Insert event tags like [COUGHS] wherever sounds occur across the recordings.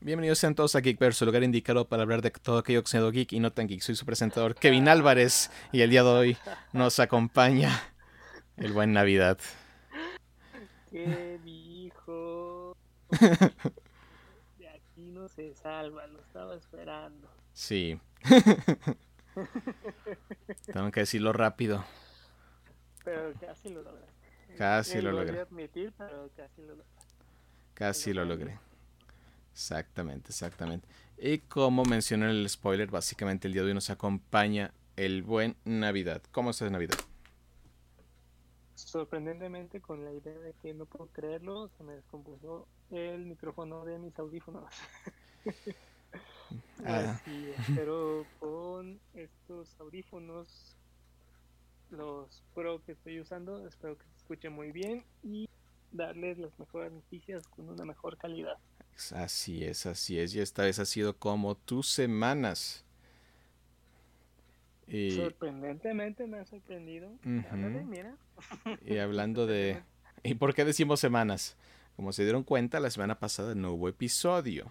Bienvenidos sean todos a Geekverse, el lugar indicado para hablar de todo aquello que geek y no tan geek. Soy su presentador Kevin Álvarez y el día de hoy nos acompaña el buen Navidad. ¿Qué dijo? [LAUGHS] De aquí no se salva, lo estaba esperando. Sí. [LAUGHS] Tengo que decirlo rápido. Pero casi lo logré. Casi Eh, lo logré. admitir, pero casi lo logré. Casi lo logré. Exactamente, exactamente. Y como mencioné en el spoiler, básicamente el día de hoy nos acompaña el buen Navidad. ¿Cómo estás, Navidad? Sorprendentemente con la idea de que no puedo creerlo, se me descompuso el micrófono de mis audífonos. [LAUGHS] Ah. Así es, pero con estos audífonos, los Pro que estoy usando, espero que se escuche muy bien y darles las mejores noticias con una mejor calidad. Así es, así es. Y esta vez ha sido como tus semanas. Y, Sorprendentemente me ha sorprendido. Ándale, mira. [LAUGHS] y hablando de... ¿Y por qué decimos semanas? Como se dieron cuenta, la semana pasada no hubo episodio.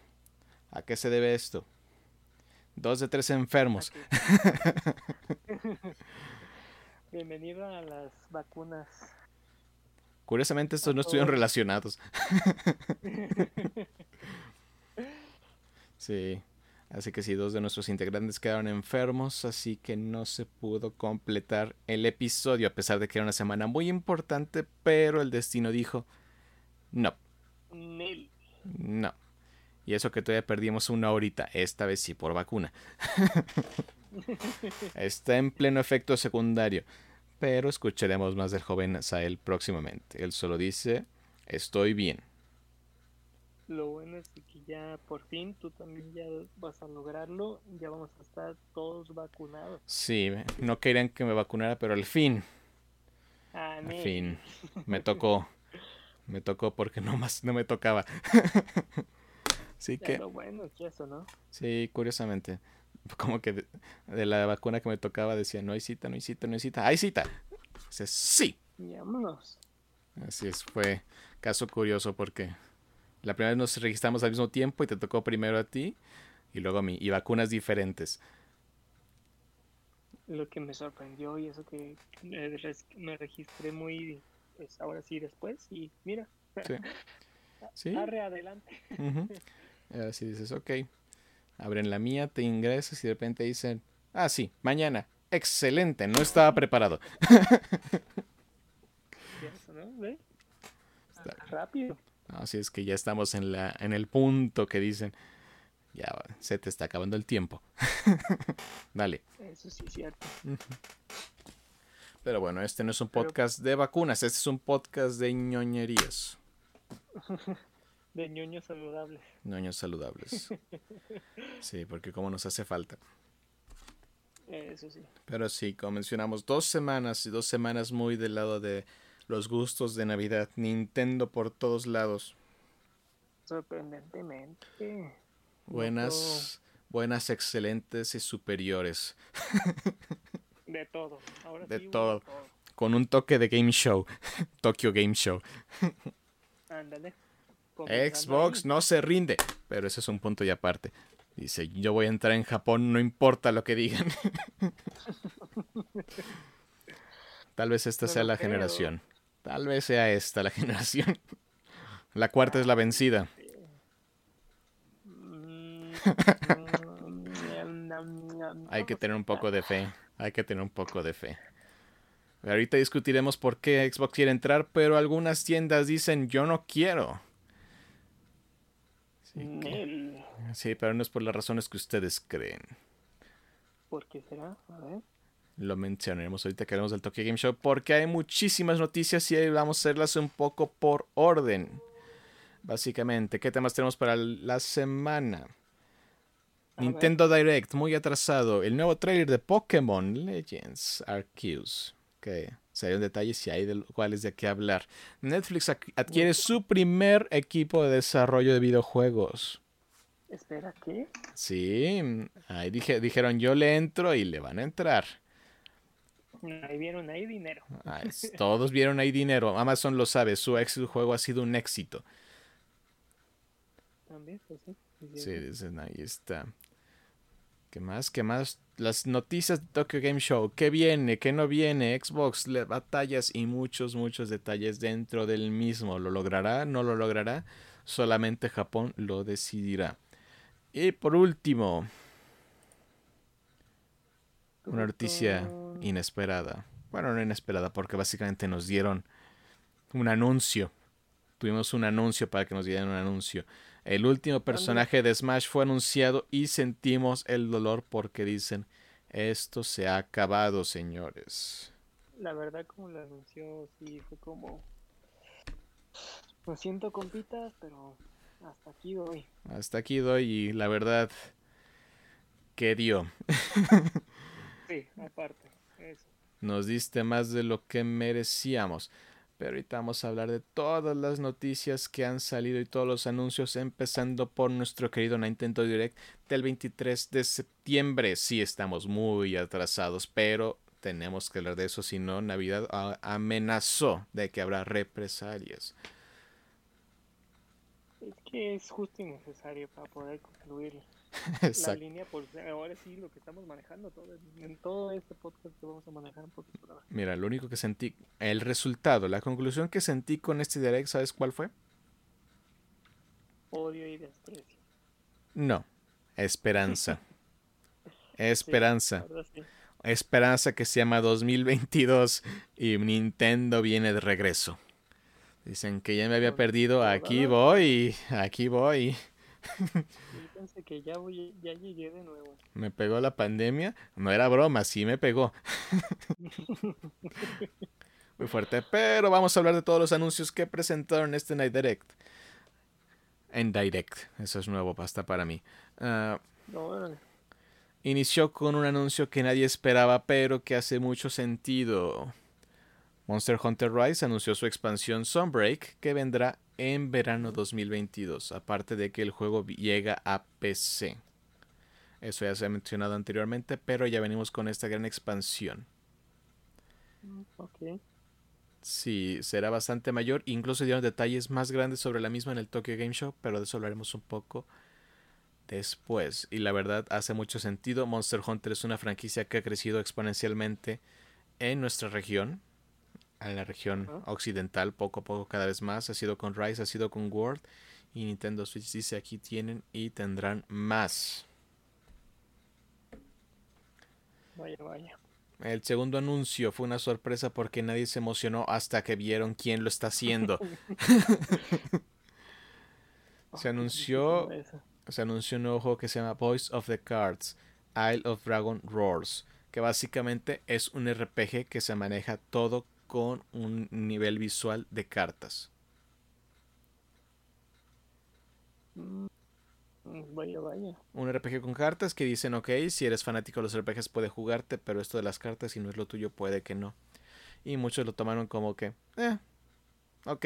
¿A qué se debe esto? Dos de tres enfermos. [LAUGHS] [LAUGHS] Bienvenido a las vacunas. Curiosamente estos no estuvieron relacionados. [LAUGHS] Sí. Así que sí, dos de nuestros integrantes quedaron enfermos, así que no se pudo completar el episodio, a pesar de que era una semana muy importante, pero el destino dijo, no, no. Y eso que todavía perdimos una horita, esta vez sí por vacuna. [LAUGHS] Está en pleno efecto secundario, pero escucharemos más del joven Sael próximamente. Él solo dice, estoy bien. Lo bueno es que ya por fin tú también ya vas a lograrlo. Ya vamos a estar todos vacunados. Sí, no querían que me vacunara, pero al fin, Ah, al fin, [LAUGHS] me tocó. Me tocó porque no más no me tocaba. [LAUGHS] Así que, Pero bueno, que eso, ¿no? sí, curiosamente, [LAUGHS] como que de, de la vacuna que me tocaba decía, no hay cita, no hay cita, no hay cita. ¡Hay cita! Dice, sí. Vámonos. Así es, fue caso curioso porque la primera vez nos registramos al mismo tiempo y te tocó primero a ti y luego a mí, y vacunas diferentes. Lo que me sorprendió y eso que me, registré muy, pues ahora sí después. Y mira, Sí. [LAUGHS] Sí. arre adelante. Ujú. [LAUGHS] Y ahora sí dices, ok, abren la mía, te ingresas y de repente dicen, ah, sí, mañana. Excelente, no estaba preparado. Rápido. Así es que ya estamos en, la, en el punto que dicen, ya se te está acabando el tiempo. [LAUGHS] Dale. Eso sí es cierto. Pero bueno, este no es un Pero- podcast de vacunas, este es un podcast de ñoñerías. [LAUGHS] De ñoños saludables. Ñoños saludables. [LAUGHS] Sí, porque como nos hace falta. Eso sí. Pero sí, como mencionamos, dos semanas y dos semanas muy del lado de los gustos de Navidad. Nintendo por todos lados. Sorprendentemente. Buenas, buenas, excelentes y superiores. [LAUGHS] De todo. Ahora De sí hubo todo. Con un toque de game show. [LAUGHS] Tokyo Game Show. Ándale. Xbox no se rinde. Pero ese es un punto y aparte. Dice, yo voy a entrar en Japón, no importa lo que digan. [LAUGHS] Tal vez esta sea la creo. generación. Tal vez sea esta la [LAUGHS] generación. La cuarta es la vencida. Nam, [LAUGHS] nam, Hay que tener un poco de fe. Hay que tener un poco de fe. Ahorita discutiremos por qué Xbox quiere entrar, pero algunas tiendas dicen yo no quiero. Sí, que- Nel. sí, pero no es por las razones que ustedes creen. ¿Por qué será? A ver. Lo mencionaremos ahorita que hablamos del Tokyo Game Show porque hay muchísimas noticias y ahí vamos a hacerlas un poco por orden. Básicamente, ¿qué temas tenemos para la semana? Nintendo Direct, muy atrasado. El nuevo trailer de Pokémon Legends Arceus. Que salió en detalles y hay de lo cuales de qué hablar. Netflix adquiere su primer equipo de desarrollo de videojuegos. Espera, ¿qué? Sí, ahí dije, dijeron yo le entro y le van a entrar. Ahí vieron, ahí dinero. Ah, es- [LAUGHS] todos vieron ahí dinero. Amazon lo sabe, su éxito juego ha sido un éxito. También, pues sí. Sí, dicen, ahí está. ¿Qué más? ¿Qué más? Las noticias de Tokyo Game Show. ¿Qué viene? ¿Qué no viene? Xbox, batallas y muchos, muchos detalles dentro del mismo. ¿Lo logrará? ¿No lo logrará? Solamente Japón lo decidirá. Y por último, una noticia inesperada. Bueno, no inesperada porque básicamente nos dieron un anuncio. Tuvimos un anuncio para que nos dieran un anuncio. El último personaje de Smash fue anunciado y sentimos el dolor porque dicen, esto se ha acabado, señores. La verdad, como lo anunció, sí, fue como... Lo siento, compitas, pero hasta aquí doy. Hasta aquí doy y la verdad, que dio. sí, aparte, eso. Nos diste más de lo que merecíamos. Pero ahorita vamos a hablar de todas las noticias que han salido y todos los anuncios, empezando por nuestro querido Nintendo Direct del 23 de septiembre. Sí, estamos muy atrasados, pero tenemos que hablar de eso, si no, Navidad amenazó de que habrá represalias. Es que es justo y necesario para poder concluir [LAUGHS] la línea, por ahora sí lo que estamos manejando todo, en todo este podcast que vamos a manejar Mira, lo único que sentí, el resultado, la conclusión que sentí con este direct, ¿sabes cuál fue? Odio y desprecio. No, esperanza. [LAUGHS] esperanza. Esperanza que se llama 2022 y Nintendo viene de regreso. Dicen que ya me había perdido, aquí voy, aquí voy. Que ya, voy, ya llegué de nuevo. Me pegó la pandemia, no era broma, sí me pegó. [LAUGHS] Muy fuerte, pero vamos a hablar de todos los anuncios que presentaron este Night Direct. En Direct, eso es nuevo, hasta para mí. Uh, inició con un anuncio que nadie esperaba, pero que hace mucho sentido. Monster Hunter Rise anunció su expansión Sunbreak que vendrá en verano 2022, aparte de que el juego llega a PC. Eso ya se ha mencionado anteriormente, pero ya venimos con esta gran expansión. Mm, ok. Sí, será bastante mayor. Incluso dieron detalles más grandes sobre la misma en el Tokyo Game Show, pero de eso hablaremos un poco después. Y la verdad hace mucho sentido. Monster Hunter es una franquicia que ha crecido exponencialmente en nuestra región en la región occidental poco a poco cada vez más. Ha sido con Rise, ha sido con World y Nintendo Switch dice aquí tienen y tendrán más. Vaya, vaya. El segundo anuncio fue una sorpresa porque nadie se emocionó hasta que vieron quién lo está haciendo. [LAUGHS] [LAUGHS] se anunció se anunció un nuevo juego que se llama Voice of the Cards, Isle of Dragon Roars, que básicamente es un RPG que se maneja todo con un nivel visual de cartas. Mm, vaya, vaya. Un RPG con cartas que dicen, ok, si eres fanático de los RPGs puede jugarte, pero esto de las cartas, si no es lo tuyo, puede que no. Y muchos lo tomaron como que, eh, ok,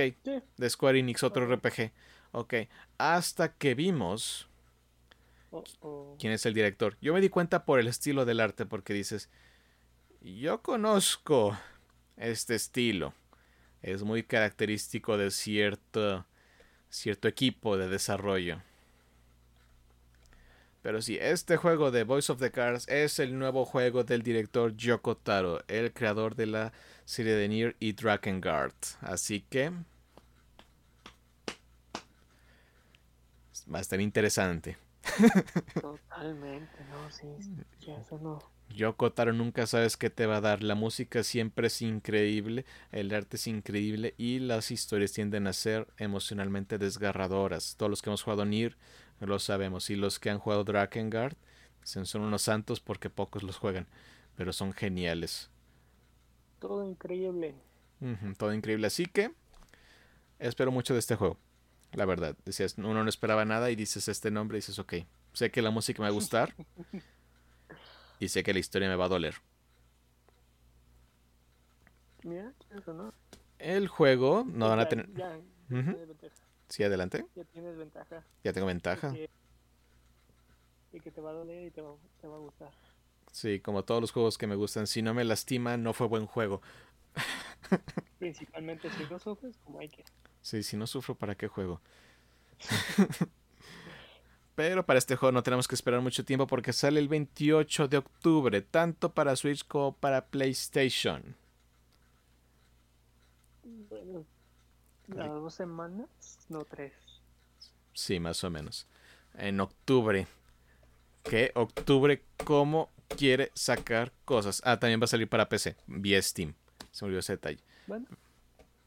de Square Enix, otro RPG. Ok, hasta que vimos quién es el director. Yo me di cuenta por el estilo del arte, porque dices, yo conozco este estilo. Es muy característico de cierto, cierto equipo de desarrollo. Pero sí, este juego de Voice of the Cars es el nuevo juego del director Yoko Taro, el creador de la serie de Nier y Drakengard. Así que va a estar interesante. [LAUGHS] Totalmente, no, sí, eso no. Yoko Taro nunca sabes qué te va a dar. La música siempre es increíble, el arte es increíble y las historias tienden a ser emocionalmente desgarradoras. Todos los que hemos jugado Nier lo sabemos y los que han jugado Drakengard son unos santos porque pocos los juegan, pero son geniales. Todo increíble. todo increíble. Así que espero mucho de este juego. La verdad, decías, uno no esperaba nada y dices este nombre y dices, ok, sé que la música me va a gustar. [LAUGHS] y sé que la historia me va a doler. Mira, eso no. El juego no van a tener. Ya, Sí, adelante. Ya tienes ventaja. Ya tengo ventaja. Y que, te va a doler y te va, te va, a gustar. Sí, como todos los juegos que me gustan. Si no me lastima, no fue buen juego. [LAUGHS] Principalmente si no sufres, como hay que. Sí, si no sufro, ¿para qué juego? [LAUGHS] Pero para este juego no tenemos que esperar mucho tiempo porque sale el 28 de octubre, tanto para Switch como para PlayStation. Bueno, las dos semanas, no tres. Sí, más o menos. En octubre. ¿Qué? Octubre, ¿cómo quiere sacar cosas? Ah, también va a salir para PC, vía Steam. Se me olvidó ese detalle. Bueno,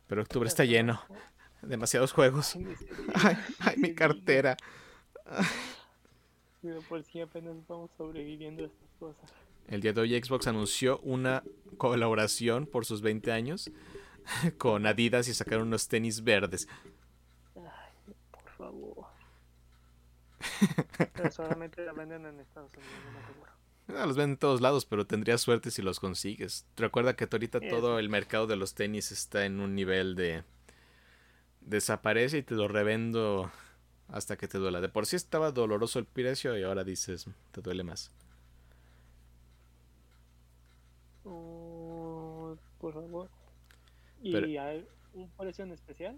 Pero octubre está lleno. [LAUGHS] Demasiados juegos. [LAUGHS] Ay, ay, mi cartera. [LAUGHS] Pero por si apenas estamos sobreviviendo a estas cosas. El día de hoy Xbox anunció una colaboración por sus 20 años [LAUGHS] con Adidas y sacaron unos tenis verdes. Ay, por favor. Pero solamente la venden en Estados Unidos, no me seguro. Ah, los venden en todos lados, pero tendrías suerte si los consigues. Recuerda que ahorita todo el mercado de los tenis está en un nivel de... Desaparece y te lo revendo hasta que te duela. De por sí estaba doloroso el precio y ahora dices, te duele más. Oh, por favor. ¿Y Pero- hay un precio en especial?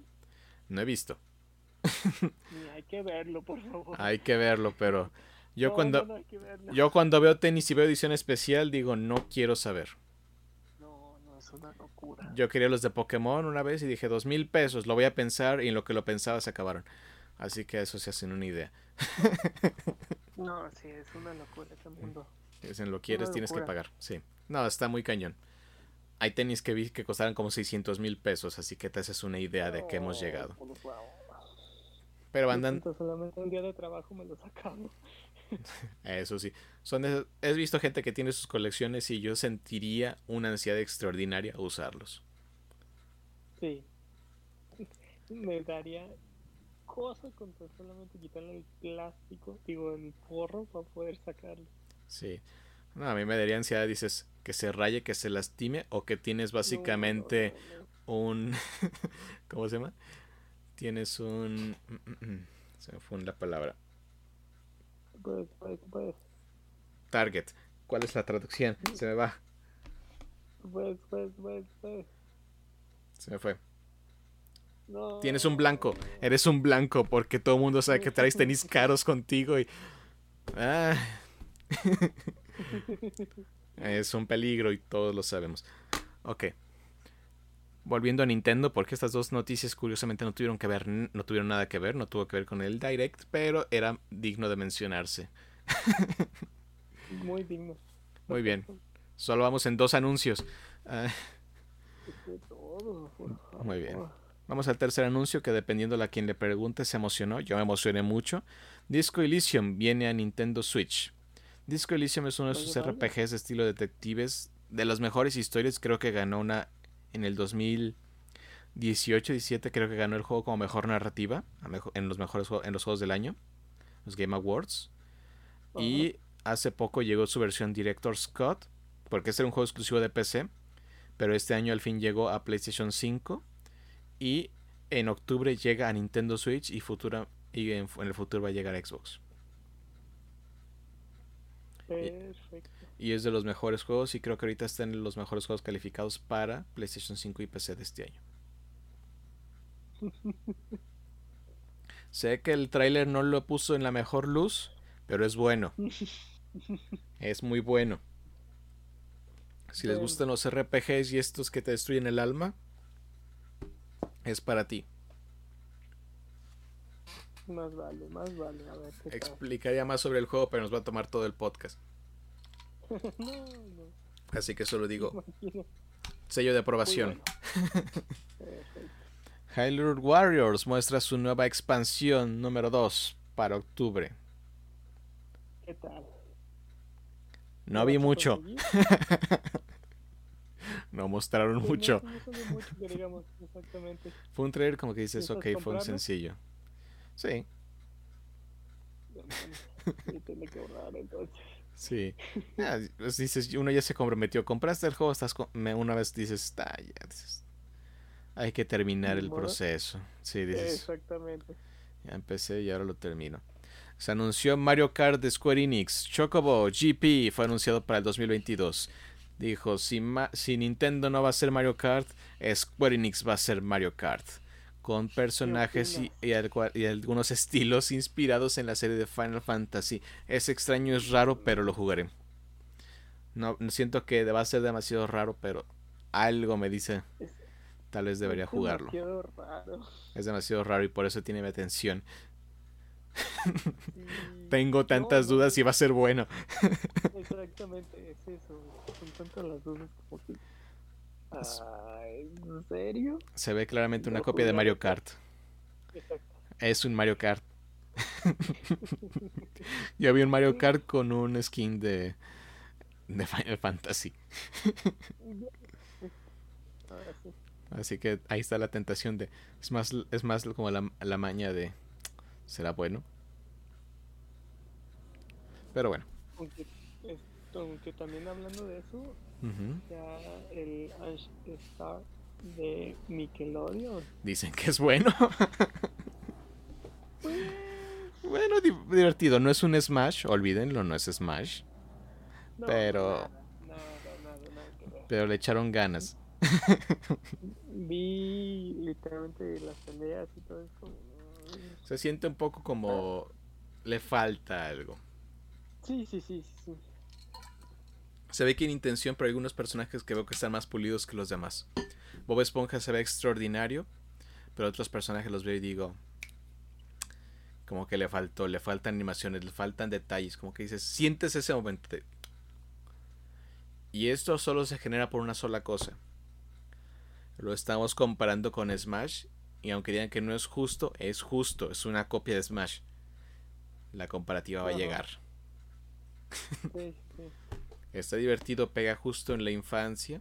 No he visto. Hay que verlo, por favor. Hay que verlo, pero yo No, cuando... no, no. Yo cuando veo tenis y veo edición especial digo, no quiero saber. No, no, es una locura. Yo quería los de Pokémon una vez y dije dos mil pesos, lo voy a pensar y en lo que lo pensaba se acabaron. Así que eso se hacen una idea. No, sí, es una locura este mundo. Dicen, lo quieres, tienes que pagar. Sí. No, está muy cañón. Hay tenis que vi que costaran como 600 mil pesos, así que te haces una idea de que hemos llegado. favor. Pero andan, solamente un día de trabajo me lo sacamos. [LAUGHS] eso sí. Son he visto gente que tiene sus colecciones y yo sentiría una ansiedad extraordinaria a usarlos. Sí. [LAUGHS] Me daría cosa con tan solamente quitarle el plástico, digo, el forro para poder sacarlo. Sí. No, a mí me daría ansiedad, dices, que se raye, que se lastime o que tienes básicamente no, no, no. un... [LAUGHS] ¿Cómo se llama? Tienes un... Se me fue la palabra. Target. ¿Cuál es la traducción? Se me va. pues, pues, pues, pues. Se me fue. No. Tienes un blanco. Eres un blanco porque todo el mundo sabe que traes tenis [LAUGHS] caros contigo y... Ah. [LAUGHS] es un peligro y todos lo sabemos. Ok. Volviendo a Nintendo, porque estas dos noticias curiosamente no tuvieron que ver, no tuvieron nada que ver, no tuvo que ver con el Direct, pero era digno de mencionarse. Muy digno. Muy bien. Solo vamos en dos anuncios. Ah. Muy bien. Vamos al tercer anuncio que dependiendo de a quien le pregunte se emocionó. Yo me emocioné mucho. Disco Elysium viene a Nintendo Switch. Disco Elysium es uno de sus. RPGs de estilo detectives. De las mejores historias, creo que ganó una en el 2018-17. Creo que ganó el juego como mejor narrativa en los mejores juegos, en los juegos del año, los Game Awards. Y hace poco llegó su versión Director Scott, porque este era un juego exclusivo de PC, pero este año al fin llegó a PlayStation 5 y en octubre llega a Nintendo Switch y futura y en, en el futuro va a llegar a Xbox. Perfecto. Y es de los mejores juegos y creo que ahorita está en los mejores juegos calificados para PlayStation 5 y PC de este año. [LAUGHS] sé que el tráiler no lo puso en la mejor luz, pero es bueno. [LAUGHS] Es muy bueno. Si les gustan los RPGs y estos que te destruyen el alma, es para ti. Más vale, más vale. A ver. Explicaría más sobre el juego, pero nos va a tomar todo el podcast. [LAUGHS] no, no. Así que solo digo, sello de aprobación. bueno. [LAUGHS] Hyrule Warriors muestra su nueva expansión número 2 para octubre. ¿Qué tal? No ¿Lo vi mucho? [LAUGHS] no mostraron Pues mucho. No, no se ve mucho que digamos, exactamente. Fue un trailer como que dices, ¿Piensas ok, fue un sencillo. Sí, Y tiene que ahorrar entonces. sí. Ah, pues dices, uno ya se comprometió. Compraste el juego, estás con- una vez dices, "Ah, ya", dices, hay que terminar el modo. proceso. Sí, dices, Exactamente. ya empecé y ahora lo termino. Se anunció Mario Kart de Square Enix. Chocobo GP fue anunciado para el 2022. Dijo, si, Ma- si Nintendo no va a ser Mario Kart, Square Enix va a ser Mario Kart. con personajes y, y, y, algunos [LAUGHS] estilos inspirados en la serie de Final Fantasy. Es extraño, es raro, pero lo jugaré. No, siento que va a ser demasiado raro, pero algo me dice tal vez debería jugarlo. Es demasiado raro y por eso tiene mi atención. [LAUGHS] Tengo tantas dudas y va a ser bueno. Exactamente, es eso. Son tantas las dudas como que ¿En serio? Se ve claramente una copia de Mario Kart. Es un Mario Kart. [LAUGHS] Yo vi un Mario Kart con un skin de, de Final Fantasy. Así que ahí está la tentación de. Es más, es más como la, la maña de. ¿Será bueno? Pero bueno. Aunque, aunque también hablando de eso, ya el Ash Star de Nickelodeon. Dicen que es bueno. [LAUGHS] Pues, bueno, divertido. No es un Smash, olvídenlo, no es Smash. pero. pero le echaron ganas. [LAUGHS] Vi literalmente las peleas y todo eso. Se siente un poco como. Le falta algo. Sí, sí, sí, sí. Se ve que en intención, pero hay algunos personajes que veo que están más pulidos que los demás. Bob Esponja se ve extraordinario, pero otros personajes los veo y digo, como que le faltó, le faltan animaciones, le faltan detalles, como que dices, sientes ese momento. Y esto solo se genera por una sola cosa. Lo estamos comparando con Smash y aunque digan que no es justo, es justo, es una copia de Smash. La comparativa va a llegar. Sí. Está divertido, pega justo en la infancia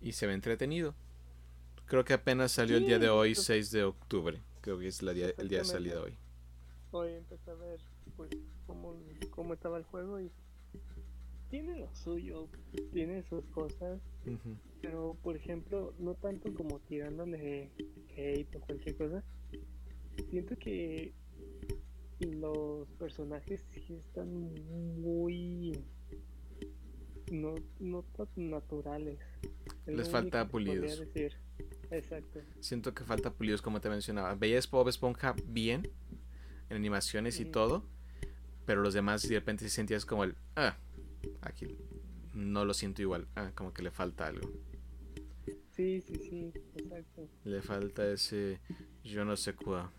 y se ve entretenido. Creo que apenas salió el día de hoy, 6 de octubre. Creo que es la día, el día de salida hoy. Hoy empecé a ver pues, cómo, cómo estaba el juego y tiene lo suyo, tiene sus cosas, pero por ejemplo, no tanto como tirándole hate o cualquier cosa. Siento que los personajes sí están muy no, no tan naturales. Les falta pulidos. Exacto. Siento que falta pulidos, como te mencionaba. Veías Bob Esponja bien en animaciones y todo, pero los demás de repente sentías como el, ah, aquí no lo siento igual, ah, como que le falta algo. Sí, sí, sí, exacto. Le falta ese yo no sé cuál.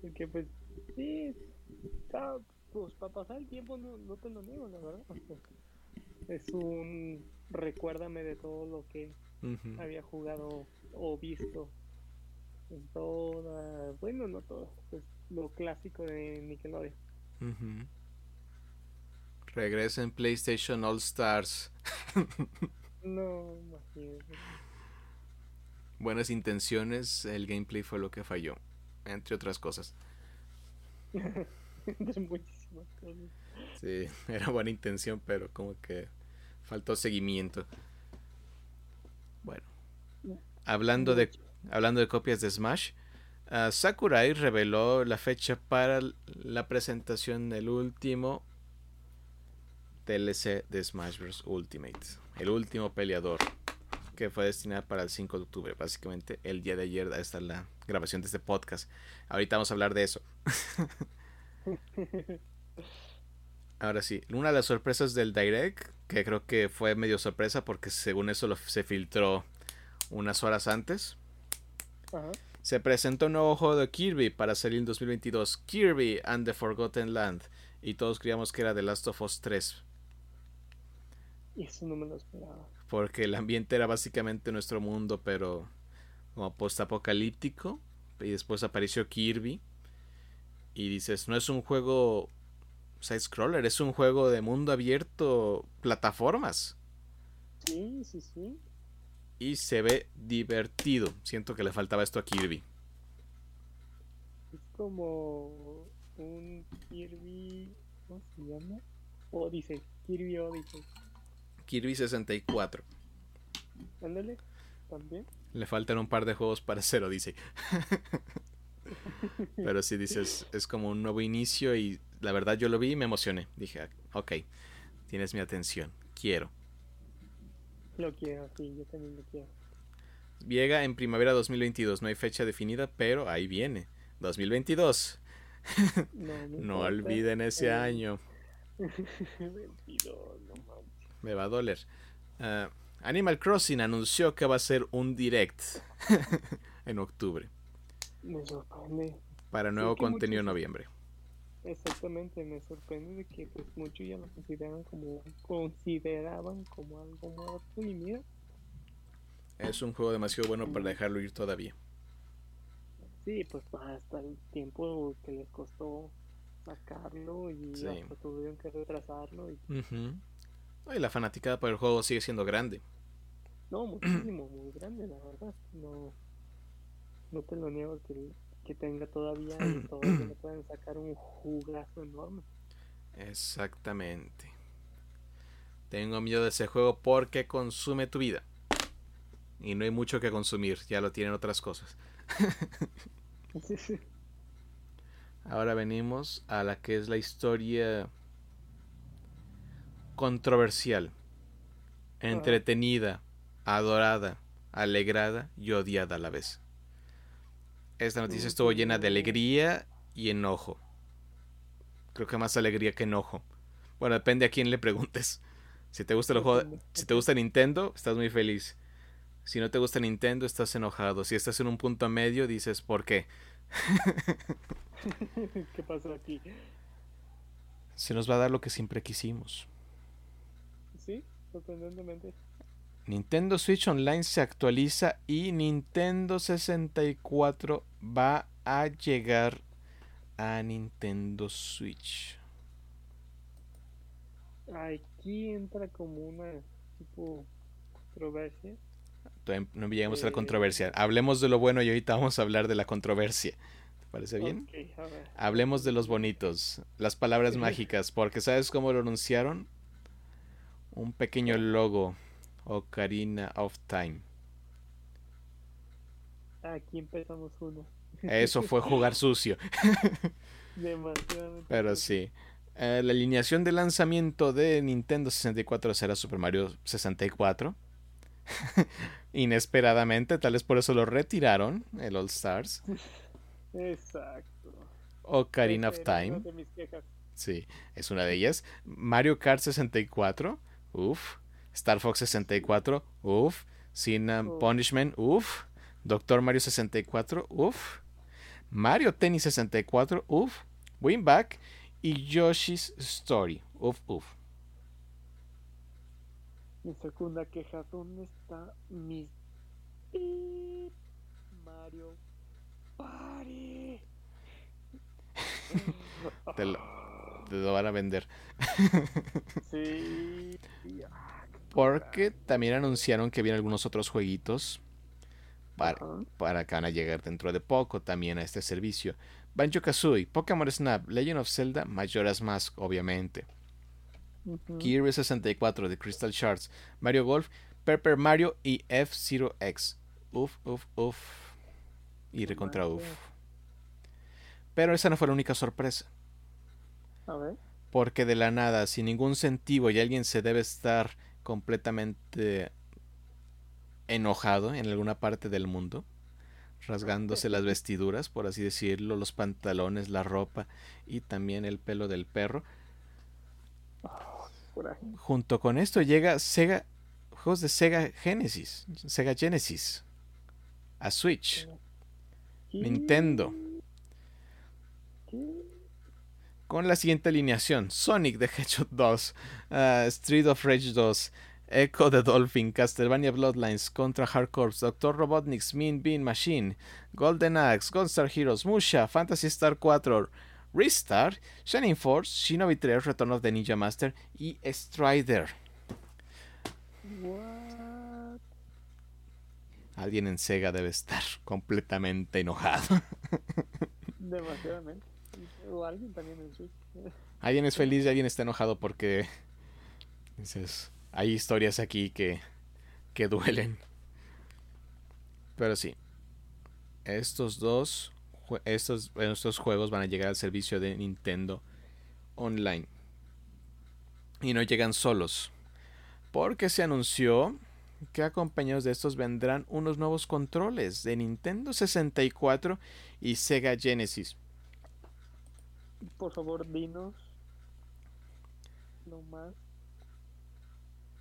Porque pues, sí, está pues para pasar el tiempo no, no te lo niego, la verdad. Es un recuérdame de todo lo que había jugado o visto en toda, bueno, no todo, pues lo clásico de Nickelodeon. Regresa en PlayStation All Stars. [LAUGHS] no, imagínate. Buenas intenciones, el gameplay fue lo que falló, entre otras cosas. [LAUGHS] Sí, [LAUGHS] era buena intención, pero como que faltó seguimiento. Bueno, hablando de, hablando de copias de Smash, uh, Sakurai reveló la fecha para la presentación del último DLC de Smash Bros. Ultimate, el último peleador que fue destinado para el 5 de octubre. Básicamente, el día de ayer está la grabación de este podcast. Ahorita vamos a hablar de eso. [LAUGHS] Ahora sí, una de las sorpresas del Direct, que creo que fue medio sorpresa porque según eso se filtró unas horas antes. Se presentó un nuevo juego de Kirby para salir en 2022, Kirby and the Forgotten Land, y todos creíamos que era The Last of Us 3. Y eso no me lo esperaba. Porque el ambiente era básicamente nuestro mundo, pero como post-apocalíptico, y después apareció Kirby. Y dices, no es un juego side-scroller, es un juego de mundo abierto, plataformas. Sí, sí, sí. Y se ve divertido. Siento que le faltaba esto a Kirby. Es como un Kirby. ¿Cómo se llama? Odyssey. Kirby Odyssey. Kirby 64. Ándale, también. Le faltan un par de juegos para hacer Odyssey. [LAUGHS] Pero si dices, es como un nuevo inicio y la verdad yo lo vi y me emocioné. Dije, ok, tienes mi atención, quiero. Lo quiero, sí, yo también lo quiero. Llega en primavera 2022. No hay fecha definida, pero ahí viene. 2022. No, [LAUGHS] No olviden ese Eh, año. 22, no. Me va a doler. Ah, Animal Crossing anunció que va a ser un direct [LAUGHS] en octubre Me sorprende. para nuevo contenido en noviembre. Exactamente, me sorprende de que pues muchos ya lo consideran como consideraban como algo muerto y mira, Es un juego demasiado bueno para dejarlo ir todavía. sí, pues hasta el tiempo que les costó sacarlo y Sí. hasta tuvieron que retrasarlo y Ujú. No, Y la fanaticada por el juego sigue siendo grande. no, muchísimo, muy grande la verdad, no no te lo niego que, que tenga todavía y [CLEARS THROAT] todavía le pueden sacar un jugazo enorme. Exactamente. Tengo miedo de ese juego porque consume tu vida. Y no hay mucho que consumir, ya lo tienen otras cosas. [LAUGHS] Ahora venimos a la que es la historia controversial, entretenida, adorada, alegrada y odiada a la vez. Esta noticia estuvo llena de alegría y enojo. Creo que más alegría que enojo. Bueno, depende a quién le preguntes. Si te gusta el juego, si te gusta Nintendo, estás muy feliz. Si no te gusta Nintendo, estás enojado. Si estás en un punto medio, dices, ¿por qué? [LAUGHS] ¿Qué pasó aquí? Se nos va a dar lo que siempre quisimos. Sí, sorprendentemente. Nintendo Switch Online se actualiza y Nintendo 64 va a llegar a Nintendo Switch. Aquí entra como una tipo controversia. Todavía No llegamos a la Eh. controversia. Hablemos de lo bueno y ahorita vamos a hablar de la controversia. ¿Te parece bien? Hablemos de los bonitos, las palabras [LAUGHS] mágicas, porque ¿sabes cómo lo anunciaron? Un pequeño logo, Ocarina of Time. Aquí empezamos uno. Eso fue [LAUGHS] jugar sucio. [LAUGHS] Demasiado. Pero sí. Eh, la alineación de lanzamiento de Nintendo 64 será Super Mario 64. [LAUGHS] Inesperadamente, tal vez por eso lo retiraron, el All Stars. Exacto. Ocarina of Time, sí, es una de ellas. Mario Kart 64, uff. Star Fox 64, uff. Sin um. Punishment, uff. Doctor Mario 64, uff. Mario Tennis 64, uff. Winback y Yoshi's Story, uff, uff. Mi segunda queja, ¿dónde está mi Mario Party? [LAUGHS] Te lo, te lo van a vender. [LAUGHS] Sí. Porque también anunciaron que vienen algunos otros jueguitos para, para que van a llegar dentro de poco también a este servicio. Banjo Kazooie, Pokémon Snap, Legend of Zelda, Majora's Mask, obviamente. Ujú. Kirby 64 de Crystal Shards, Mario Golf, Pepper Mario y F-Zero X. Uf, uf, uf. Y recontra uf. Pero esa no fue la única sorpresa. A ver. Porque de la nada, sin ningún sentido, y alguien se debe estar completamente enojado en alguna parte del mundo, rasgándose las vestiduras, por así decirlo, los pantalones, la ropa y también el pelo del perro. Coraje. Junto con esto llega Sega, juegos de Sega Genesis, Sega Genesis, a Switch, Nintendo. ¿Qué? Con la siguiente alineación: Sonic the Hedgehog 2, ah, Street of Rage 2, Echo the Dolphin, Castlevania Bloodlines, Contra Hard Corps, Dr. Robotnik's Mean Bean Machine, Golden Axe, Gunstar Heroes, Musha, Fantasy Star 4, Restart, Shining Force, Shinobi 3, Return of the Ninja Master y Strider. What? Alguien en Sega debe estar completamente enojado. [LAUGHS] Demasiadamente. O alguien también en Switch. [LAUGHS] Alguien es feliz y alguien está enojado porque dices, hay historias aquí que, que duelen. Pero sí, estos dos, estos, estos juegos van a llegar al servicio de Nintendo Online. Y no llegan solos. Porque se anunció que acompañados de estos vendrán unos nuevos controles de Nintendo 64 y Sega Genesis. Por favor, dinos lo más.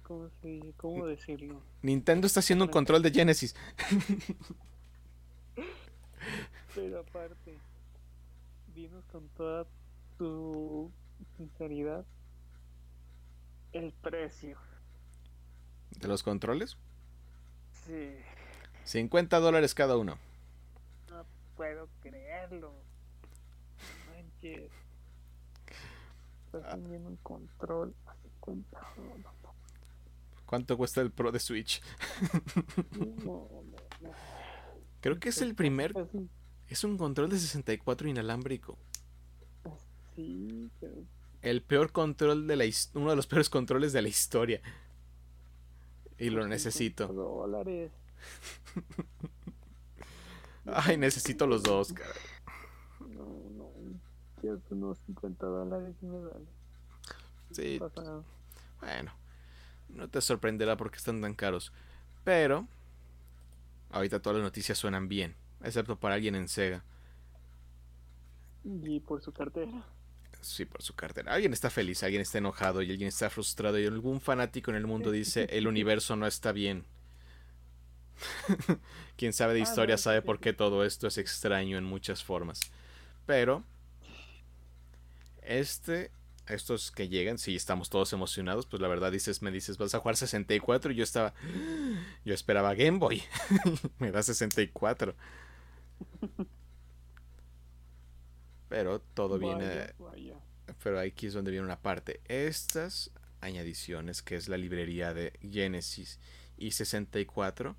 ¿Cómo, se, cómo decirlo? Nintendo está haciendo un control de Genesis. [LAUGHS] Pero aparte, dinos con toda tu sinceridad el precio. ¿De los controles? Sí. 50 dólares cada uno. No puedo creerlo. Estás Ah. vendiendo un control a 50 dólares. ¿Cuánto cuesta el Pro de Switch? No, no, no. Creo que es el primer. Es un- control de 64 inalámbrico. Sí, pero El peor control de la uno de los peores controles de la historia. Y lo 50 necesito. dólares. [LAUGHS] Ay, necesito los dos, cara. Unos 50 dólares y me vale. Sí, No pasa nada. bueno. No te sorprenderá porque están tan caros. Pero ahorita todas las noticias suenan bien, excepto para alguien en Sega. Y por su cartera. Sí, por su cartera. Alguien está feliz, alguien está enojado y alguien está frustrado y algún fanático en el mundo dice [LAUGHS] el universo no está bien. [LAUGHS] Quien sabe de Ah, historia sabe por qué todo esto es extraño en muchas formas. Pero este, estos que llegan, sí estamos todos emocionados, pues la verdad dices, me dices, vas a jugar 64 y yo estaba, [GASPS] yo esperaba Game Boy, [LAUGHS] me da 64. Pero todo viene vaya. pero aquí es donde viene una parte. Estas añadiciones, que es la librería de Genesis y 64,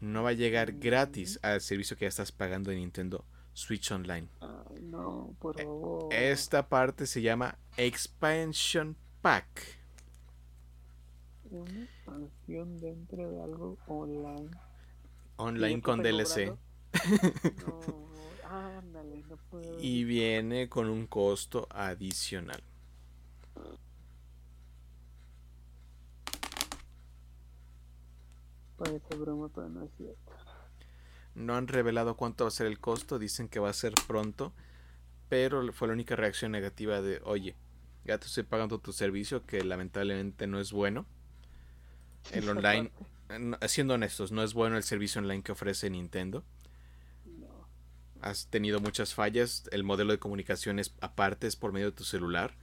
no va a llegar gratis al servicio que ya estás pagando de Nintendo Switch Online. Ay, no, por Eh, favor. Esta parte se llama Expansion Pack. Una expansión dentro de algo online. Online ¿Y con DLC. [LAUGHS] No, ándale, no puedo. Y viene con un costo adicional. Parece broma, pero no es cierto. No han revelado cuánto va a ser el costo, dicen que va a ser pronto, pero fue la única reacción negativa de, oye, ya te estoy pagando tu servicio que lamentablemente no es bueno. El [LAUGHS] online, siendo honestos, no es bueno el servicio online que ofrece Nintendo. No. Has tenido muchas fallas, el modelo de comunicación es aparte, es por medio de tu celular.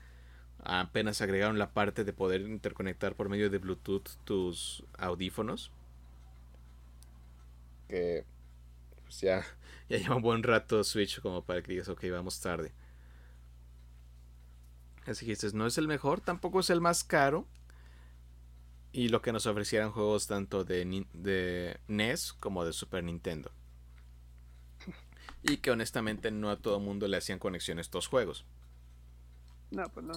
Apenas agregaron la parte de poder interconectar por medio de Bluetooth tus audífonos. Que pues ya, ya lleva un buen rato Switch como para que digas, ok, vamos tarde. Así que dices, no es el mejor, tampoco es el más caro. Y lo que nos ofrecieran juegos tanto de, de NES como de Super Nintendo. Y que honestamente no a todo mundo le hacían conexión a estos juegos. No, pues no.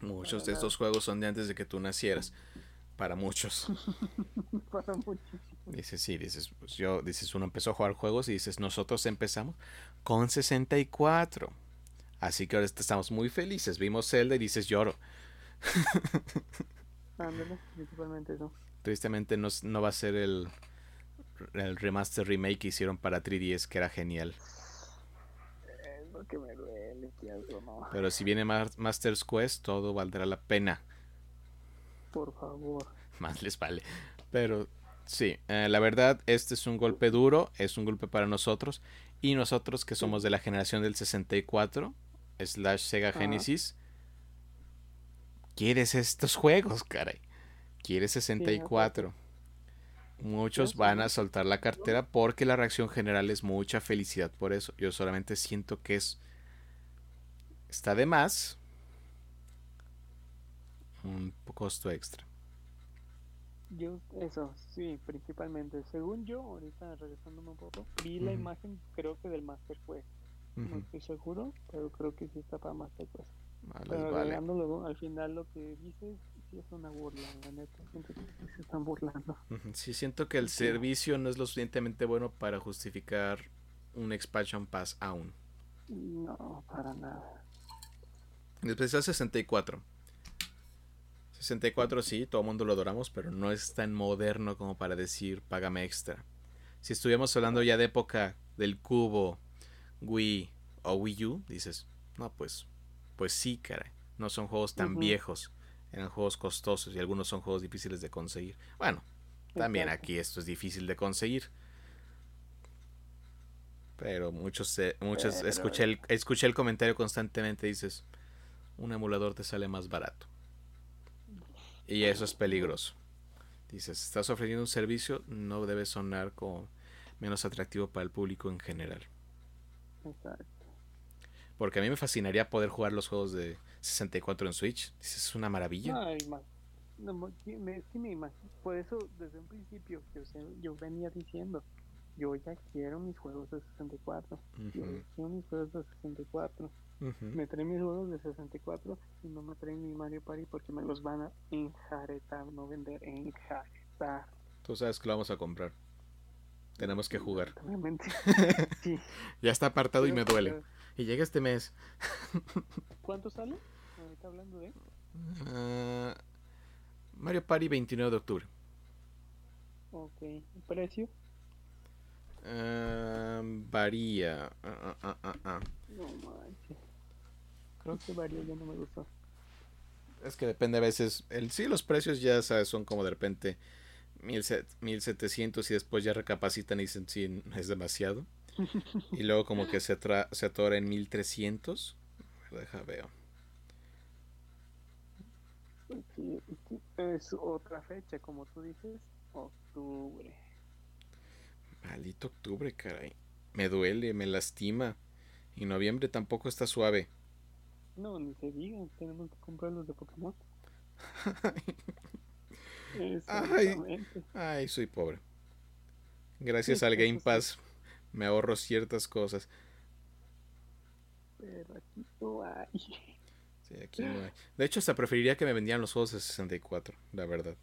Muchos de estos juegos son de antes de que tú nacieras. Para muchos. [LAUGHS] Para muchísimo. Dices, sí, dices, pues yo, dices, uno empezó a jugar juegos y dices, nosotros empezamos con 64. Así que ahora estamos muy felices. Vimos Zelda y dices, lloro. [LAUGHS] Ándale, principalmente eso. Tristemente no, no va a ser el, el remaster remake que hicieron para 3DS, que era genial. Es lo que me duele, no. Pero si viene Mar- Master's Quest, todo valdrá la pena. Por favor. [LAUGHS] Más les vale. Pero sí, eh, la verdad, este es un golpe duro, es un golpe para nosotros. Y nosotros que somos de la generación del 64, slash Sega. Genesis, quieres estos juegos, caray. Quieres 64. Muchos van a soltar la cartera porque la reacción general es mucha felicidad por eso. Yo solamente siento que es... Está de más. Un costo extra. Yo, eso, sí, principalmente. Según yo, ahorita regresándome un poco, vi la imagen, creo que del Master Quest. No Ujú. estoy seguro, pero creo que sí está para Master Quest. Vale, Pero vale. agregando luego, al final lo que dices, sí es una burla, la neta. Siento que se están burlando. Ujú, Sí, siento que el Sí. servicio no es lo suficientemente bueno para justificar un expansion pass aún. No, para nada. Especial 64. 64 sí, todo el mundo lo adoramos, pero no es tan moderno como para decir págame extra. Si estuviéramos hablando ya de época del cubo, Wii o Wii U, dices, no, pues, pues sí, cara. No son juegos tan viejos, eran juegos costosos y algunos son juegos difíciles de conseguir. Bueno, también aquí esto es difícil de conseguir. Pero muchos, muchos escuché, el, escuché el comentario constantemente, dices, un emulador te sale más barato. Y eso es peligroso. Dices, estás ofreciendo un servicio, no debe sonar como menos atractivo para el público en general. Exacto. Porque a mí me fascinaría poder jugar los juegos de 64 en Switch. Dices, es una maravilla. Ay, no, me, me imagino. Por eso, desde un principio, yo, yo venía diciendo, yo ya quiero mis juegos de 64. Yo quiero mis juegos de 64. Me traen mis juegos de 64 y no me traen mi Mario Party porque me los van a enjaretar, no vender, enjaretar. Tú sabes que lo vamos a comprar. Tenemos que jugar. [LAUGHS] ya está apartado y me duele. Y llega este mes. [LAUGHS] ¿Cuánto sale? Ahorita hablando de. Uh, Mario Party 29 de octubre. Ok. ¿Precio? Uh, varía. Uh, no manches. Creo que varía, ya no me gustó. Es que depende a veces. El, sí, los precios ya sabes, son como de repente 1700 y después ya recapacitan y dicen sí, es demasiado. [LAUGHS] y luego como que se, se atora en 1300. Deja veo. Es otra fecha, como tú dices, octubre. Maldito octubre, caray. Me duele, me lastima. Y noviembre tampoco está suave. No, ni se diga, tenemos que comprar los de Pokémon. [LAUGHS] ay, ay, soy pobre. Gracias al Game Pass me ahorro ciertas cosas. Pero aquí no hay. Sí, aquí no hay. De hecho, hasta preferiría que me vendieran los juegos de 64, la verdad.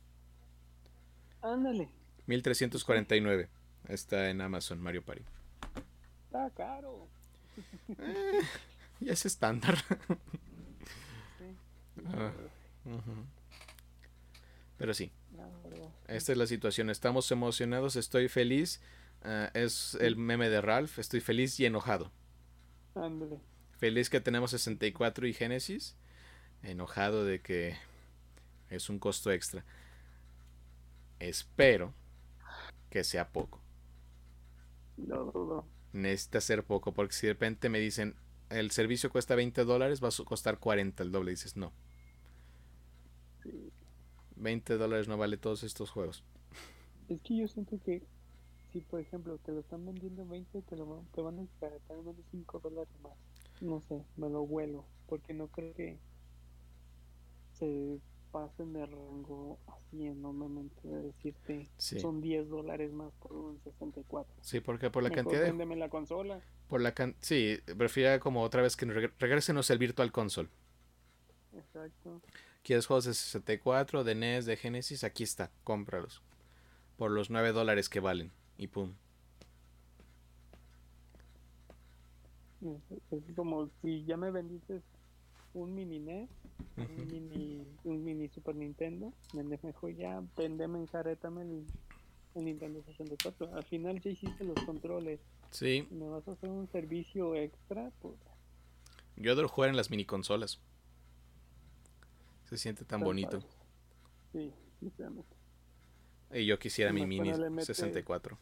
Ándale. 1349. Está en Amazon, Mario Party. Está caro. Eh, ya es estándar. [LAUGHS] Ah, Pero sí. Esta es la situación. Estamos emocionados, estoy feliz. Ah, es el meme de Ralph. Estoy feliz y enojado. Ándale. Feliz que tenemos 64 y Genesis. Enojado de que es un costo extra. Espero que sea poco. No dudo. Necesita ser poco, porque si de repente me dicen el servicio cuesta 20 dólares, va a costar 40 el doble. Dices, no. 20 dólares no vale todos estos juegos. Es que yo siento que si por ejemplo te lo están vendiendo 20, te, lo, te van a descartar menos 5 dólares más. No sé, me lo vuelo, porque no creo que se pasen de rango así enormemente de decirte son 10 dólares más por un 64. Sí, porque por la cantidad de... la consola. Por la can... Sí, prefiero como otra vez que regresenos el Virtual Console. Exacto. ¿Quieres juegos de 64, de NES, de Genesis? Aquí está, cómpralos. Por los 9 dólares que valen. Y pum. Es como si ya me vendiste un mini NES, un, mini, un mini Super Nintendo, vende mejor ya, vendeme, encarétame el, el Nintendo 64. Al final ya hiciste los controles. Sí. ¿Me vas a hacer un servicio extra? Pues... Yo adoro jugar en las mini consolas. Se siente tan bonito. Sí, sinceramente. Y yo quisiera mi mini 64.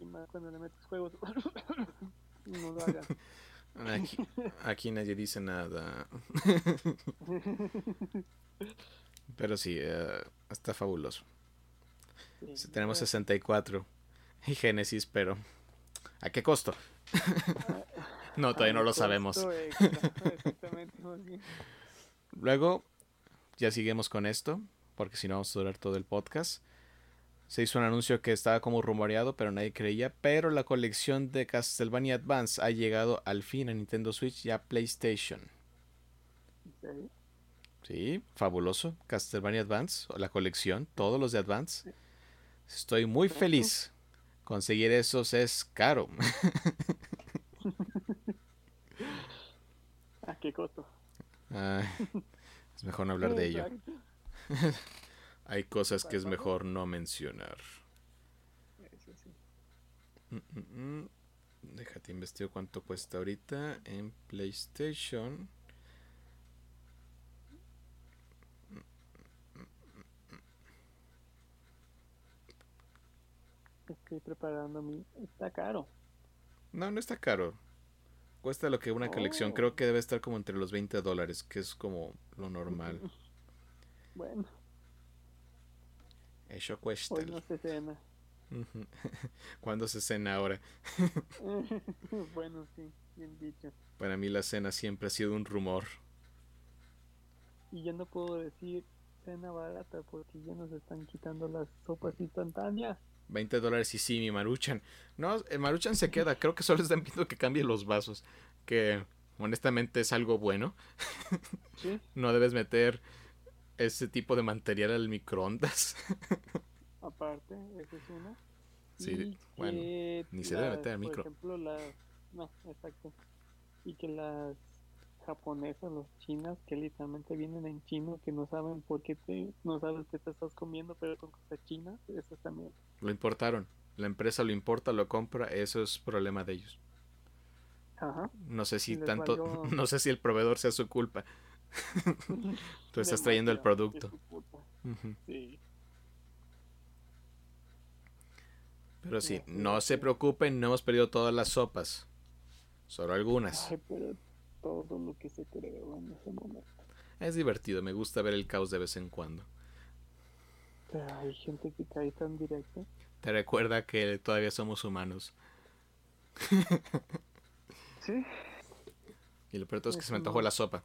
Y más cuando le metes juegos. [COUGHS] no lo hagas. [LAUGHS] Aquí, nadie dice nada. [LAUGHS] Pero sí, uh, está fabuloso. tenemos 64 y Genesis, pero ¿a qué costo? [LAUGHS] no, todavía no lo sabemos. Luego, ya seguimos con esto, porque si no vamos a durar todo el podcast. Se hizo un anuncio que estaba como rumoreado, pero nadie creía. Pero la colección de Castlevania Advance ha llegado al fin a Nintendo Switch y a PlayStation. Sí, fabuloso. Castlevania Advance, la colección, todos los de Advance. Estoy muy feliz. Conseguir esos es caro. [LAUGHS] ¿A qué costo? es mejor no hablar de ello. [LAUGHS] Hay cosas que es mejor no mencionar. Eso sí. Mm, mm, mm. Déjate investigar cuánto cuesta ahorita en PlayStation. Estoy preparando mi. Está caro. No, no está caro. Cuesta lo que una colección. Oh. Creo que debe estar como entre los 20 dólares, que es como lo normal. [LAUGHS] Bueno, Eso cuesta. hoy no se cena. [LAUGHS] ¿Cuándo se cena ahora? [LAUGHS] bueno, sí, bien dicho. Para mí la cena siempre ha sido un rumor. Y yo no puedo decir cena barata porque ya nos están quitando las sopas instantáneas. 20 dólares y sí, mi Maruchan. No, el Maruchan se queda. Creo que solo están pidiendo que cambie los vasos. Que honestamente es algo bueno. Sí, [LAUGHS] No debes meter ese tipo de material al microondas. [LAUGHS] aparte, esa es una. Sí, Y bueno, que ni se debe las- meter al micro. Por ejemplo, las. No, exacto. Y que las japonesas, los chinas, que literalmente vienen en chino, que no saben por qué te, no sabes qué te estás comiendo, pero son cosas chinas, eso también. Lo importaron. La empresa lo importa, lo compra. Eso es problema de ellos. Ajá. No sé si Les tanto. valió. [LAUGHS] No sé si el proveedor sea su culpa. [LAUGHS] Tú estás trayendo el producto. Sí. Pero sí, no se preocupen, no hemos perdido todas las sopas. Solo algunas. Ay, pero todo lo que se creó en ese momento. Es divertido, me gusta ver el caos de vez en cuando. Hay gente que cae tan. Te recuerda que todavía somos humanos. Sí. [LAUGHS] Y lo peor es que se me antojó la sopa.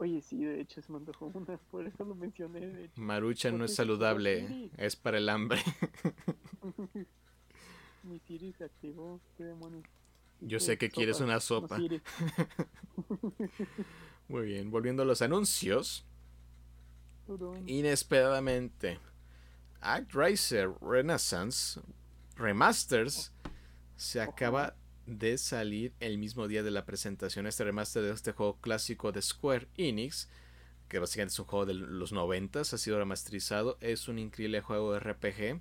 Oye, sí, de hecho se me antojó una, por eso lo mencioné. De hecho. Marucha no ¿Por es saludable, es para el hambre. [LAUGHS] Mi Siri se activó, qué demonios. Yo sé que quieres una sopa. [LAUGHS] [LAUGHS] Muy bien, volviendo a los anuncios. Inesperadamente, ActRaiser Renaissance Remasters se acaba de salir el mismo día de la presentación. Este remaster de este juego clásico de Square Enix, que básicamente es un juego de los 90, ha sido remasterizado. Es un increíble juego de RPG.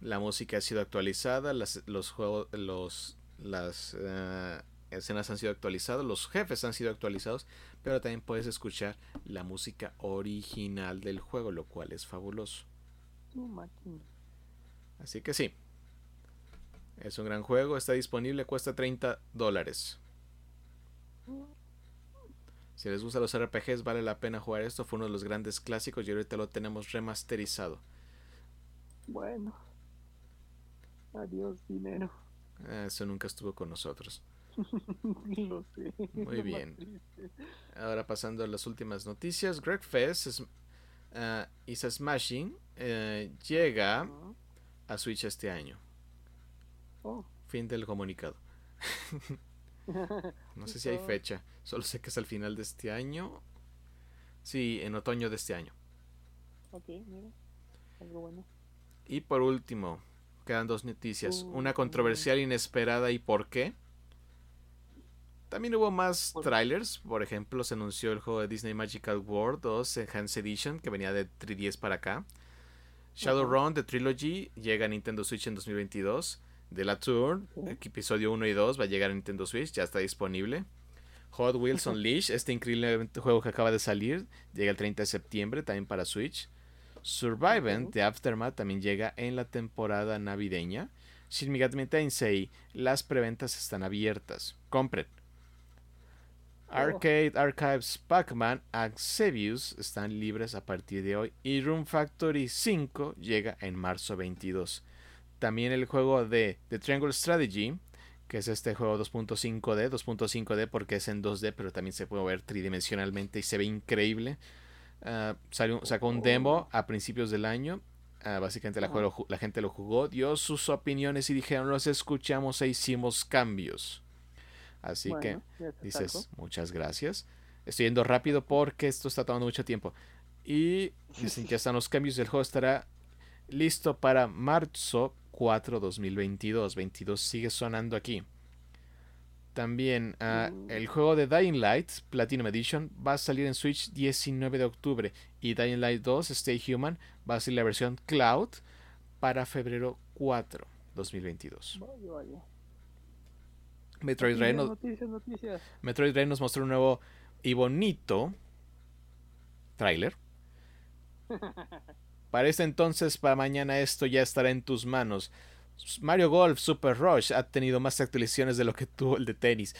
La música ha sido actualizada, las, los juegos, los, las eh, escenas han sido actualizadas, los jefes han sido actualizados, pero también puedes escuchar la música original del juego, lo cual es fabuloso. Así que sí, es un gran juego, está disponible, cuesta 30 dólares. Si les gustan los RPGs, vale la pena jugar esto. Fue uno de los grandes clásicos y ahorita lo tenemos remasterizado. Bueno. Adiós, dinero. Ah, Eso nunca estuvo con nosotros. [LAUGHS] Lo sé. Muy bien. Ahora pasando a las últimas noticias, Greg Fest es, is a Smashing eh, llega a Switch este año. Oh. Fin del comunicado. [LAUGHS] No sé si hay Oh. fecha, solo sé que es al final de este año. Sí, en otoño de este año. ok, mira. Algo bueno. Y por último, quedan dos noticias. Uh, Una controversial inesperada y por qué. También hubo más trailers. Por ejemplo, se anunció el juego de Disney Magical World 2 Enhanced Edition que venía de 3DS para acá. Shadowrun The Trilogy llega a Nintendo Switch en 2022. The La Tour, episodio 1 y 2 va a llegar a Nintendo Switch, ya está disponible. Hot Wheels Unleashed, este increíble juego que acaba de salir, llega el 30 de septiembre también para Switch. Survivant. The Aftermath también llega en la temporada navideña. Shin Megami Tensei, las preventas están abiertas. Compren. Oh. Arcade Archives Pac-Man Axevius están libres a partir de hoy. Y Room Factory 5 llega en marzo 22. También el juego de The Triangle Strategy, que es este juego 2.5D, 2.5D porque es en 2D, pero también se puede ver tridimensionalmente y se ve increíble. Ah, salió- sacó un demo a principios del año. Ah, básicamente la, juego- gente lo jugó, dio sus opiniones y dijeron, los escuchamos e hicimos cambios. Así que Bueno, dices, saco. muchas gracias. Estoy yendo rápido porque esto está tomando mucho tiempo. Y dicen que están los cambios. El juego estará listo para marzo 4 2022. 22 sigue sonando aquí. También uh, el juego de Dying Light Platinum Edition va a salir en Switch 19 de octubre y Dying Light 2 Stay Human va a salir la versión Cloud para febrero 4, 2022. Vale, vale. Metroid Dread nos, Noticias, noticias. Metroid nos mostró un nuevo y bonito tráiler. [LAUGHS] Para este entonces, para mañana esto ya estará en tus manos. Mario Golf Super Rush ha tenido más actualizaciones de lo que tuvo el de tenis.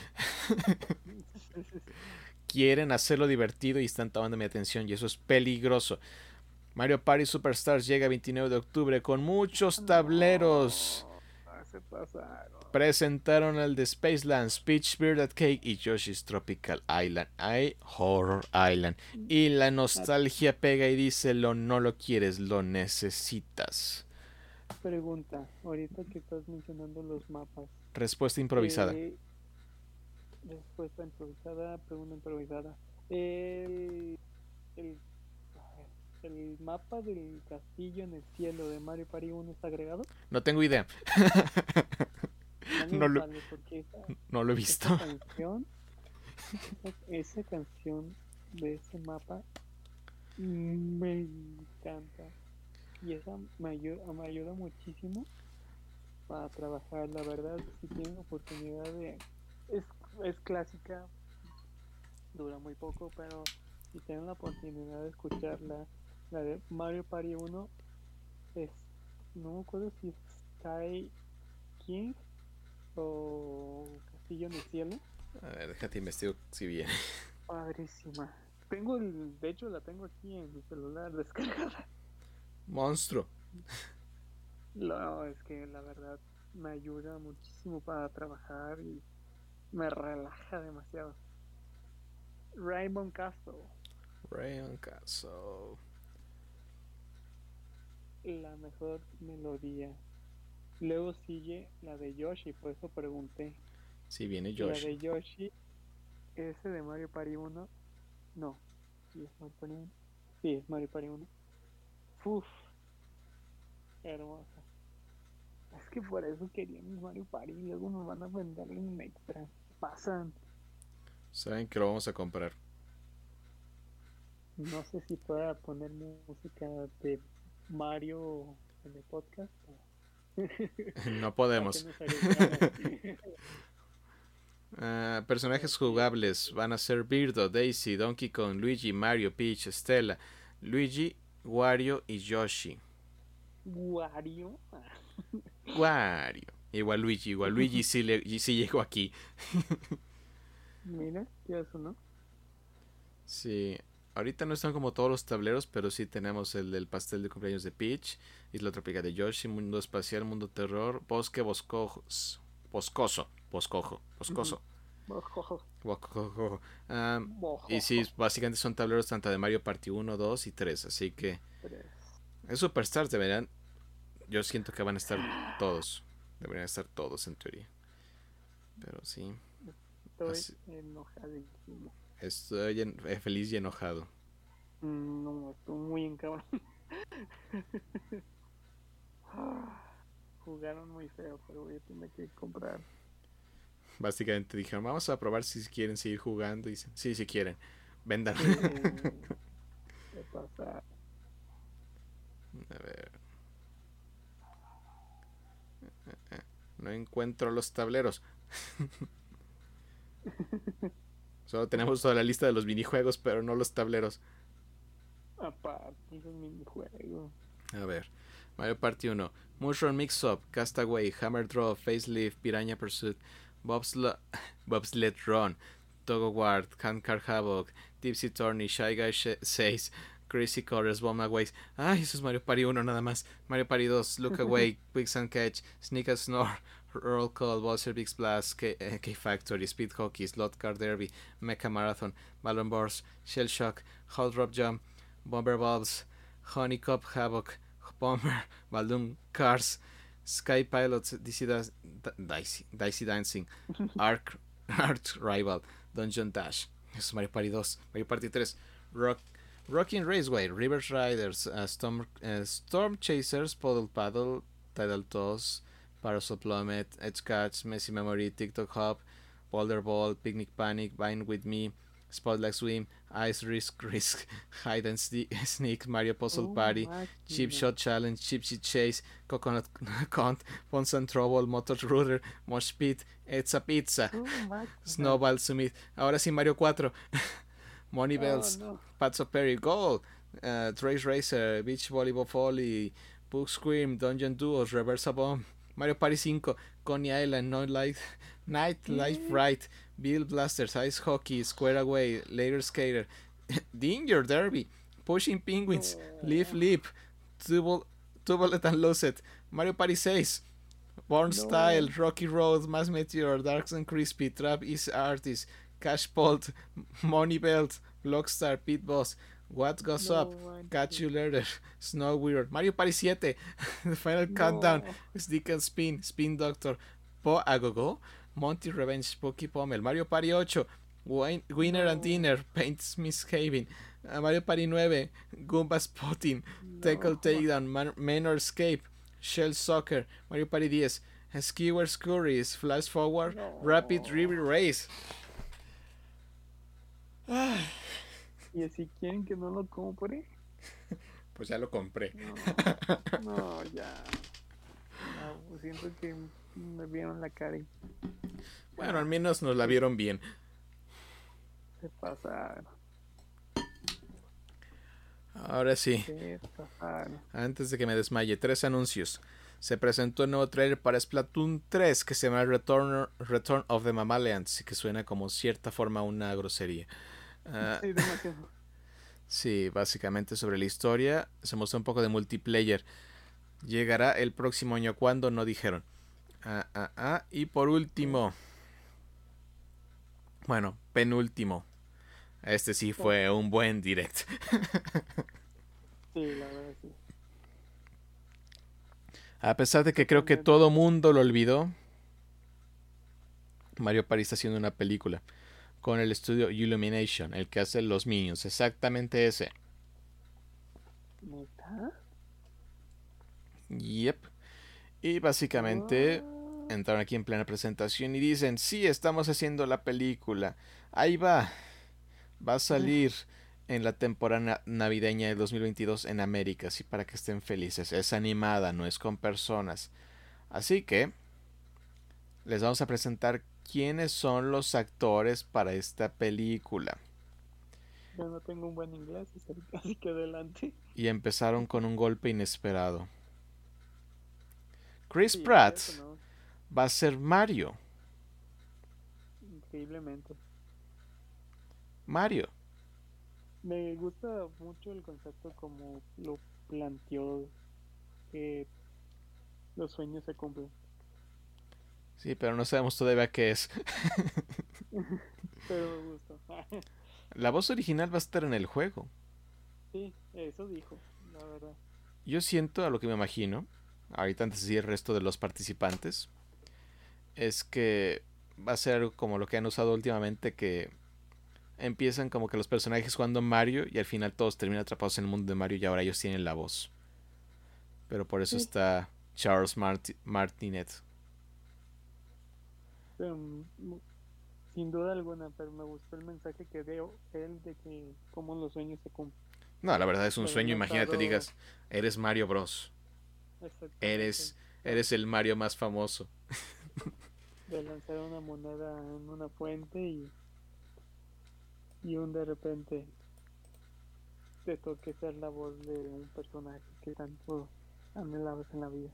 [LAUGHS] Quieren hacerlo divertido y están tomando mi atención y eso es peligroso. Mario Party Superstars llega el 29 de octubre con muchos tableros. Se pasaron. Presentaron el de Spacelands, Peach Bearded Cake y Yoshi's Tropical Island. Hay Horror Island. Y la nostalgia pega y dice: lo no lo quieres, lo necesitas. Pregunta, ahorita que estás mencionando los mapas. Respuesta improvisada. eh, respuesta improvisada, pregunta improvisada. El, el mapa del castillo en el cielo de Mario Party 1 está agregado. No tengo idea. [LAUGHS] No lo- esa, No lo he esa visto. canción, esa, esa canción de ese mapa me encanta. Y esa me ayuda, me ayuda muchísimo para trabajar. La verdad, si tienen oportunidad de. Es, es clásica, dura muy poco, pero si tienen la oportunidad de escucharla, la de Mario Party 1, es. No me acuerdo si es Sky King o Castillo en el Cielo. A ver, déjate investigo si bien. Padrísima. Tengo el, de hecho la tengo aquí en mi celular descargada. Monstruo. No, es que la verdad me ayuda muchísimo para trabajar y me relaja demasiado. Raymond Castle, Rayon Castle. la mejor melodía. Luego sigue la de Yoshi, por eso pregunté. Si viene La de Yoshi. Yoshi, ese de Mario Party 1, no. ¿Sí es Mario Party 1? Sí, es Mario Party 1. Uf, hermosa. Es que por eso queríamos Mario Party luego nos van a vender un extra. Pasan. Saben que lo vamos a comprar. No sé si pueda poner música de Mario en el podcast. [LAUGHS] No podemos. [LAUGHS] Ah, personajes jugables van a ser Birdo, Daisy, Donkey Kong, Luigi, Mario, Peach, Stella, Luigi, Wario y Yoshi. Wario. Wario. Igual Luigi, igual [LAUGHS] Luigi sí, le, sí llegó aquí. Mira, ¿qué eso, no? Sí. Ahorita no están como todos los tableros, pero sí tenemos el del pastel de cumpleaños de Peach, Isla Tropical de Yoshi, Mundo Espacial, Mundo Terror, Bosque Boscojo, Boscoso, Boscojo, Boscoso, Boscojo. Y sí, básicamente son tableros tanto de Mario Party 1, 2 y 3, así que es Superstars deberían, yo siento que van a estar todos, deberían estar todos en teoría. Pero sí, Estoy Así- enojadísimo. Estoy en- eh, feliz y enojado. Mm, No, estoy muy encabrón. Jugaron muy feo, pero voy a tener que comprar. Básicamente dijeron, vamos a probar si quieren seguir jugando. Y dicen, sí, si quieren, vendan. ¿Qué [LAUGHS] pasa? A ver. No encuentro los tableros. [LAUGHS] Solo tenemos toda la lista de los minijuegos, pero no los tableros. Aparte, es un minijuego. A ver. Mario Party 1. Mushroom Mix Up, Castaway, Hammer Draw, Facelift, Piranha Pursuit, [LAUGHS] Bobsled Run, Togo Ward, Handcar Havoc, Tipsy Tourney, Shy Guy 6, Crazy Colors, Bomb Aways. Ay, eso es Mario Party 1 nada más. Mario Party 2, Look [LAUGHS] Away, Quicksand Catch, Sneak and Snore, Roll Call, Big Blast, K, eh, K Factory, Speed Hockey, Slot Car Derby, Mecha Marathon, Ballon Bars, Shell Shock, Hot Drop Jump, Bomber Bulbs, Honey Cup Havoc, Bomber, [LAUGHS] Balloon Cars, Sky Pilots, Dicey, Dicey, Dicey Dancing, [LAUGHS] Arc, Arc Rival, Dungeon Dash, es Mario Party 2, Mario Party 3, Rock, Rocking Raceway, Rivers Riders, uh, Storm, uh, Storm Chasers, Puddle Paddle, Tidal Toss, Parasol Plummet, Edge Catch, Messi Memory, TikTok Hub, Boulder Ball, Picnic Panic, Vine With Me, Spotlight Swim, Ice Risk [LAUGHS] Risk, Hide and Sneak, Mario Puzzle Oh, Party. Chip Shot Challenge, Chip Sheet Chase, Coconut [LAUGHS] Count, Pons and Trouble, Motor Router, Mosh Pit, It's a Pizza, Oh. [LAUGHS] Snowball Summit. Ahora sí, Mario 4. Money Oh, Bells, no. Pats of Perry, Goal, uh, Trace Racer, Beach Volleyball Volley, Book Scream, Dungeon Duos, Reversa Bomb, Mario Party 5, Coney Island, No Light, Night Life Right, Bill Blasters, Ice Hockey, Square Away, Later Skater, [LAUGHS] Danger Derby, Pushing Penguins, Leaf Leap, Two Bullet and Lose It, Mario Party 6, Born No. Style, Rocky Road, Mass Meteor, Darks and Crispy, Trap is Artist, Cash Bolt, [LAUGHS] Money Belt, Blockstar, Pit Boss, What Goes No Up. Catch You Later, Snow Weird, Mario Party 7, The Final Countdown, Stick and Spin, Spin Doctor, Po Agogo, Monty Revenge, Pokey Pommel, Mario Party 8, Win- Winner and No. Dinner, Paints Mishaving, uh, Mario Party 9, Goomba Spotting, Tackle No. Takedown, Man- Manor Escape, Shell Soccer, Mario Party 10, Skewer Scurries, Flash Forward, Rapid River Race. Y así quieren que no lo compre. [LAUGHS] Pues ya lo compré. No, [LAUGHS] no ya. No, pues siento que me vieron la cara y Bueno, al menos nos la vieron bien. se pasaron. Ahora sí. Se pasaron. Antes de que me desmaye, tres anuncios. Se presentó el nuevo trailer para Splatoon 3 que se llama Return, Return of the Mammalians y que suena como cierta forma una grosería. Ah, Sí, demasiado. [LAUGHS] sí, básicamente sobre la historia. Se mostró un poco de multiplayer. Llegará el próximo año cuando no dijeron. Ah, ah, ah. Y por último. Bueno, penúltimo. Este sí fue un buen direct. Sí, la verdad sí. A pesar de que creo que todo mundo lo olvidó, Mario Party está haciendo una película con el estudio Illumination, el que hace los Minions, exactamente ese. Yep. Y básicamente Ah, entraron aquí en plena presentación y dicen, sí, estamos haciendo la película. Ahí va. Va a salir en la temporada navideña de 2022 en América, así para que estén felices. Es animada, no es con personas. Así que les vamos a presentar quiénes son los actores para esta película. Yo no tengo un buen inglés, así que- [LAUGHS] adelante. Y empezaron con un golpe inesperado. Chris Sí, Pratt no, va a ser Mario. Increíblemente. Mario. Me gusta mucho el concepto como lo planteó que los sueños se cumplen. Sí, pero no sabemos todavía qué es. Pero me gustó. [LAUGHS] La voz original va a estar en el juego. sí, eso dijo, la verdad. Yo siento a lo que me imagino, ahorita antes de decir el resto de los participantes, es que va a ser algo como lo que han usado últimamente, que empiezan como que los personajes jugando Mario y al final todos terminan atrapados en el mundo de Mario y ahora ellos tienen la voz. Pero por eso Sí. está Charles Marti- Martinet. Mm, sin duda alguna, pero me gustó el mensaje que dio él de que cómo los sueños se cumplen. No, la verdad es un Pero sueño, imagínate, digas, eres Mario Bros. Eres, eres el Mario más famoso. De lanzar una moneda en una fuente y, y un de repente te toque ser la voz de un personaje que tanto anhelabas en la vida.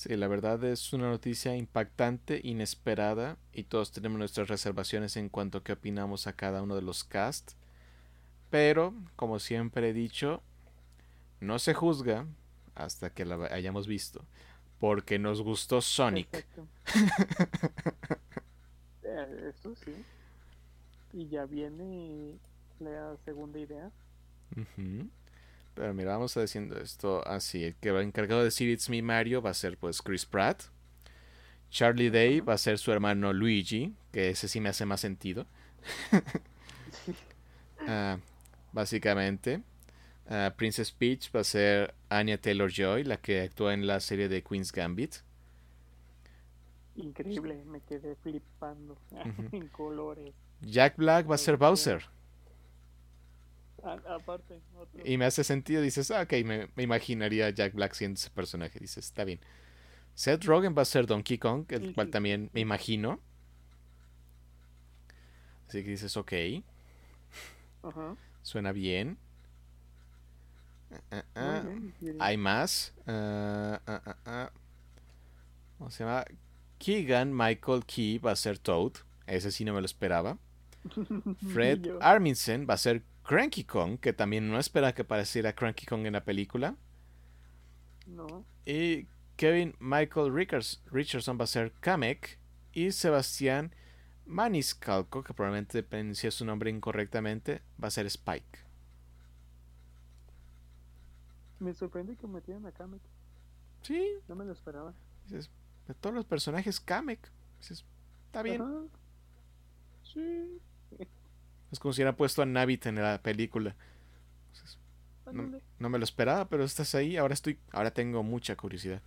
Sí, la verdad es una noticia impactante, inesperada, y todos tenemos nuestras reservaciones en cuanto a qué opinamos a cada uno de los cast. Pero, como siempre he dicho, no se juzga hasta que la hayamos visto. Porque nos gustó Sonic. [LAUGHS] Eh, Eso sí. Y ya viene la segunda idea. Ujú. Pero mira, vamos a diciendo esto así. El que va encargado de decir It's Me Mario va a ser pues Chris Pratt. Charlie Day va a ser su hermano Luigi, que ese sí me hace más sentido. [LAUGHS] Ah, básicamente. ah, Princess Peach va a ser Anya Taylor Joy, la que actúa en la serie de Queen's Gambit. increíble, me quedé flipando [LAUGHS] en colores. Jack Black va a ser Bowser. Aparte, Y me hace sentido, dices, ah, ok, me, me, imaginaría a Jack Black siendo ese personaje. Dices, está bien. Seth Rogen va a ser Donkey Kong, el cual también me imagino. Así que dices, ok. Suena bien. Ah, ah, ah. Hay más. ¿Cómo se llama? Keegan Michael Key va a ser Toad. Ese sí no me lo esperaba. [LAUGHS] Fred Armisen va a ser Cranky Kong, que también no espera que pareciera Cranky Kong en la película. No. Y Kevin Michael Richardson va a ser Kamek. Y Sebastián Maniscalco, que probablemente pronuncié su nombre incorrectamente, va a ser Spike. Me sorprende que metieran a Kamek. Sí. No me lo esperaba. de todos los personajes, Kamek. está bien. Sí. [LAUGHS] Es como si hubiera puesto a Navit en la película. no, no, me lo esperaba, pero estás ahí. Ahora estoy. Ahora tengo mucha curiosidad.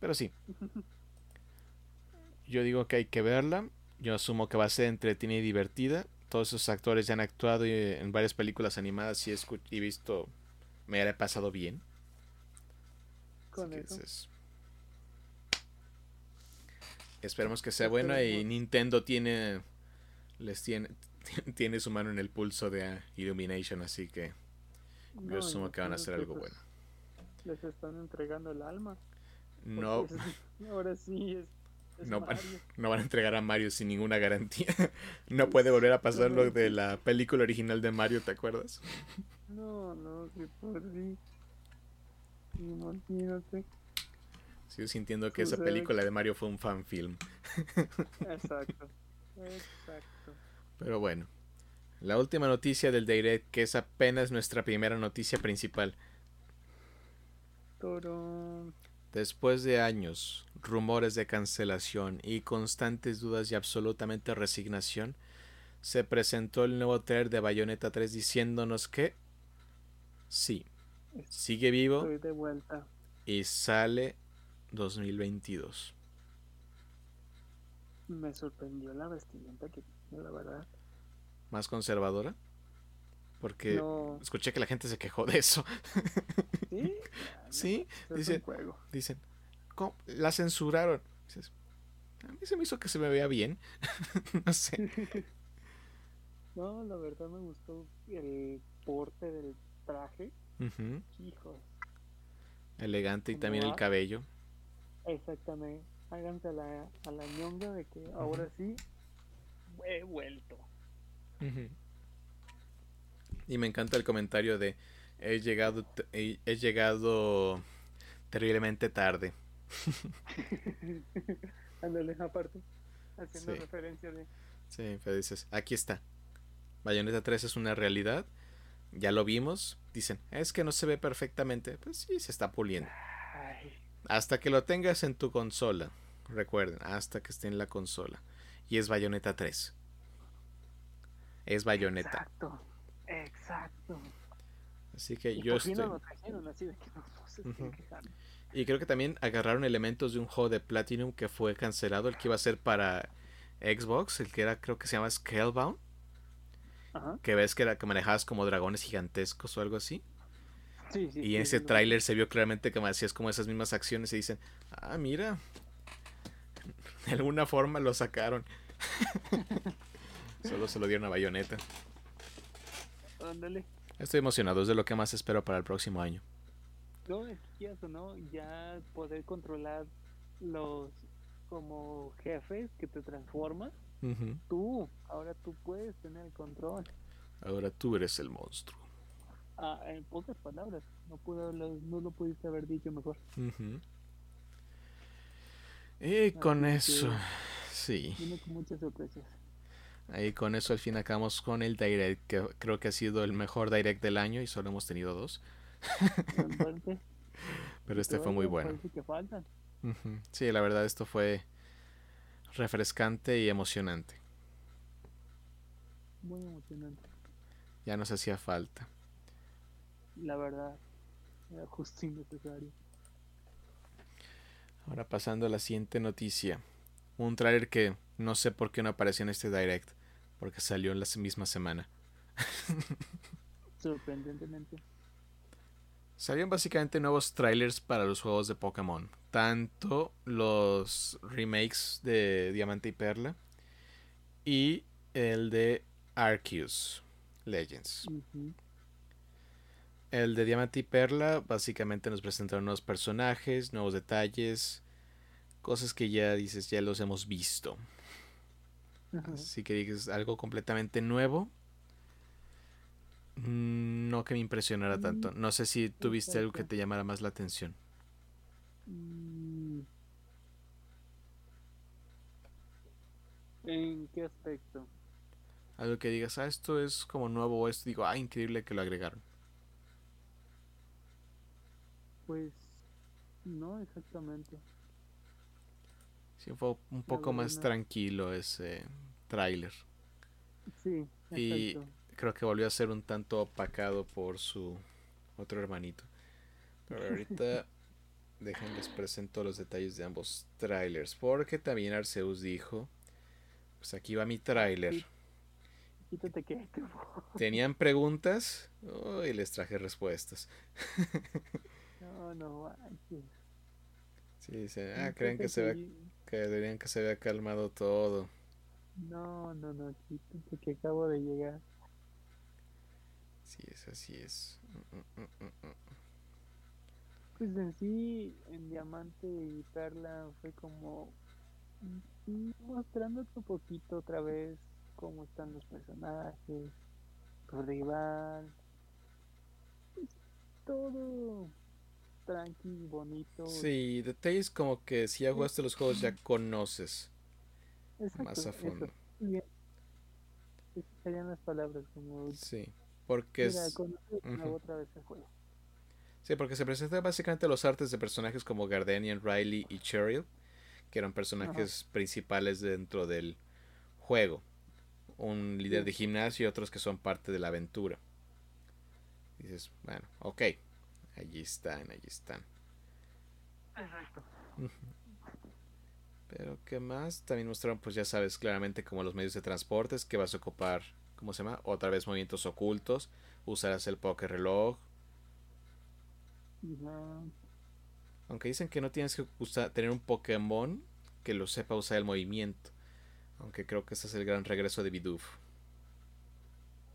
Pero sí. [LAUGHS] Yo digo que hay que verla. Yo asumo que va a ser entretenida y divertida. Todos esos actores ya han actuado en varias películas animadas y he, visto. Me ha pasado bien. Con eso. esperemos que sea buena y Nintendo tiene. Les tiene. [LAUGHS] Tiene su mano en el pulso de Illumination, así que yo asumo que van a hacer algo bueno. Les están entregando el alma. No. [LAUGHS] ahora sí es [LAUGHS] no, van a entregar a Mario sin ninguna garantía. no puede volver a pasar lo de la película original de Mario, ¿te acuerdas? No, no, que por sí. Imagínate. Sigo sintiendo que esa película de Mario fue un fan film. Exacto. Exacto. Pero bueno. La última noticia del Direct, que es apenas nuestra primera noticia principal. Después de años, rumores de cancelación y constantes dudas y absolutamente resignación, se presentó el nuevo trailer de Bayonetta 3 diciéndonos que sí, sigue vivo de vuelta. y sale 2022. Me sorprendió la vestimenta que la verdad. ¿Más conservadora? Porque escuché que la gente se quejó de eso. ¿Sí? [LAUGHS] sí, dicen, dicen, la censuraron. a mí se me hizo que se me vea bien. [LAUGHS] no sé. [LAUGHS] No, la verdad me gustó el porte del traje. Hijos. Elegante y también el cabello. Exactamente. Háganse a la, a la ñonga de que ahora sí he vuelto. Y me encanta el comentario de he llegado he, llegado terriblemente tarde. [LAUGHS] Ándale, aparte, haciendo referencia de Sí, pero dices, aquí está. Bayonetta 3 es una realidad. Ya lo vimos. Dicen, es que no se ve perfectamente. Pues sí, se está puliendo. Hasta que lo tengas en tu consola. Recuerden, hasta que esté en la consola. Y es Bayonetta 3. Es Bayonetta. Exacto. Exacto. Así que yo estoy. Y creo que también agarraron elementos de un juego de Platinum que fue cancelado, el que iba a ser para Xbox, el que era, creo que se llama Scalebound. Que ves que era que manejabas como dragones gigantescos o algo así. y en ese tráiler se vio claramente que me hacías como esas mismas acciones y dicen, ah, mira, [LAUGHS] de alguna forma lo sacaron. [LAUGHS] Solo se lo dieron a Bayonetta. Estoy emocionado, es de lo que más espero para el próximo año. No, o no, ya poder controlar los como jefes que te transforman. Tú, ahora tú puedes tener el control. Ahora tú eres el monstruo. Ah, en pocas palabras, no, puedo, no lo pudiste haber dicho mejor. Y con eso, sí. Viene con muchas sorpresas. Ahí con eso al fin acabamos con el direct, que creo que ha sido el mejor direct del año y solo hemos tenido dos. [LAUGHS] Pero este fue muy bueno. Sí, la verdad esto fue refrescante y emocionante. Muy emocionante. Ya nos hacía falta. La verdad, era justo innecesario. Ahora pasando a la siguiente noticia. Un trailer que no sé por qué no apareció en este direct, porque salió en la misma semana. Sorprendentemente. Salieron básicamente nuevos trailers para los juegos de Pokémon. Tanto los remakes de Diamante y Perla y el de Arceus Legends. El de Diamante y Perla básicamente nos presentaron nuevos personajes, nuevos detalles, cosas que ya dices, ya los hemos visto. Así que dices algo completamente nuevo. Mm, no que me impresionara tanto. Mm, no sé si tuviste algo que te llamara más la atención. Mm. ¿En qué aspecto? Algo que digas, ah, esto es como nuevo o esto, digo, ah, increíble que lo agregaron. Pues no exactamente. Sí, fue un poco más tranquilo ese tráiler. Sí, exacto. Y creo que volvió a ser un tanto opacado por su otro hermanito. Pero [LAUGHS] ahorita déjenles presento los detalles de ambos trailers. Porque también Arceus dijo, pues aquí va mi tráiler. ¿Tenían preguntas? y les traje respuestas. [LAUGHS] no, no Sí, dice, ah, creen que se ve, que deberían que se vea calmado todo. No, no, no, quítate que acabo de llegar. Sí es, así es. Mm, mm, mm, pues en sí, en Diamante y Perla fue como mostrando un poquito otra vez cómo están los personajes, tu rival, todo tranqui, bonito. Sí, detalles como que si ya jugaste los juegos ya conoces más a fondo. Bien. serían las palabras como... Sí. Porque es... otra vez el juego. Sí, porque se presentan básicamente los artes de personajes como Gardenian, Riley y Cheryl, que eran personajes principales dentro del juego. Un líder de gimnasio y otros que son parte de la aventura. dices, bueno, ok, allí están, allí están. Exacto. Pero ¿qué más? También mostraron, pues ya sabes, claramente como los medios de transportes que vas a ocupar ¿cómo se llama? Otra vez movimientos ocultos, usarás el poker reloj. Aunque dicen que no tienes que tener un Pokémon que lo sepa usar el movimiento. Aunque creo que ese es el gran regreso de Bidoof.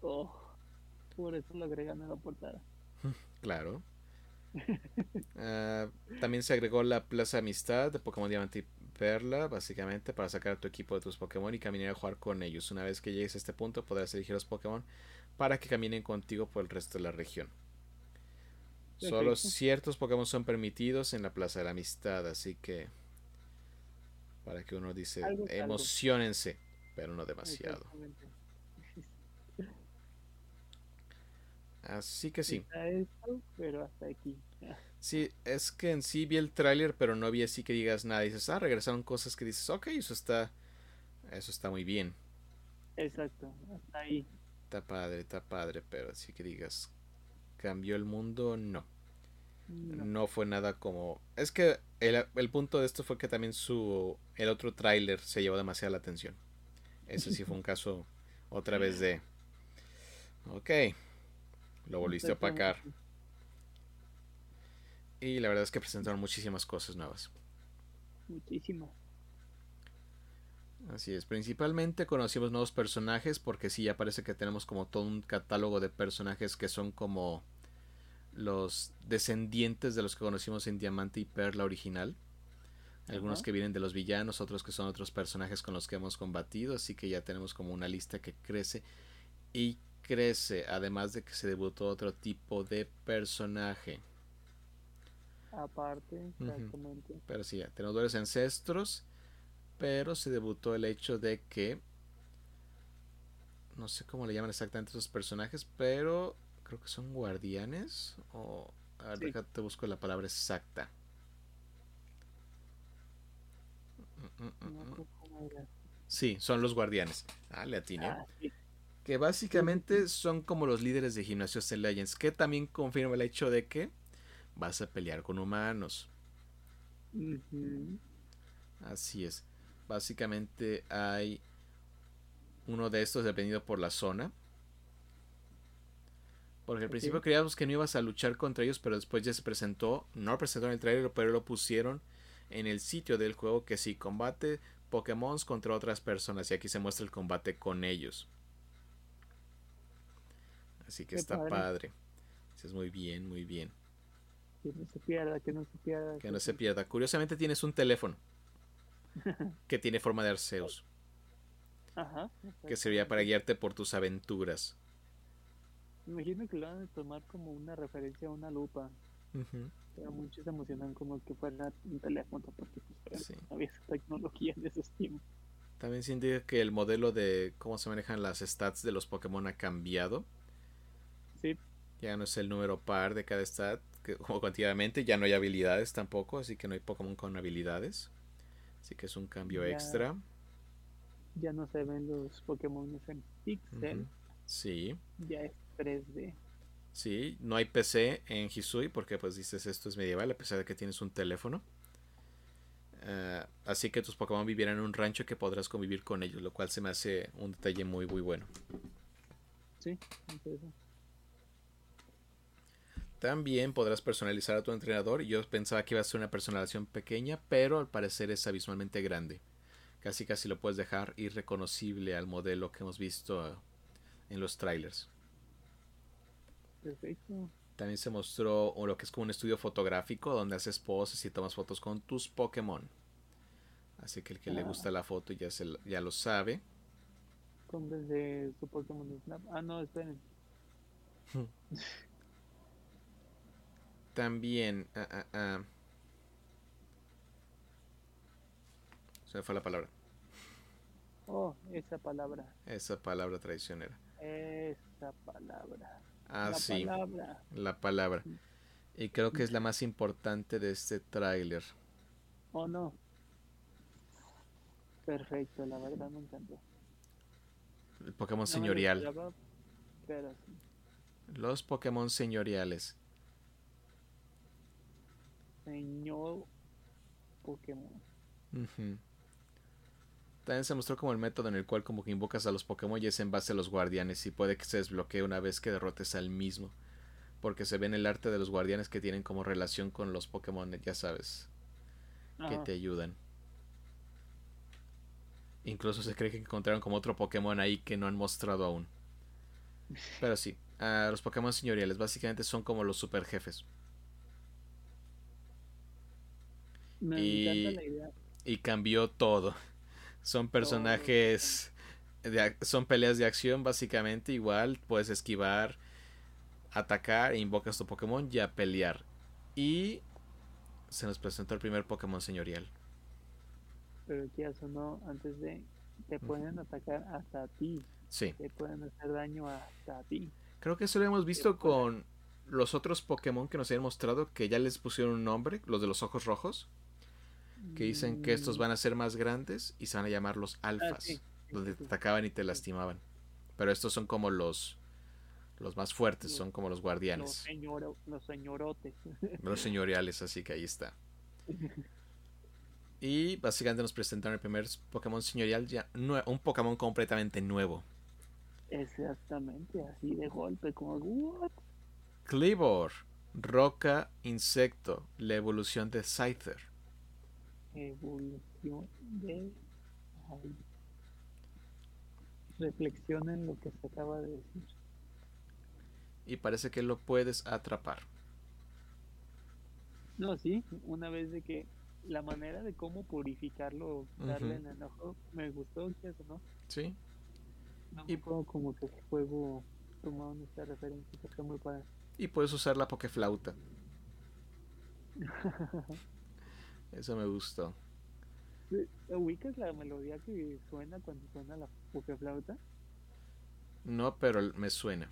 Oh, por eso lo agregan a la portada. [LAUGHS] claro. Ah, también se agregó la Plaza Amistad de Pokémon Diamante Perla, básicamente, para sacar a tu equipo de tus Pokémon y caminar a jugar con ellos. Una vez que llegues a este punto, podrás elegir los Pokémon para que caminen contigo por el resto de la región. Solo ciertos Pokémon son permitidos en la Plaza de la Amistad, así que para que uno dice, emocionense, pero no demasiado. Así que sí. pero hasta aquí. Sí, es que en sí vi el tráiler, pero no vi así que digas nada. Dices, ah, regresaron cosas que dices, ok, eso está, eso está muy bien. Exacto, hasta ahí. Está padre, está padre, pero así que digas, cambió el mundo, no. No, fue nada como... Es que el, el, punto de esto fue que también su... El otro tráiler se llevó demasiada la atención. Ese sí fue un [LAUGHS] caso otra vez de... Ok, lo volviste a opacar. Y la verdad es que presentaron muchísimas cosas nuevas. Muchísimas. Así es, principalmente conocimos nuevos personajes porque sí, ya parece que tenemos como todo un catálogo de personajes que son como los descendientes de los que conocimos en Diamante y Perla original. Algunos que vienen de los villanos, otros que son otros personajes con los que hemos combatido, así que ya tenemos como una lista que crece y crece, además de que se debutó otro tipo de personaje. Aparte, exactamente. Pero sí, tenemos varios ancestros, pero se debutó el hecho de que no sé cómo le llaman exactamente esos personajes, pero creo que son guardianes o a ver, déjate busco la palabra exacta. Mm, mm, mm, sí, son los guardianes. Ah, le atiné. Ah, que básicamente son como los líderes de Gimnasios en Legends, que también confirma el hecho de que vas a pelear con humanos. Así es. Básicamente hay uno de estos dependiendo por la zona. Porque al principio creíamos que no ibas a luchar contra ellos, pero después ya se presentó, no lo presentó en el trailer, pero lo pusieron en el sitio del juego que sí, combate Pokémon contra otras personas y aquí se muestra el combate con ellos. Así que está padre. Es muy bien, muy bien. Que no se pierda, que no se pierda. Que no se pierda. Curiosamente tienes un teléfono [LAUGHS] que tiene forma de Arceus. Ajá. Que serviría para guiarte por tus aventuras. Me imagino que lo van a tomar como una referencia a una lupa. Pero muchos se emocionan como que fuera un teléfono porque pues, no había esa tecnología en esos tiempos. También se indica que el modelo de cómo se manejan las stats de los Pokémon ha cambiado. Ya no es el número par de cada stat, que, como continuamente, ya no hay habilidades tampoco, así que no hay Pokémon con habilidades. Así que es un cambio extra. Ya no se ven los Pokémon en pixel. Sí. Ya es 3D. Sí, no hay PC en Hisui porque pues dices esto es medieval a pesar de que tienes un teléfono. Ah, así que tus Pokémon vivieran en un rancho que podrás convivir con ellos, lo cual se me hace un detalle muy muy bueno. Sí, También podrás personalizar a tu entrenador. Yo pensaba que iba a ser una personalización pequeña, pero al parecer es abismalmente grande. Casi casi lo puedes dejar irreconocible al modelo que hemos visto en los trailers. Perfecto. También se mostró lo que es como un estudio fotográfico donde haces poses y tomas fotos con tus Pokémon. Así que el que le ah. gusta la foto ya, se, ya lo sabe. Con desde su Pokémon Snap. Ah, no, esperen. [LAUGHS] También. Ah, ah, ah. Se me fue la palabra. Oh, esa palabra. Esa palabra traicionera. Esa palabra. Ah, sí. La palabra. Y creo que es la más importante de este tráiler. ¿O no? Perfecto, la verdad me encantó. El Pokémon señorial. Los Pokémon señoriales. Señor Pokémon. También se mostró como el método en el cual como que invocas a los Pokémon y es en base a los guardianes y puede que se desbloquee una vez que derrotes al mismo. Porque se ve en el arte de los guardianes que tienen como relación con los Pokémon, ya sabes, que te ayudan. Incluso se cree que encontraron como otro Pokémon ahí que no han mostrado aún. [LAUGHS] Pero sí, los Pokémon señoriales básicamente son como los super jefes. Y, y cambió todo. Son personajes. son peleas de acción, básicamente. Igual puedes esquivar, atacar, e invocas tu Pokémon y a pelear. Y se nos presentó el primer Pokémon señorial. Pero ya sonó antes de. Te pueden atacar hasta ti. Sí. Te pueden hacer daño hasta ti. Creo que eso lo hemos visto con los otros Pokémon que nos habían mostrado que ya les pusieron un nombre, los de los ojos rojos que dicen que estos van a ser más grandes y se van a llamar los ah, alfas, donde te atacaban y te lastimaban. Pero estos son como los los más fuertes, son como los guardianes. Los, señorotes. [LAUGHS] Los señoriales, así que ahí está. [LAUGHS] Y básicamente nos presentaron el primer Pokémon señorial, ya un Pokémon completamente nuevo. Exactamente, así de golpe, como ¿what? Clibor, roca, insecto, la evolución de Scyther evolución de reflexiona en lo que se acaba de decir. Y parece que lo puedes atrapar. No sí una vez de que la manera de cómo purificarlo darle en el enojo me gustó eso no sí. Y puedo como que el juego tomado esta referencia que muy padre y puedes usar la pokeflauta [LAUGHS] Eso me gustó. ¿Ubicas la melodía que suena cuando suena la flauta? No, pero me suena.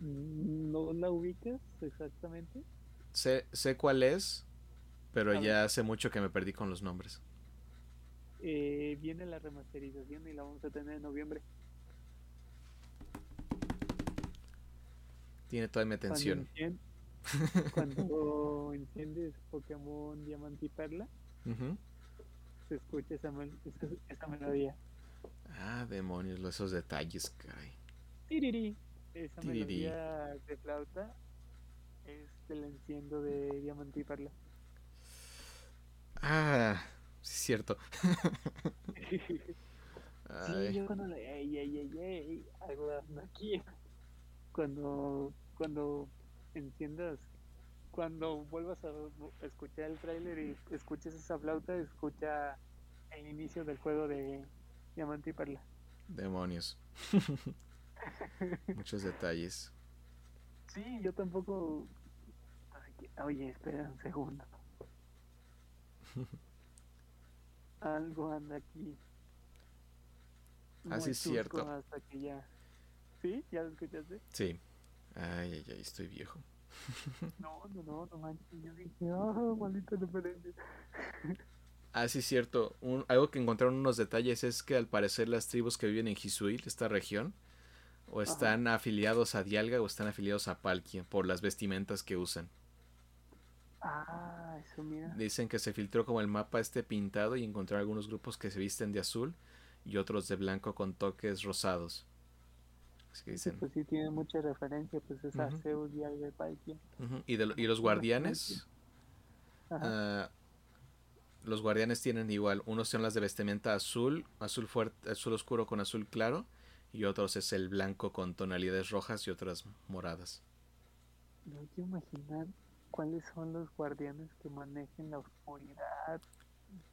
¿No la ubicas exactamente? Sé, sé cuál es, pero ya hace mucho que me perdí con los nombres. Eh, viene la remasterización y la vamos a tener en noviembre. Tiene toda mi atención. [LAUGHS] Cuando enciendes Pokémon Diamante y Perla, se escucha esa, esa, esa melodía. Ah, demonios, esos detalles, caray. Tiriri. Esa Tiriri. melodía de flauta es del enciendo de Diamante y Perla. Ah, sí es cierto. [LAUGHS] sí, yo cuando le. Ey, ey, ey, ey, algo aquí. Cuando, cuando enciendas, cuando vuelvas a escuchar el tráiler y escuches esa flauta, escucha el inicio del juego de Diamante y Perla. demonios. [LAUGHS] Muchos detalles. Sí, yo tampoco. Oye, espera un segundo. [LAUGHS] Algo anda aquí. Ah, sí Muy es cierto. Hasta que ya. ¿Sí? ¿Ya lo escuchaste? Sí. Ay, ay, ay, estoy viejo. [LAUGHS] [LAUGHS] No, no, no, no manches. Yo dije, ah, maldita referencia. [LAUGHS] Ah, sí es cierto. Un- algo que encontraron unos detalles es que al parecer las tribus que viven en Hisuil, esta región, o Ajá. están afiliados a Dialga o están afiliados a Palkia por las vestimentas que usan. Ah, eso mira. Dicen que se filtró como el mapa este pintado y encontraron algunos grupos que se visten de azul y otros de blanco con toques rosados. Que dicen. pues sí tiene mucha referencia, pues es a Ujú. Zeus y al de Palkia. Ujú, Y, de y los guardianes, Ajá. ah, los guardianes tienen igual. Unos son las de vestimenta azul, azul fuerte, azul oscuro con azul claro, y otros es el blanco con tonalidades rojas y otras moradas. No hay que imaginar cuáles son los guardianes que manejen la oscuridad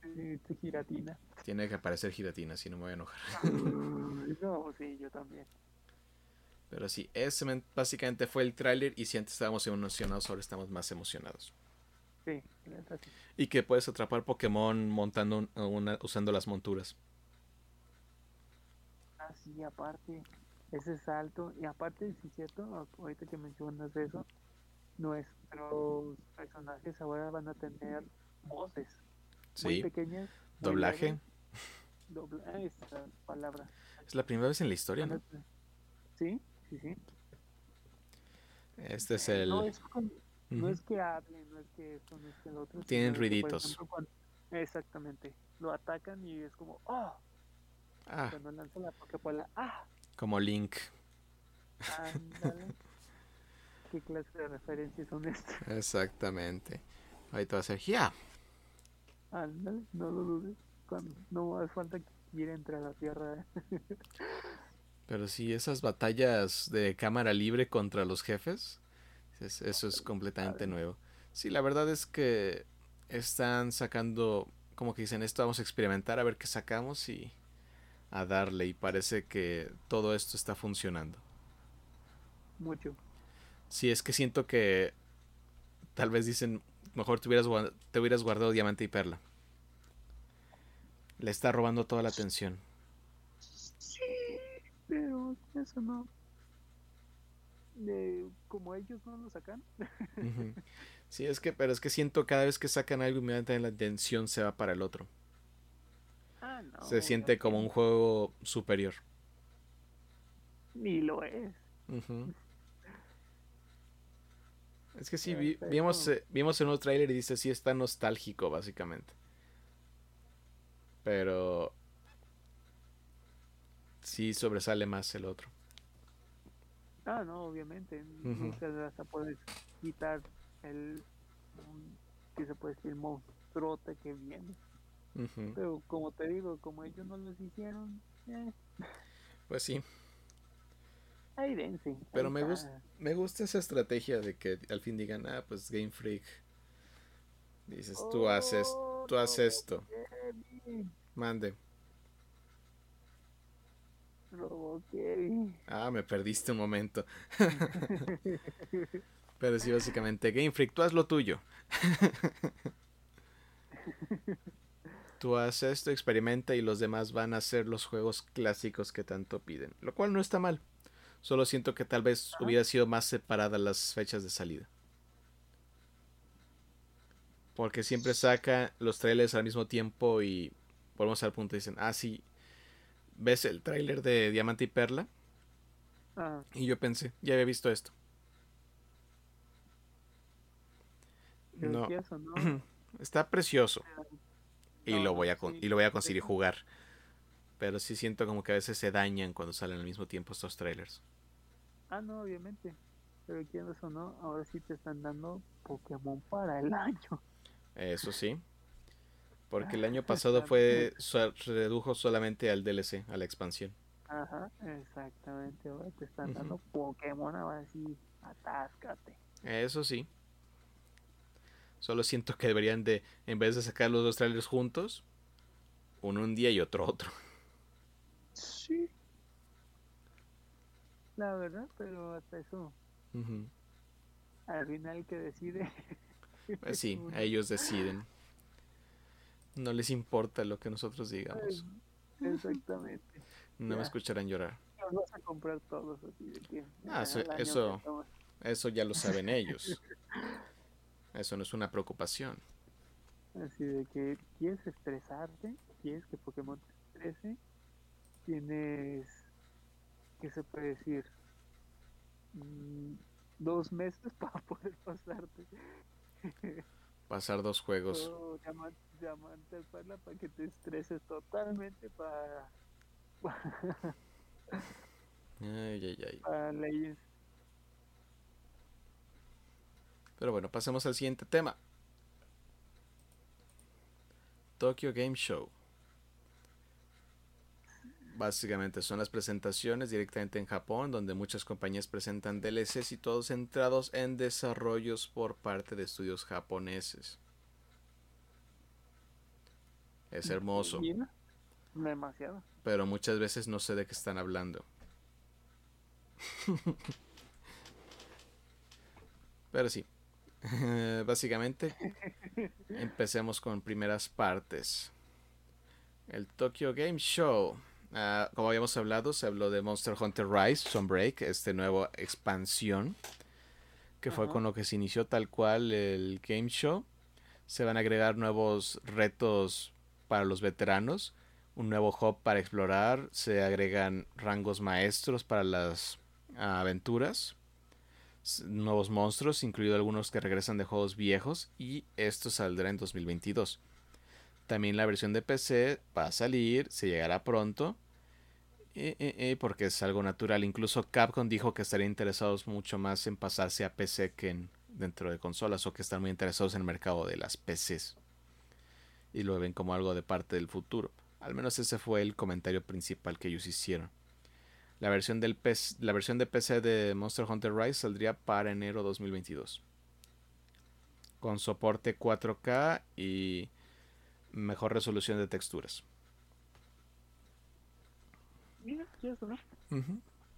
de, de giratina. Tiene que aparecer giratina, si no me voy a enojar. No, sí, yo también. Pero sí, ese men- básicamente fue el tráiler y si antes estábamos emocionados, ahora estamos más emocionados. Sí. Y que puedes atrapar Pokémon montando un- una, usando las monturas. Ah, sí, aparte, ese salto, y aparte, sí, cierto, a- ahorita que mencionas eso, nuestros personajes ahora van a tener voces muy Sí, pequeñas. muy doblaje. largas. Dobla ah, esa palabra. Es la primera vez en la historia, ¿no? Sí, sí, sí. Este es Eh, el... No es, con- no Ujú. es que hablen, no es que esto, no es que lo otro. Tienen ruiditos. ejemplo, cuando- exactamente. Lo atacan y es como, ¡oh! Ah, Cuando lanza la Pokébola, ¡ah! como Link. Ándale. [LAUGHS] ¿Qué clase de referencias son estas? Exactamente. Ahorita va a ser ya. Ándale, no lo dudes. Cuando, no hace falta que ir entre a la tierra. [LAUGHS] Pero sí, esas batallas de cámara libre contra los jefes, es- eso es completamente nuevo. Sí, la verdad es que están sacando, como que dicen, esto vamos a experimentar a ver qué sacamos y a darle. Y parece que todo esto está funcionando. Mucho. Sí, es que siento que tal vez dicen, mejor te hubieras, gua- te hubieras guardado diamante y perla. Le está robando toda la atención. Eso no. Como ellos no lo sacan. Sí, es que, pero es que siento cada vez que sacan algo, inmediatamente la atención se va para el otro. Ah, no. se siente como un juego superior. Ni lo es. Es que sí, vi- vimos, eh, vimos en un tráiler y dice, sí, está nostálgico, básicamente. Pero... Sí sobresale más el otro. Ah, no, obviamente. Ujú. Nunca vas a poder quitar el. que se puede decir? Monstruote que viene. Pero como te digo, como ellos no los hicieron, eh, Pues sí, ahí dense. Pero ahí me está. gusta, me gusta esa estrategia de que al fin digan, ah, pues Game Freak. Dices, tú haces, tú haces esto. Mande. Robo Kevin. Ah, me perdiste un momento. [LAUGHS] Pero sí, básicamente, Game Freak, tú haz lo tuyo. [LAUGHS] tú haz esto, experimenta y los demás van a hacer los juegos clásicos que tanto piden. Lo cual no está mal. Solo siento que tal vez hubiera sido más separadas las fechas de salida. Porque siempre saca los trailers al mismo tiempo y volvemos al punto y dicen, ah, sí, ves el trailer de Diamante y Perla. Ah, Y yo pensé, ya había visto esto. No, precioso, ¿no? [CLEARS THROAT] está precioso. y, lo voy a, y lo voy a conseguir jugar. Pero sí siento como que a veces se dañan cuando salen al mismo tiempo estos trailers. Ah, no, obviamente. Pero quieres o no, ahora sí te están dando Pokémon para el [LAUGHS] año. Eso sí. Porque el año [LAUGHS] pasado fue se redujo solamente al DLC, a la expansión. Ajá, exactamente. Ahora te están dando Pokémon, ahora sí, atáscate. Eso sí. Solo siento que deberían de, en vez de sacar los dos trailers juntos, uno un día y otro otro. Sí. La verdad, pero hasta eso. Al final que decide. [LAUGHS] Pues sí, [LAUGHS] ellos deciden. No les importa lo que nosotros digamos. Exactamente. [LAUGHS] No me escucharán llorar. Nos vas a comprar todos así de que. Ah, eso, eso ya lo saben ellos. [LAUGHS] Eso no es una preocupación. Así de que quieres estresarte, quieres que Pokémon te estrese, tienes, ¿qué se puede decir? Mm, dos meses [LAUGHS] para poder pasarte. Pasar dos juegos. Llamante, para que te estreses totalmente para... ay, ay, ay. Para leyes. Pero bueno, pasemos al siguiente tema. Tokyo Game Show. Básicamente son las presentaciones directamente en Japón, donde muchas compañías presentan DLCs y todos centrados en desarrollos por parte de estudios japoneses. Es hermoso. Demasiado. Pero muchas veces no sé de qué están hablando. [LAUGHS] Pero sí, [LAUGHS] Básicamente, empecemos con primeras partes. El Tokyo Game Show. Ah, como habíamos hablado, se habló de Monster Hunter Rise, Sunbreak, este nuevo expansión, que fue con lo que se inició tal cual el Game Show. Se van a agregar nuevos retos para los veteranos, un nuevo hub para explorar, se agregan rangos maestros para las aventuras nuevos monstruos, incluido algunos que regresan de juegos viejos, y esto saldrá en 2022. También la versión de PC va a salir, se llegará pronto, porque es algo natural. Incluso Capcom dijo que estaría interesados mucho más en pasarse a PC que en, dentro de consolas, o que están muy interesados en el mercado de las PCs. Y lo ven como algo de parte del futuro. Al menos ese fue el comentario principal que ellos hicieron. La versión, del la versión de PC de Monster Hunter Rise saldría para enero 2022. Con soporte 4K y mejor resolución de texturas.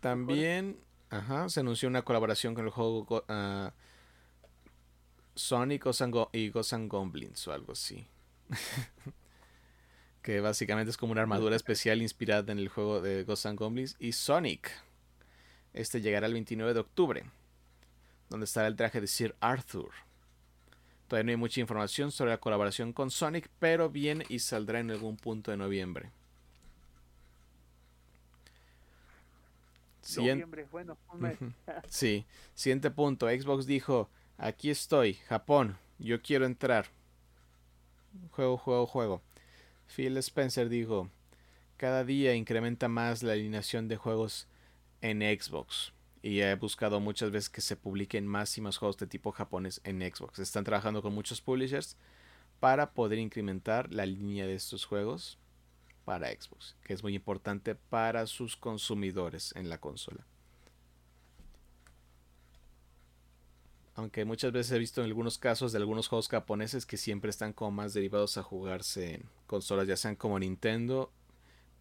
También se anunció una colaboración con el juego uh, Sonic y Ghost Goblins o algo así. [LAUGHS] que básicamente es como una armadura especial inspirada en el juego de Ghosts and Goblins y Sonic. Este llegará el 29 de octubre, donde estará el traje de Sir Arthur. Todavía no hay mucha información sobre la colaboración con Sonic, pero viene y saldrá en algún punto de noviembre. Noviembre, bueno, sí, siguiente punto. Xbox dijo, aquí estoy, Japón, yo quiero entrar. Juego, juego, juego. Phil Spencer dijo, cada día incrementa más la alineación de juegos en Xbox. Y he buscado muchas veces que se publiquen más y más juegos de tipo japonés en Xbox. Están trabajando con muchos publishers para poder incrementar la línea de estos juegos para Xbox, que es muy importante para sus consumidores en la consola. Aunque muchas veces he visto en algunos casos de algunos juegos japoneses que siempre están como más derivados a jugarse en consolas, ya sean como Nintendo,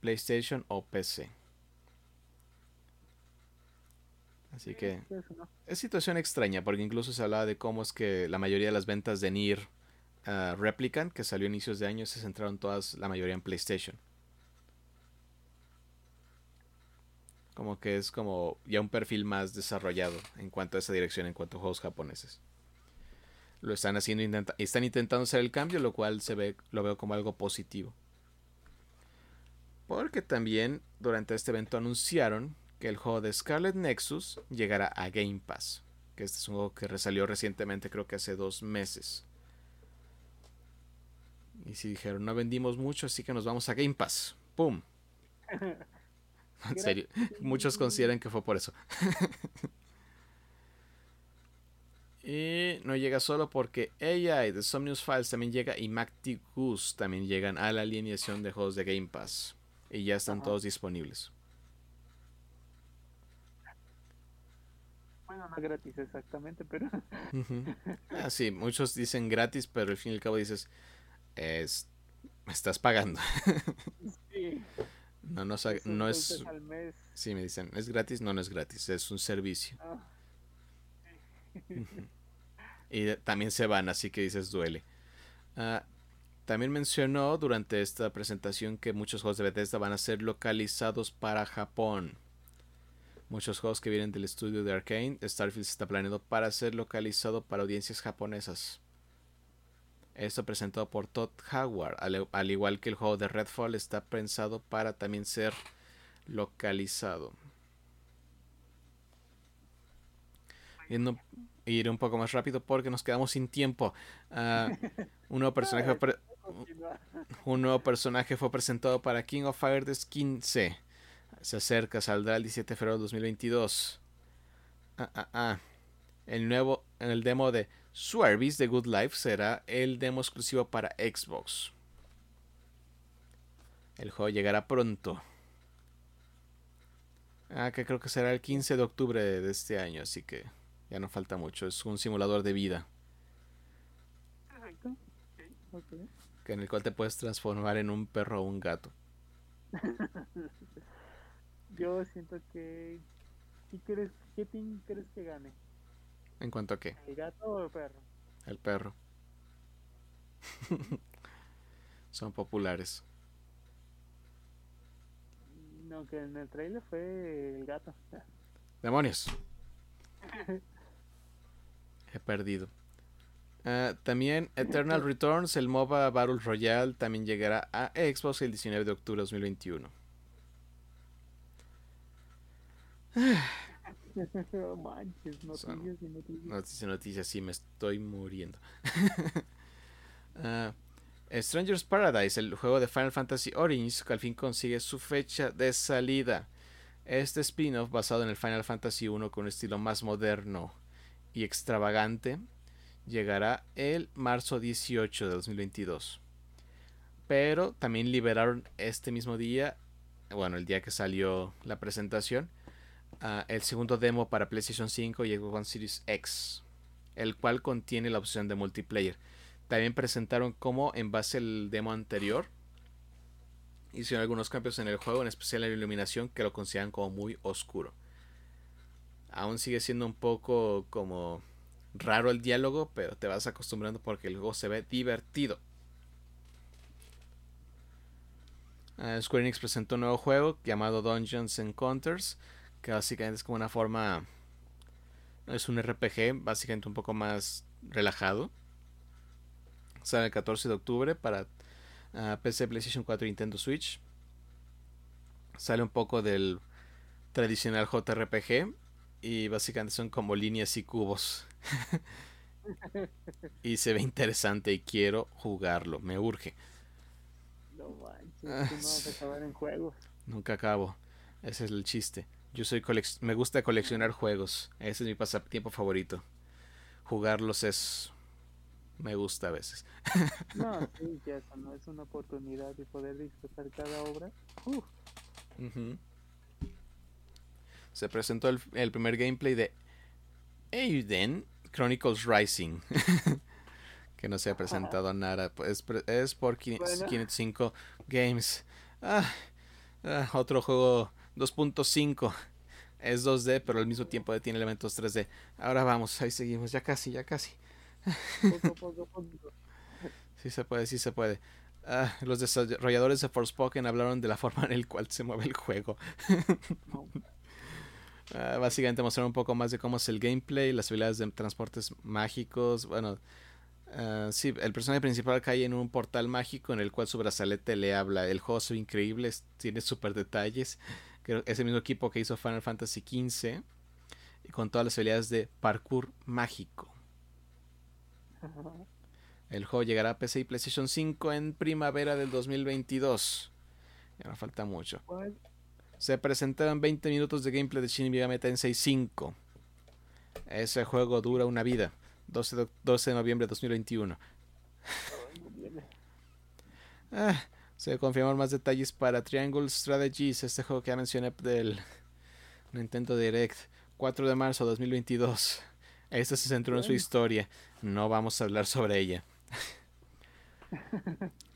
PlayStation o PC. Así que es situación extraña, porque incluso se hablaba de cómo es que la mayoría de las ventas de Nier uh, Replicant, que salió a inicios de año, se centraron todas, la mayoría en PlayStation. Como que es como ya un perfil más desarrollado en cuanto a esa dirección, en cuanto a juegos japoneses. Lo están haciendo, y están intentando hacer el cambio, lo cual se ve, lo veo como algo positivo. Porque también durante este evento anunciaron que el juego de Scarlet Nexus llegará a Game Pass. Que este es un juego que resalió recientemente, creo que hace dos meses. Y si dijeron, no vendimos mucho, así que nos vamos a Game Pass. ¡Pum! [LAUGHS] [LAUGHS] en serio, muchos consideran que fue por eso. [LAUGHS] y no llega solo porque ella y The Somnius Files también llega y Macti Goose también llegan a la alineación de juegos de Game Pass. Y ya están todos disponibles. Bueno, no gratis exactamente, pero... [LAUGHS] ah, sí, muchos dicen gratis, pero al fin y al cabo dices, es, estás pagando. sí. No, no, no es... Sí, me dicen, ¿es gratis? No, no es gratis, es un servicio. Ah, y también se van, así que dices, duele. Ah, también mencionó durante esta presentación que muchos juegos de Bethesda van a ser localizados para Japón. Muchos juegos que vienen del estudio de Arkane, Starfield está planeado para ser localizado para audiencias japonesas. Esto presentado por Todd Howard, al, igual que el juego de Redfall, está pensado para también ser localizado. Yendo, ir un poco más rápido porque nos quedamos sin tiempo. Uh, [LAUGHS] un, nuevo personaje fue un nuevo personaje fue presentado para King of Fighters 15. Se acerca, saldrá el 17 de febrero de 2022. Ah, ah, ah. El nuevo, en el demo de Swervis de Good Life será el demo exclusivo para Xbox. El juego llegará pronto. Ah, que creo que será el 15 de octubre de este año, así que ya no falta mucho. Es un simulador de vida. Que en el cual te puedes transformar en un perro o un gato. [LAUGHS] Yo siento que. ¿Qué, crees, ¿Qué team crees que gane? ¿En cuanto a qué? ¿El gato o el perro? El perro. [LAUGHS] Son populares. No, que en el trailer fue el gato. [LAUGHS] ¡Demonios! He perdido. Ah, también Eternal [LAUGHS] Returns, el MOBA Battle Royale, también llegará a Xbox el 19 de octubre de 2021. [SIGHS] [SIGHS] [LAUGHS] no manches, noticias y noticias. Noticias y noticias, sí, me estoy muriendo. uh, [LAUGHS] Stranger's Paradise, el juego de Final Fantasy Origins, que al fin consigue su fecha de salida. Este spin-off basado en el Final Fantasy 1 con un estilo más moderno y extravagante llegará el marzo 18 de 2022. Pero también liberaron este mismo día, bueno, el día que salió la presentación, uh, el segundo demo para PlayStation 5 y Xbox Series X, el cual contiene la opción de multiplayer. También presentaron cómo en base al demo anterior hicieron algunos cambios en el juego, en especial en la iluminación, que lo consideran como muy oscuro. Aún sigue siendo un poco como raro el diálogo, pero te vas acostumbrando porque el juego se ve divertido. Uh, Square Enix presentó un nuevo juego llamado Dungeons Encounters, que básicamente es como una forma... Es un RPG, básicamente un poco más relajado. Sale el 14 de octubre para uh, PC, PlayStation 4 y Nintendo Switch. Sale un poco del tradicional JRPG y básicamente son como líneas y cubos. [LAUGHS] y se ve interesante y quiero jugarlo, me urge. No manches, no vas a acabar en juegos. Nunca acabo, ese es el chiste. Yo soy me gusta coleccionar juegos, ese es mi pasatiempo favorito. Jugarlos es me gusta a veces. [LAUGHS] no, sí, ya no es una oportunidad de poder disfrutar cada obra. Se presentó el, el primer gameplay de Euden Chronicles Rising. [LAUGHS] que no se ha presentado nada. Es, es por 505 Games. Ah, ah, otro juego 2.5. [LAUGHS] Es 2D, pero al mismo tiempo tiene elementos 3D. Ahora vamos, ahí seguimos. Ya casi, ya casi. [LAUGHS] Poco, poco, Sí se puede, sí se puede. Ah, los desarrolladores de Forspoken hablaron de la [LAUGHS] forma en la cual se mueve el juego. Ah, básicamente mostrar un poco más de cómo es el gameplay, las habilidades de transportes mágicos. Bueno, uh, sí, el personaje principal cae en un portal mágico en el cual su brazalete le habla. El juego es increíble, tiene super detalles. Es el mismo equipo que hizo Final Fantasy XV y con todas las habilidades de parkour mágico. El juego llegará a PC y PlayStation 5 en primavera del 2022. Ya no falta mucho. Se presentaron 20 minutos de gameplay de Shin Megami Tensei 5. Ese juego dura una vida. 12 de, 12 de noviembre de 2021. ah, se confirmaron más detalles para Triangle Strategies, este juego que ya mencioné del Nintendo Direct. 4 de marzo de 2022. Este se centró en su historia. No vamos a hablar sobre ella.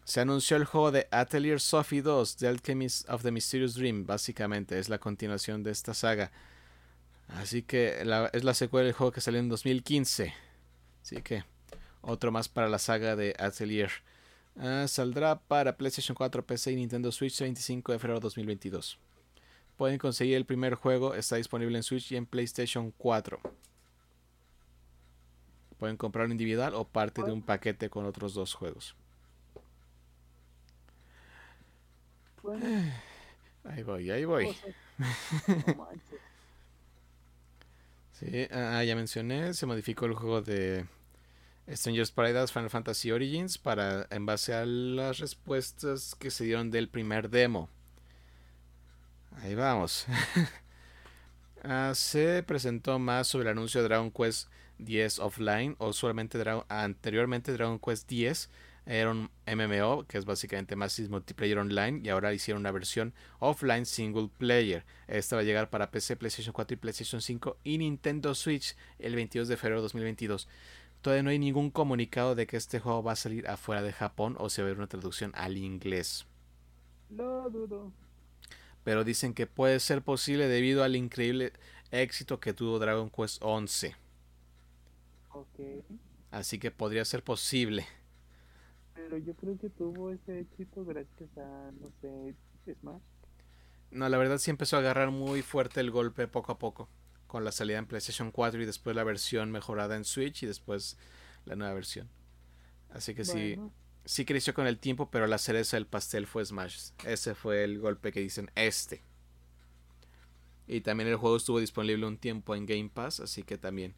Se anunció el juego de Atelier Sophie 2, The Alchemist of the Mysterious Dream. Básicamente es la continuación de esta saga. Así que es la secuela del juego que salió en 2015. Así que otro más para la saga de Atelier. Ah, saldrá para PlayStation 4, PC y Nintendo Switch el 25 de febrero de 2022. Pueden conseguir el primer juego, está disponible en Switch y en PlayStation 4. Pueden comprarlo individual o parte de un paquete con otros dos juegos. [SIGHS] Ahí voy, ahí voy. [LAUGHS] sí, ah, ya mencioné, se modificó el juego de Strangers Paradise Final Fantasy Origins para en base a las respuestas que se dieron del primer demo. Ahí vamos. [LAUGHS] Ah, se presentó más sobre el anuncio de Dragon Quest 10 offline o solamente anteriormente Dragon Quest 10 era un MMO que es básicamente más multiplayer online y ahora hicieron una versión offline single player. Esta va a llegar para PC, PlayStation 4 y PlayStation 5 y Nintendo Switch el 22 de febrero de 2022. Todavía no hay ningún comunicado de que este juego va a salir afuera de Japón o se va a ver una traducción al inglés. No dudo. Pero dicen que puede ser posible debido al increíble éxito que tuvo Dragon Quest 11. Así que podría ser posible. Pero yo creo que tuvo ese éxito gracias a, no sé, Smash. No, la verdad sí empezó a agarrar muy fuerte el golpe poco a poco. Con la salida en PlayStation 4 y después la versión mejorada en Switch y después la nueva versión. Así que sí, sí creció con el tiempo, pero la cereza del pastel fue Smash. Ese fue el golpe que dicen este. Y también el juego estuvo disponible un tiempo en Game Pass, así que también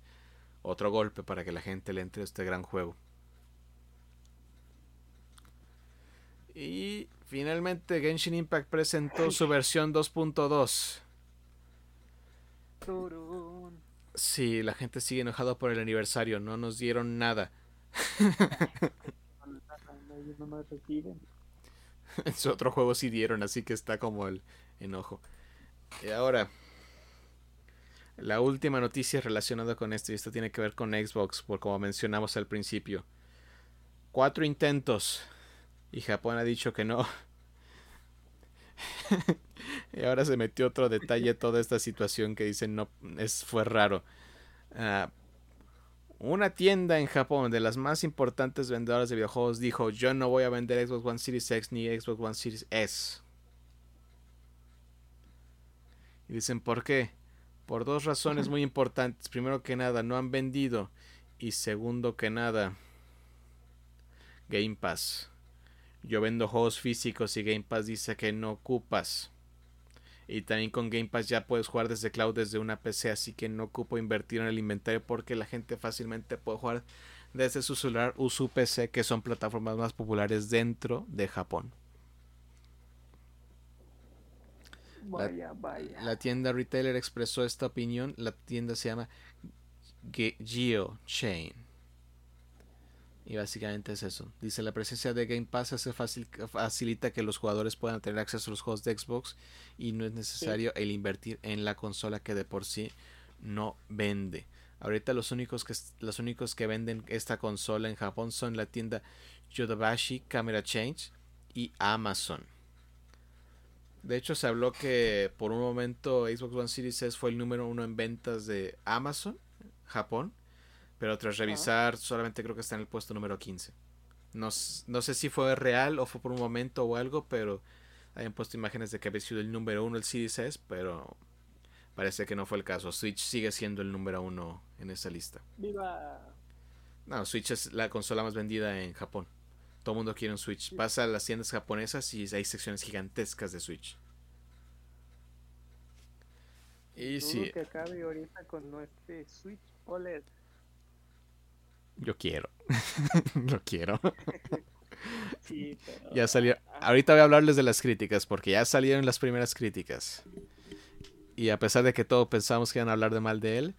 otro golpe para que la gente le entre a este gran juego. Y finalmente Genshin Impact presentó su versión 2.2. Sí, la gente sigue enojada por el aniversario, no nos dieron nada. [LAUGHS] en su otro juego sí dieron, así que está como el enojo. Y ahora, la última noticia relacionada con esto, y esto tiene que ver con Xbox, por como mencionamos al principio. Cuatro intentos y Japón ha dicho que no. [LAUGHS] y ahora se metió otro detalle toda esta situación que dicen no es fue raro. Ah, una tienda en Japón de las más importantes vendedoras de videojuegos dijo yo no voy a vender Xbox One Series X ni Xbox One Series S. Y dicen ¿por qué? Por dos razones muy importantes. Primero que nada, no han vendido. Y segundo que nada, Game Pass. Yo vendo juegos físicos y Game Pass dice que no ocupas. Y también con Game Pass ya puedes jugar desde cloud desde una PC, así que no ocupo invertir en el inventario porque la gente fácilmente puede jugar desde su celular o su PC, que son plataformas más populares dentro de Japón. Vaya, vaya. La tienda retailer expresó esta opinión. La tienda se llama Geo Chain. Y básicamente es eso. Dice la presencia de Game Pass hace fácil, facilita que los jugadores puedan tener acceso a los juegos de Xbox y no es necesario el invertir en la consola que de por sí no vende. Ahorita los únicos que los únicos que venden esta consola en Japón son la tienda Yodobashi Camera Change y Amazon. De hecho, se habló que por un momento Xbox One Series S fue el número uno en ventas de Amazon, Japón pero tras revisar, solamente creo que está en el puesto número 15. No, no sé si fue real o fue por un momento o algo, pero hayan puesto imágenes de que había sido el número uno el Series pero parece que no fue el caso. Switch sigue siendo el número uno en esa lista. ¡Viva! No, Switch es la consola más vendida en Japón. Todo el mundo quiere un Switch. Pasa a las tiendas japonesas y hay secciones gigantescas de Switch. Y sí. que acabe ahorita con nuestro Switch OLED. Yo quiero. [LAUGHS] Lo quiero. [LAUGHS] Sí, pero... Ya salió. ah, Ahorita voy a hablarles de las críticas, porque ya salieron las primeras críticas. Y a pesar de que todos pensamos que iban a hablar de mal de él,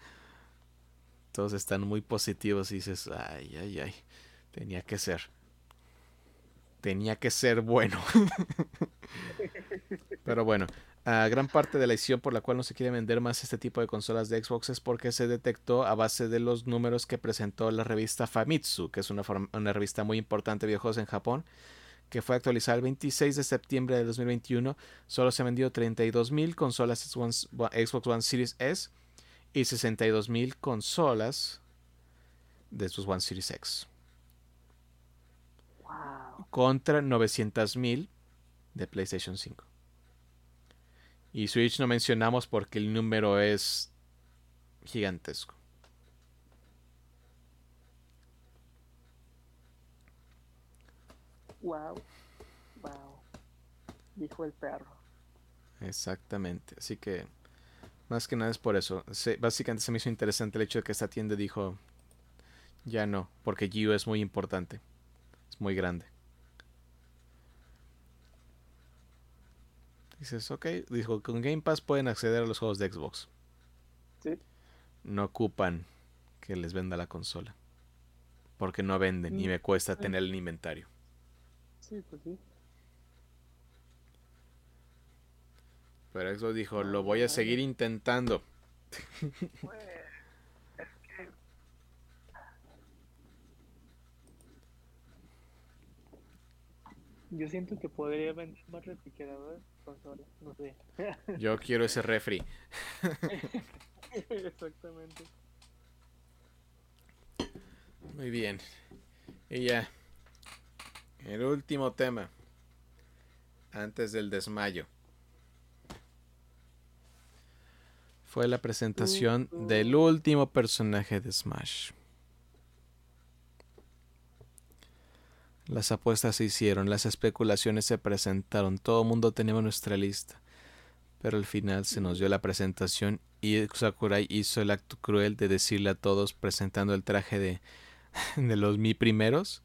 todos están muy positivos y dices, ay, ay, ay, tenía que ser. Tenía que ser bueno. [LAUGHS] Pero bueno, gran parte de la decisión por la cual no se quiere vender más este tipo de consolas de Xbox es porque se detectó a base de los números que presentó la revista Famitsu, que es una, revista muy importante de videojuegos en Japón, que fue actualizada el 26 de septiembre de 2021. Solo se han vendido 32.000 consolas Xbox One- Xbox One Series S y 62.000 consolas de Xbox One Series X. Wow. contra 900.000 de PlayStation 5. Y Switch no mencionamos porque el número es gigantesco. Wow. Wow. Dijo el perro. Exactamente. Así que más que nada es por eso. Se- básicamente se me hizo interesante el hecho de que esta tienda dijo ya no, porque Gio es muy importante. Es muy grande. Dices, ok, dijo, con Game Pass pueden acceder a los juegos de Xbox. Sí. no ocupan que les venda la consola. Porque no venden y Mm, me cuesta sí. tener el inventario. Sí, pues sí. Pero Xbox dijo, lo voy a seguir intentando. Pues, es que... Yo siento que podría vender más refrigeradores consolas, no sé. [LAUGHS] Yo quiero ese refri. [LAUGHS] Exactamente. Muy bien. Y ya. El último tema. Antes del desmayo. Fue la presentación del último personaje de Smash. Las apuestas se hicieron, las especulaciones se presentaron, todo el mundo teníamos nuestra lista. Pero al final se nos dio la presentación y Sakurai hizo el acto cruel de decirle a todos presentando el traje de, [LAUGHS] de los mi primeros,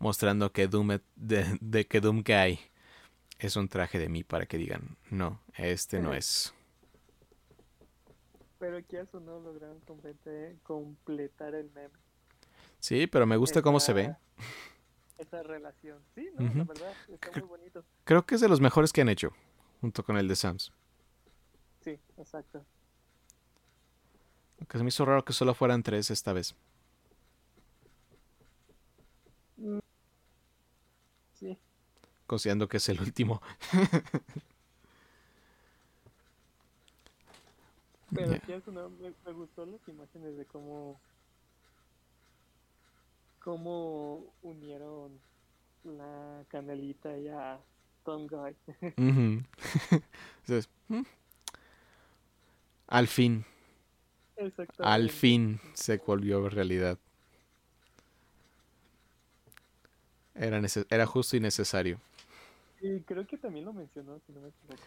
mostrando que Doom, de, de que Doom Guy es un traje de mí para que digan, no, este no es. Pero aquí eso no lograron complete- completar el meme. Sí, pero me gusta cómo se ve. Esa- relación. Sí, no, la Ujú. verdad, está muy bonito. Creo que es de los mejores que han hecho, junto con el de Sams. Sí, exacto. Aunque se me hizo raro que solo fueran tres esta vez. Mm. Sí, considerando que es el último. pero Ya. eso no, me, me gustó las imágenes de cómo cómo unieron la canelita y a Tom Guy. [LAUGHS] Entonces. Al fin, al fin se volvió realidad. Era, era justo y necesario. Y creo que también lo mencionó, si no me equivoco.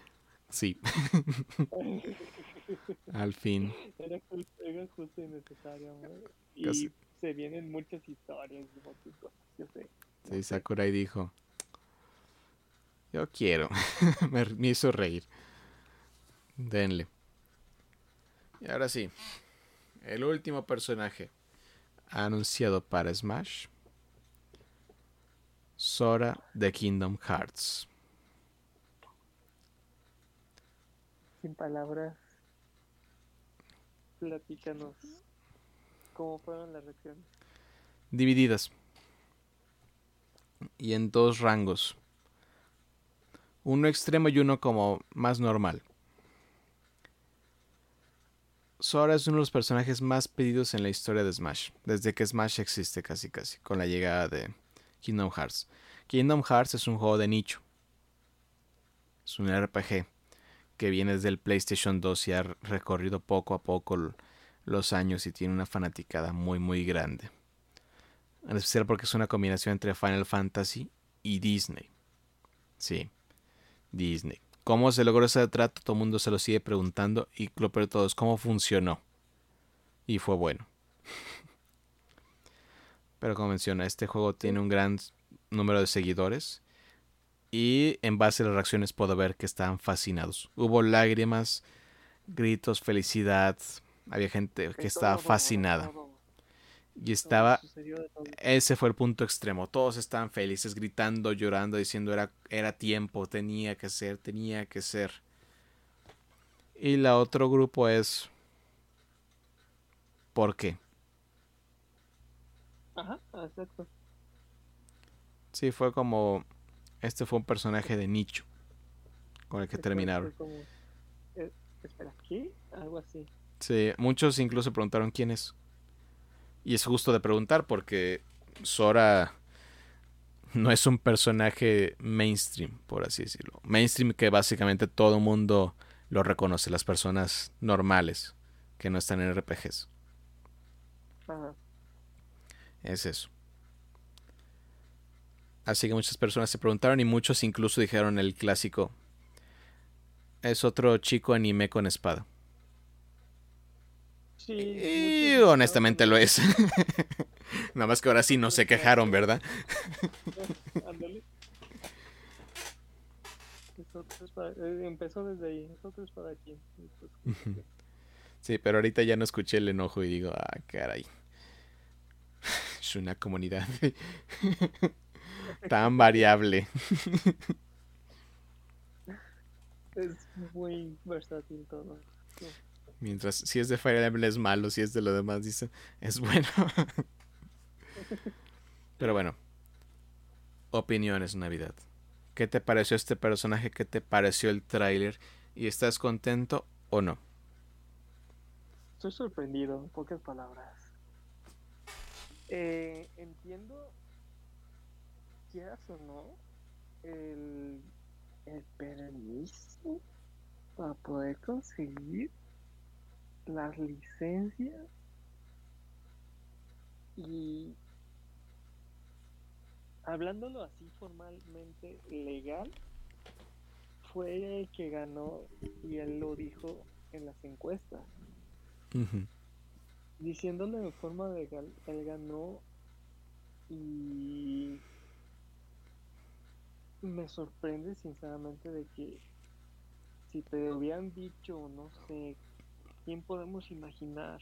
Sí, [LAUGHS] al fin. Era justo, era justo y necesario, amor. Y Casi. Se vienen muchas historias y muchas cosas, yo sé. no Sí, sé. Sakurai dijo, yo quiero. [LAUGHS] me, me hizo reír. Denle. Y ahora sí, el último personaje anunciado para Smash. Sora de Kingdom Hearts. Sin palabras, platícanos fueron las. Divididas. Y en dos rangos. Uno extremo y uno como más normal. Sora es uno de los personajes más pedidos en la historia de Smash. Desde que Smash existe casi casi. Con la llegada de Kingdom Hearts. Kingdom Hearts es un juego de nicho. Es un RPG que viene desde el PlayStation 2 y ha recorrido poco a poco los años y tiene una fanaticada muy muy grande. En especial porque es una combinación entre Final Fantasy y Disney. Sí, Disney. ¿Cómo se logró ese trato? Todo el mundo se lo sigue preguntando y lo peor de todo es cómo funcionó. Y fue bueno. [LAUGHS] Pero como menciona, este juego tiene un gran número de seguidores. Y en base a las reacciones puedo ver que estaban fascinados. Hubo lágrimas, gritos, felicidad. Había gente que estaba fascinada. Y estaba... Ese fue el punto extremo. Todos estaban felices, gritando, llorando, diciendo era, era tiempo, tenía que ser, tenía que ser. Y la otro grupo es... ¿Por qué? Ajá, exacto. Sí, fue como... Este fue un personaje de nicho con el que terminaron. Eh, espera, ¿qué? Algo así. Sí, muchos incluso preguntaron quién es. Y es justo de preguntar porque Sora no es un personaje mainstream, por así decirlo. Mainstream que básicamente todo el mundo lo reconoce, las personas normales que no están en RPGs. Es eso. Así que muchas personas se preguntaron y muchos incluso dijeron el clásico. Es otro chico anime con espada y honestamente lo es. [LAUGHS] Nada más que ahora sí no se quejaron, ¿verdad? [LAUGHS] Eh, empezó desde ahí, nosotros para aquí. Sí, pero ahorita ya no escuché el enojo y digo, ah, caray. [LAUGHS] Es una comunidad tan variable. Es muy versátil todo. Mientras si es de Fire Emblem es malo, si es de lo demás dice es bueno. [LAUGHS] Pero bueno. Opiniones, Navidad. ¿Qué te pareció este personaje? ¿Qué te pareció el tráiler? ¿Y estás contento o no? Estoy sorprendido, en pocas palabras. Eh, entiendo, quieras o no, el, el permiso para poder conseguir las licencias y hablándolo así formalmente legal fue el que ganó y él lo dijo en las encuestas. Diciéndolo de forma legal él ganó y me sorprende sinceramente de que si te hubieran dicho no sé ¿Quién podemos imaginar?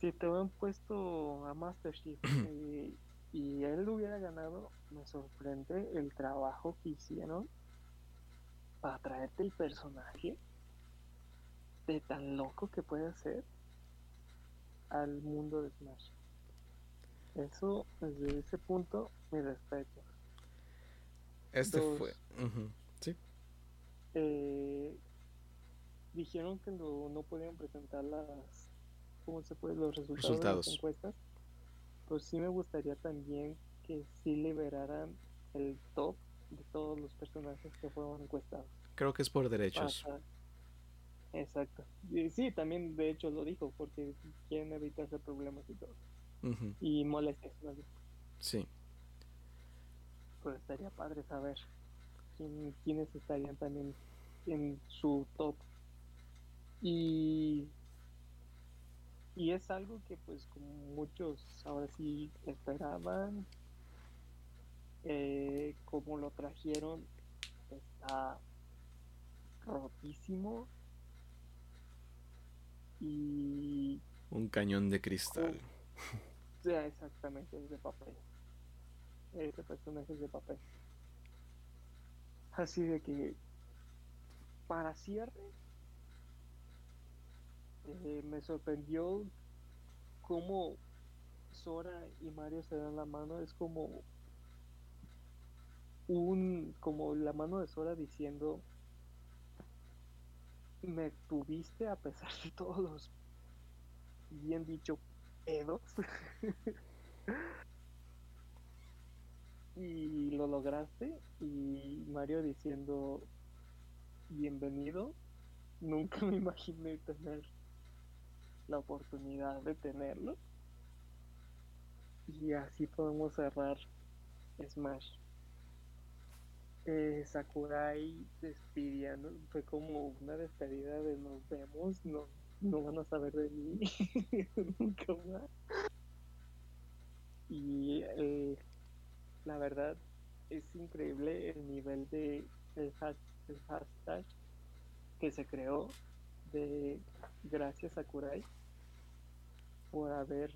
Si te hubieran puesto a Master Chief [CLEARS THROAT] eh, y él hubiera ganado, me sorprende el trabajo que hicieron para traerte el personaje de tan loco que puede ser al mundo de Smash. Eso, desde ese punto, mi respeto. Este fue. Sí. Eh, dijeron que no podían presentar las ¿cómo se puede? los resultados, de las encuestas. Pues sí me gustaría también que sí liberaran el top de todos los personajes que fueron encuestados. Creo que es por derechos. Exacto. Y sí también de hecho lo dijo porque quieren evitarse problemas y todo. Y molestias sí. Pues estaría padre saber quién, quiénes estarían también en su top y, y es algo que pues como muchos ahora sí esperaban, eh, como lo trajeron, está rotísimo. Y... Un cañón de cristal. sea, exactamente, es de papel. Ese personaje es de papel. Así de que, para cierre, eh, me sorprendió cómo Sora y Mario se dan la mano. Es como un como la mano de Sora diciendo me tuviste a pesar de todos los bien dicho pedos [LAUGHS] y lo lograste y Mario diciendo bienvenido nunca me imaginé tener la oportunidad de tenerlo. Y así podemos cerrar Smash. Eh, Sakurai despidiendo, fue como una despedida de nos vemos, no, no van a saber de mí [LAUGHS] nunca más. Y eh, la verdad es increíble el nivel de el, hashtag que se creó de gracias a Kurai por haber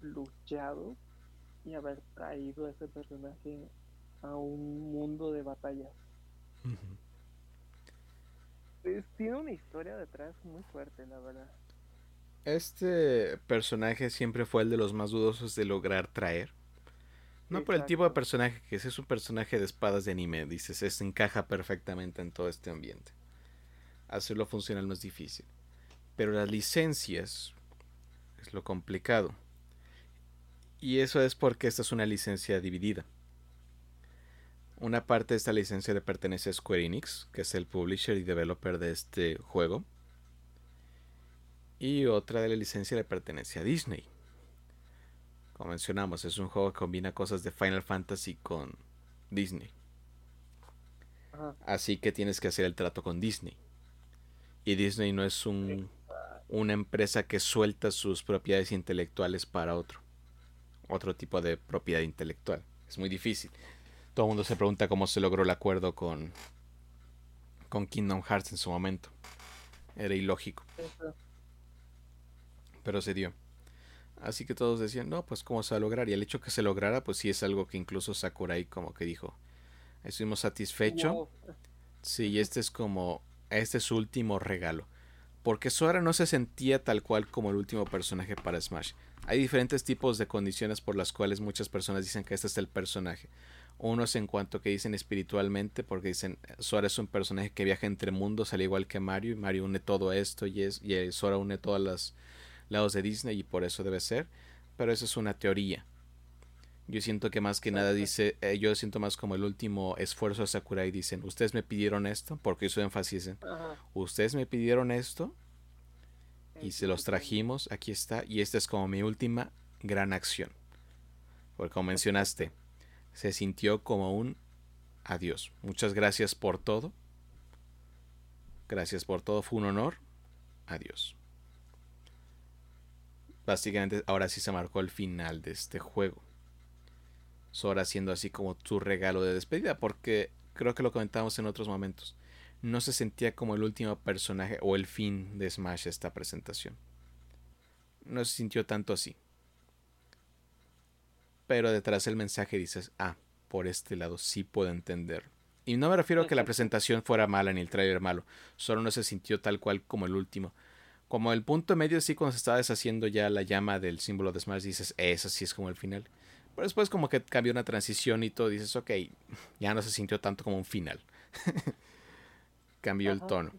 luchado y haber traído a ese personaje a un mundo de batallas. tiene una historia detrás muy fuerte, la verdad. Este personaje siempre fue el de los más dudosos de lograr traer. No por el tipo de personaje que es, es un personaje de espadas de anime, dices, se encaja perfectamente en todo este ambiente. Hacerlo funcional no es difícil. Pero las licencias es lo complicado. Y eso es porque esta es una licencia dividida. Una parte de esta licencia le pertenece a Square Enix, que es el publisher y developer de este juego. Y otra de la licencia le pertenece a Disney. Como mencionamos, es un juego que combina cosas de Final Fantasy con Disney. Así que tienes que hacer el trato con Disney. Y Disney no es un, una empresa que suelta sus propiedades intelectuales para otro. Otro tipo de propiedad intelectual. Es muy difícil. Todo el mundo se pregunta cómo se logró el acuerdo con, con Kingdom Hearts en su momento. Era ilógico pero se dio. Así que todos decían, no, pues cómo se va a lograr. Y el hecho que se lograra, pues sí es algo que incluso Sakurai como que dijo, estuvimos satisfecho. Sí, este es como, este es su último regalo. Porque Sora no se sentía tal cual como el último personaje para Smash. Hay diferentes tipos de condiciones por las cuales muchas personas dicen que este es el personaje. Unos en cuanto que dicen espiritualmente, porque dicen Sora es un personaje que viaja entre mundos, al igual que Mario, y Mario une todo esto, y, es, y une todas las lados de Disney y por eso debe ser, pero eso es una teoría. Yo siento que más que nada dice, eh, yo siento más como el último esfuerzo de Sakurai. Dicen, ustedes me pidieron esto, porque hizo énfasis en, ustedes me pidieron esto y se los trajimos, aquí está, y esta es como mi última gran acción. Porque como mencionaste, se sintió como un adiós. Muchas gracias por todo. Gracias por todo, fue un honor. Adiós básicamente ahora sí se marcó el final de este juego. Sora siendo así como tu regalo de despedida, porque creo que lo comentamos en otros momentos. No se sentía como el último personaje o el fin de Smash esta presentación. No se sintió tanto así. Pero detrás del mensaje dices, ah, por este lado sí puedo entender. Y no me refiero a que la presentación fuera mala ni el trailer malo, solo no se sintió tal cual como el último como el punto medio, sí, cuando se estaba deshaciendo ya la llama del símbolo de Smash, dices, eso sí es como el final. Pero después como que cambió una transición y todo, dices, ok, [LAUGHS] ya no se sintió tanto como un final. [LAUGHS] cambió el tono.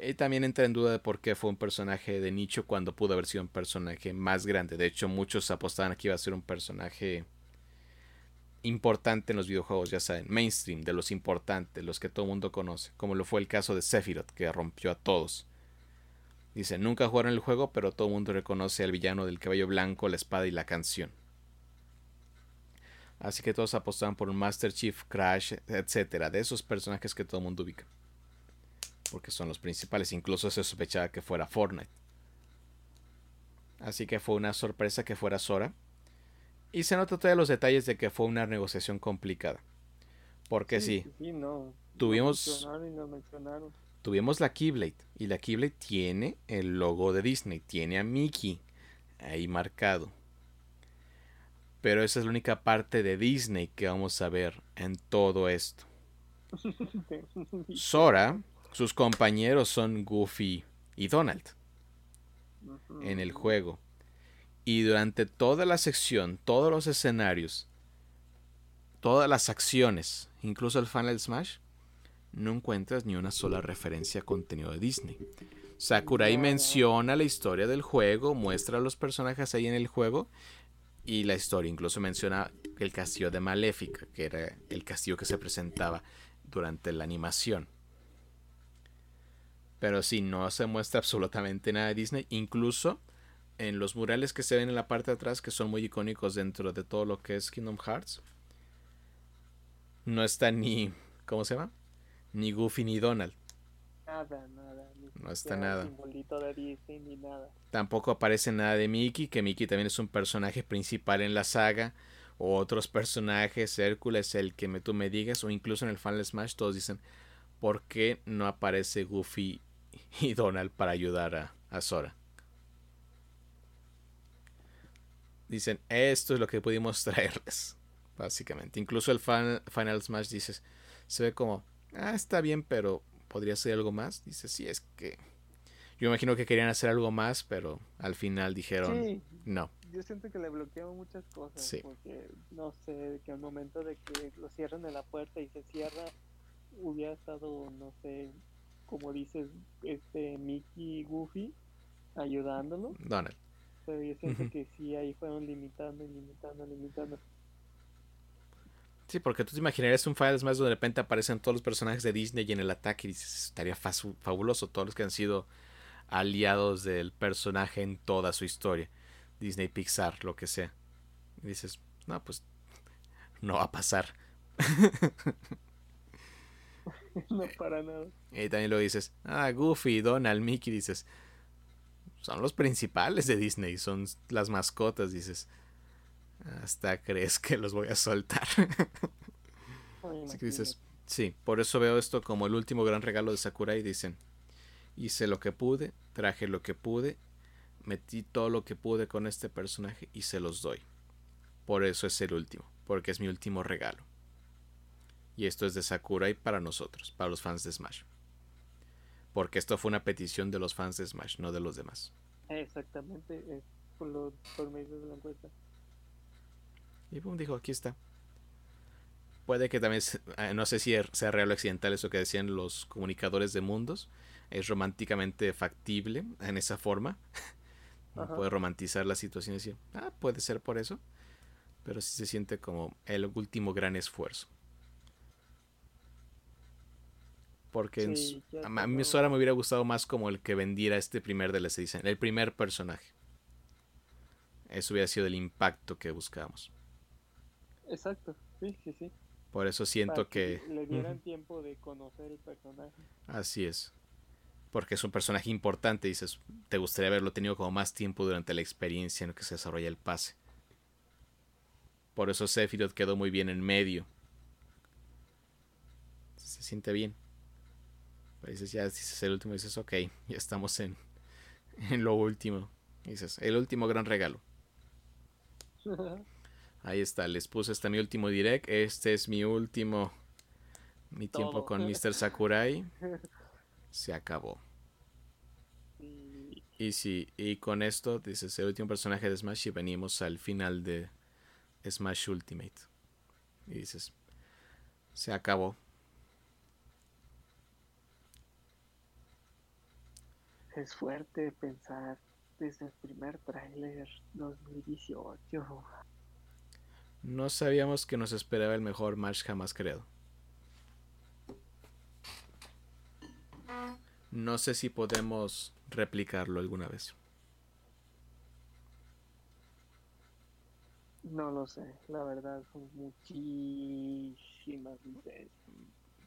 Y también entra en duda de por qué fue un personaje de nicho cuando pudo haber sido un personaje más grande. De hecho, muchos apostaban que iba a ser un personaje importante en los videojuegos, ya saben, mainstream, de los importantes, los que todo el mundo conoce, como lo fue el caso de Sephiroth, que rompió a todos. Dice, nunca jugaron el juego, pero todo el mundo reconoce al villano del cabello blanco, la espada y la canción. Así que todos apostaban por un Master Chief, Crash, etcétera, de esos personajes que todo el mundo ubica. Porque son los principales, incluso se sospechaba que fuera Fortnite. Así que fue una sorpresa que fuera Sora. Y se nota todos los detalles de que fue una negociación complicada. Porque sí, tuvimos tuvimos la Keyblade y la Keyblade tiene el logo de Disney, tiene a Mickey ahí marcado. Pero esa es la única parte de Disney que vamos a ver en todo esto. [LAUGHS] Sora, sus compañeros son Goofy y Donald en el juego. Y durante toda la sección, todos los escenarios, todas las acciones, incluso el Final Smash, no encuentras ni una sola referencia a contenido de Disney. Sakurai menciona la historia del juego, muestra a los personajes ahí en el juego y la historia. Incluso menciona el castillo de Maléfica, que era el castillo que se presentaba durante la animación. Pero sí, no se muestra absolutamente nada de Disney. Incluso en los murales que se ven en la parte de atrás, que son muy icónicos dentro de todo lo que es Kingdom Hearts, no está ni. ¿Cómo se llama? ni Goofy ni Donald. Nada, nada. No está nada. Simbolito de Disney ni nada. Tampoco aparece nada de Mickey, que Mickey también es un personaje principal en la saga. O otros personajes, Hércules, el que me, tú me digas, o incluso en el Final Smash, todos dicen, ¿por qué no aparece Goofy y Donald para ayudar a, a Sora? Dicen, esto es lo que pudimos traerles, básicamente. Incluso el Final Smash dices, se ve como, ah, está bien, pero podría ser algo más. Dice, sí, es que yo imagino que querían hacer algo más, pero al final dijeron, no yo siento que le bloquearon muchas cosas. Porque, no sé, que al momento de que lo cierran de la puerta y se cierra, hubiera estado, no sé, como dices, este Mickey Goofy ayudándolo. Donald. Pero yo siento que sí, ahí fueron limitando, limitando, limitando. Sí, porque tú te imaginarías un Files más donde de repente aparecen todos los personajes de Disney y en el ataque y dices, estaría fabuloso, todos los que han sido aliados del personaje en toda su historia. Disney, Pixar, lo que sea. Y dices, no, pues no va a pasar. [LAUGHS] no para nada. Y también lo dices, ah, Goofy, Donald, Mickey, dices, son los principales de Disney, son las mascotas, dices. Hasta [LAUGHS] crees que los voy a soltar. Así que dices, sí, por eso veo esto como el último gran regalo de Sakurai. Dicen, hice lo que pude, traje lo que pude metí todo lo que pude con este personaje y se los doy. Por eso es el último, porque es mi último regalo. Y esto es de Sakurai para nosotros, para los fans de Smash. Porque esto fue una petición de los fans de Smash, no de los demás. Exactamente, es por, lo, por medio de la encuesta. Y boom, dijo, aquí está. Puede que también, eh, no sé si er, sea real o accidental eso que decían los comunicadores de mundos. Es románticamente factible en esa forma. [LAUGHS] puede romantizar la situación y decir, ah, puede ser por eso. Pero sí se siente como el último gran esfuerzo. Porque a, mí ahora me hubiera gustado más como el que vendiera este primer DLC, dicen, el primer personaje. Eso hubiera sido el impacto que buscábamos. Exacto, sí, sí, sí. Por eso siento que, que... Le dieran tiempo de conocer el personaje. Así es porque es un personaje importante, dices, te gustaría haberlo tenido como más tiempo durante la experiencia en que se desarrolla el pase. Por eso Sephiroth quedó muy bien en medio. Se siente bien. dices, ya dices el último, dices, ok, ya estamos en, en lo último. dices, el último gran regalo. [LAUGHS] Ahí está, les puse este mi último direct. Este es mi último. Mi tiempo con Mr. Sakurai. [LAUGHS] se acabó. Y sí, y con esto dices el último personaje de Smash y venimos al final de Smash Ultimate. Y dices, se acabó. Es fuerte pensar desde el primer tráiler 2018. No sabíamos que nos esperaba el mejor Smash jamás creado. No sé si podemos replicarlo alguna vez. No lo sé, la verdad son muchísimas licencias.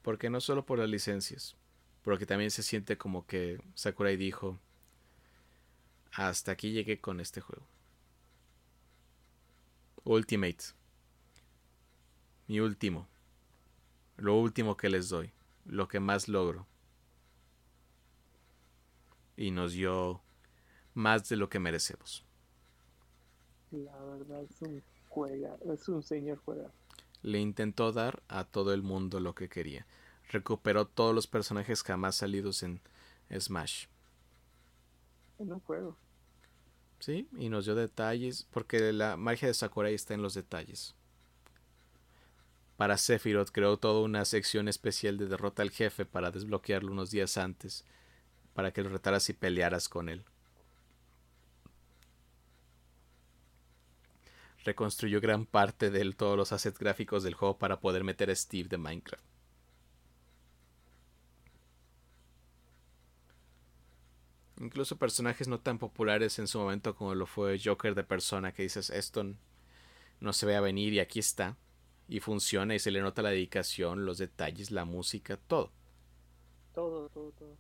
Porque no solo por las licencias, porque también se siente como que Sakurai dijo, hasta aquí llegué con este juego. Ultimate. Mi último. Lo último que les doy. Lo que más logro y nos dio más de lo que merecemos. La verdad es un juega, es un señor juega. Le intentó dar a todo el mundo lo que quería. Recuperó todos los personajes jamás salidos en Smash. En un juego. Sí, y nos dio detalles, porque la magia de Sakurai está en los detalles. Para Sephiroth creó toda una sección especial de derrota al jefe para desbloquearlo unos días antes para que lo retaras y pelearas con él. Reconstruyó gran parte de todos los assets gráficos del juego para poder meter a Steve de Minecraft. Incluso personajes no tan populares en su momento como lo fue Joker de Persona, que dices, esto no se ve a venir y aquí está. Y funciona y se le nota la dedicación, los detalles, la música, todo. Todo, todo, todo.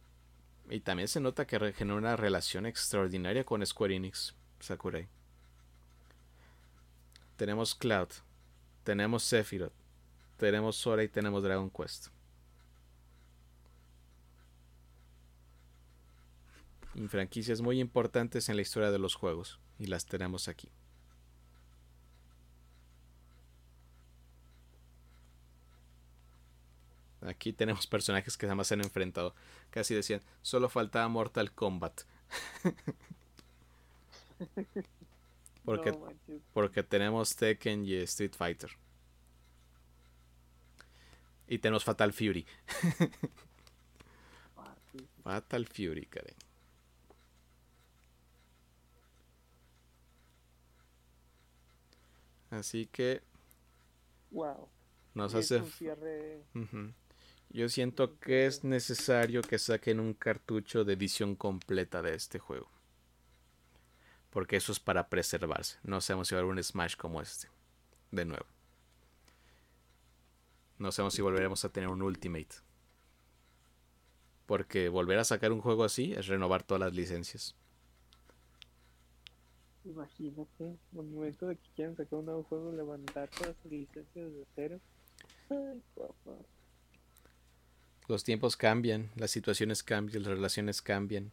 Y también se nota que genera una relación extraordinaria con Square Enix, Sakurai. Tenemos Cloud, tenemos Sephiroth, tenemos Sora y tenemos Dragon Quest. Y franquicias muy importantes en la historia de los juegos. Y las tenemos aquí. Aquí tenemos personajes que jamás se han enfrentado. Casi decían, solo faltaba Mortal Kombat. [LAUGHS] porque, porque tenemos Tekken y Street Fighter. Y tenemos Fatal Fury. [LAUGHS] Fatal Fury, Karen. Así que. Wow. Nos hace. Yo siento que es necesario que saquen un cartucho de edición completa de este juego. Porque eso es para preservarse. No sabemos si va a haber un Smash como este. De nuevo. No sabemos si volveremos a tener un Ultimate. Porque volver a sacar un juego así es renovar todas las licencias. Imagínate, el momento de que quieran sacar un nuevo juego, levantar todas las licencias de cero. Ay, papá. Los tiempos cambian, las situaciones cambian, las relaciones cambian.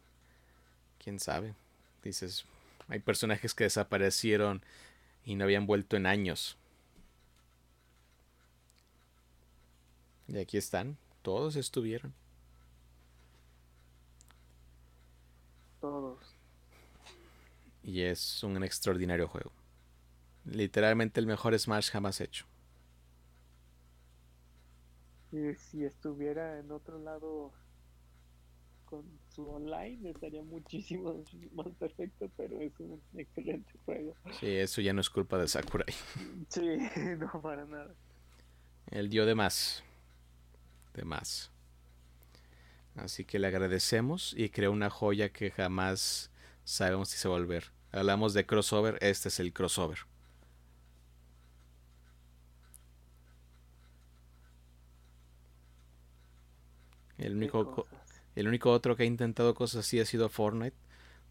Quién sabe. Dices, hay personajes que desaparecieron y no habían vuelto en años. Y aquí están, todos estuvieron. Todos. Y es un extraordinario juego. Literalmente el mejor Smash jamás hecho. Si estuviera en otro lado con su online estaría muchísimo [LAUGHS] más perfecto, pero es un excelente juego. Sí, eso ya no es culpa de Sakurai. [LAUGHS] Sí, [LAUGHS] no para nada. Él dio de más. De más. Así que le agradecemos y creó una joya que jamás sabemos si se va a volver. Hablamos de crossover, este es el crossover. El único, el único otro que ha intentado cosas así ha sido Fortnite,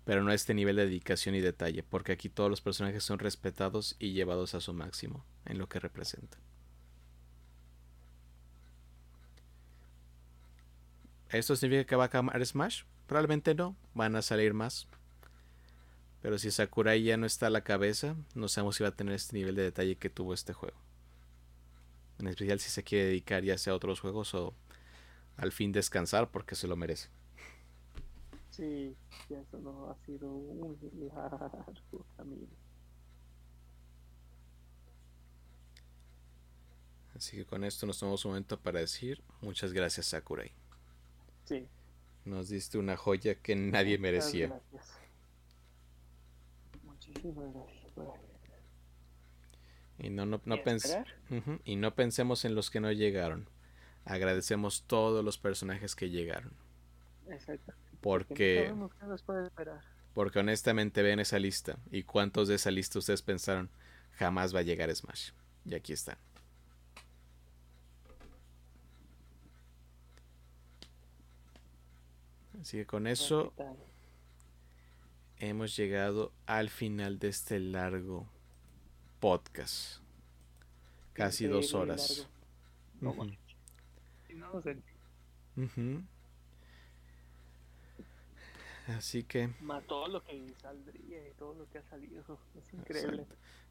pero no a este nivel de dedicación y detalle, porque aquí todos los personajes son respetados y llevados a su máximo en lo que representan. ¿Esto significa que va a acabar Smash? Probablemente no, van a salir más. Pero si Sakurai ya no está a la cabeza, no sabemos si va a tener este nivel de detalle que tuvo este juego. En especial si se quiere dedicar ya sea a otros juegos o al fin descansar porque se lo merece. Sí, ya eso no ha sido un largo camino. Así que con esto nos tomamos un momento para decir muchas gracias Sakurai. Sí. Nos diste una joya que nadie merecía. Gracias. Muchísimas gracias. Y no, no, no pens y no pensemos en los que no llegaron agradecemos todos los personajes que llegaron. Exacto. Porque, porque honestamente ven esa lista y cuántos de esa lista ustedes pensaron jamás va a llegar Smash. Y aquí están. Así que con eso hemos llegado al final de este largo podcast. Casi dos horas. Así que. Mató lo que saldría y todo lo que ha salido. [LAUGHS] Es increíble.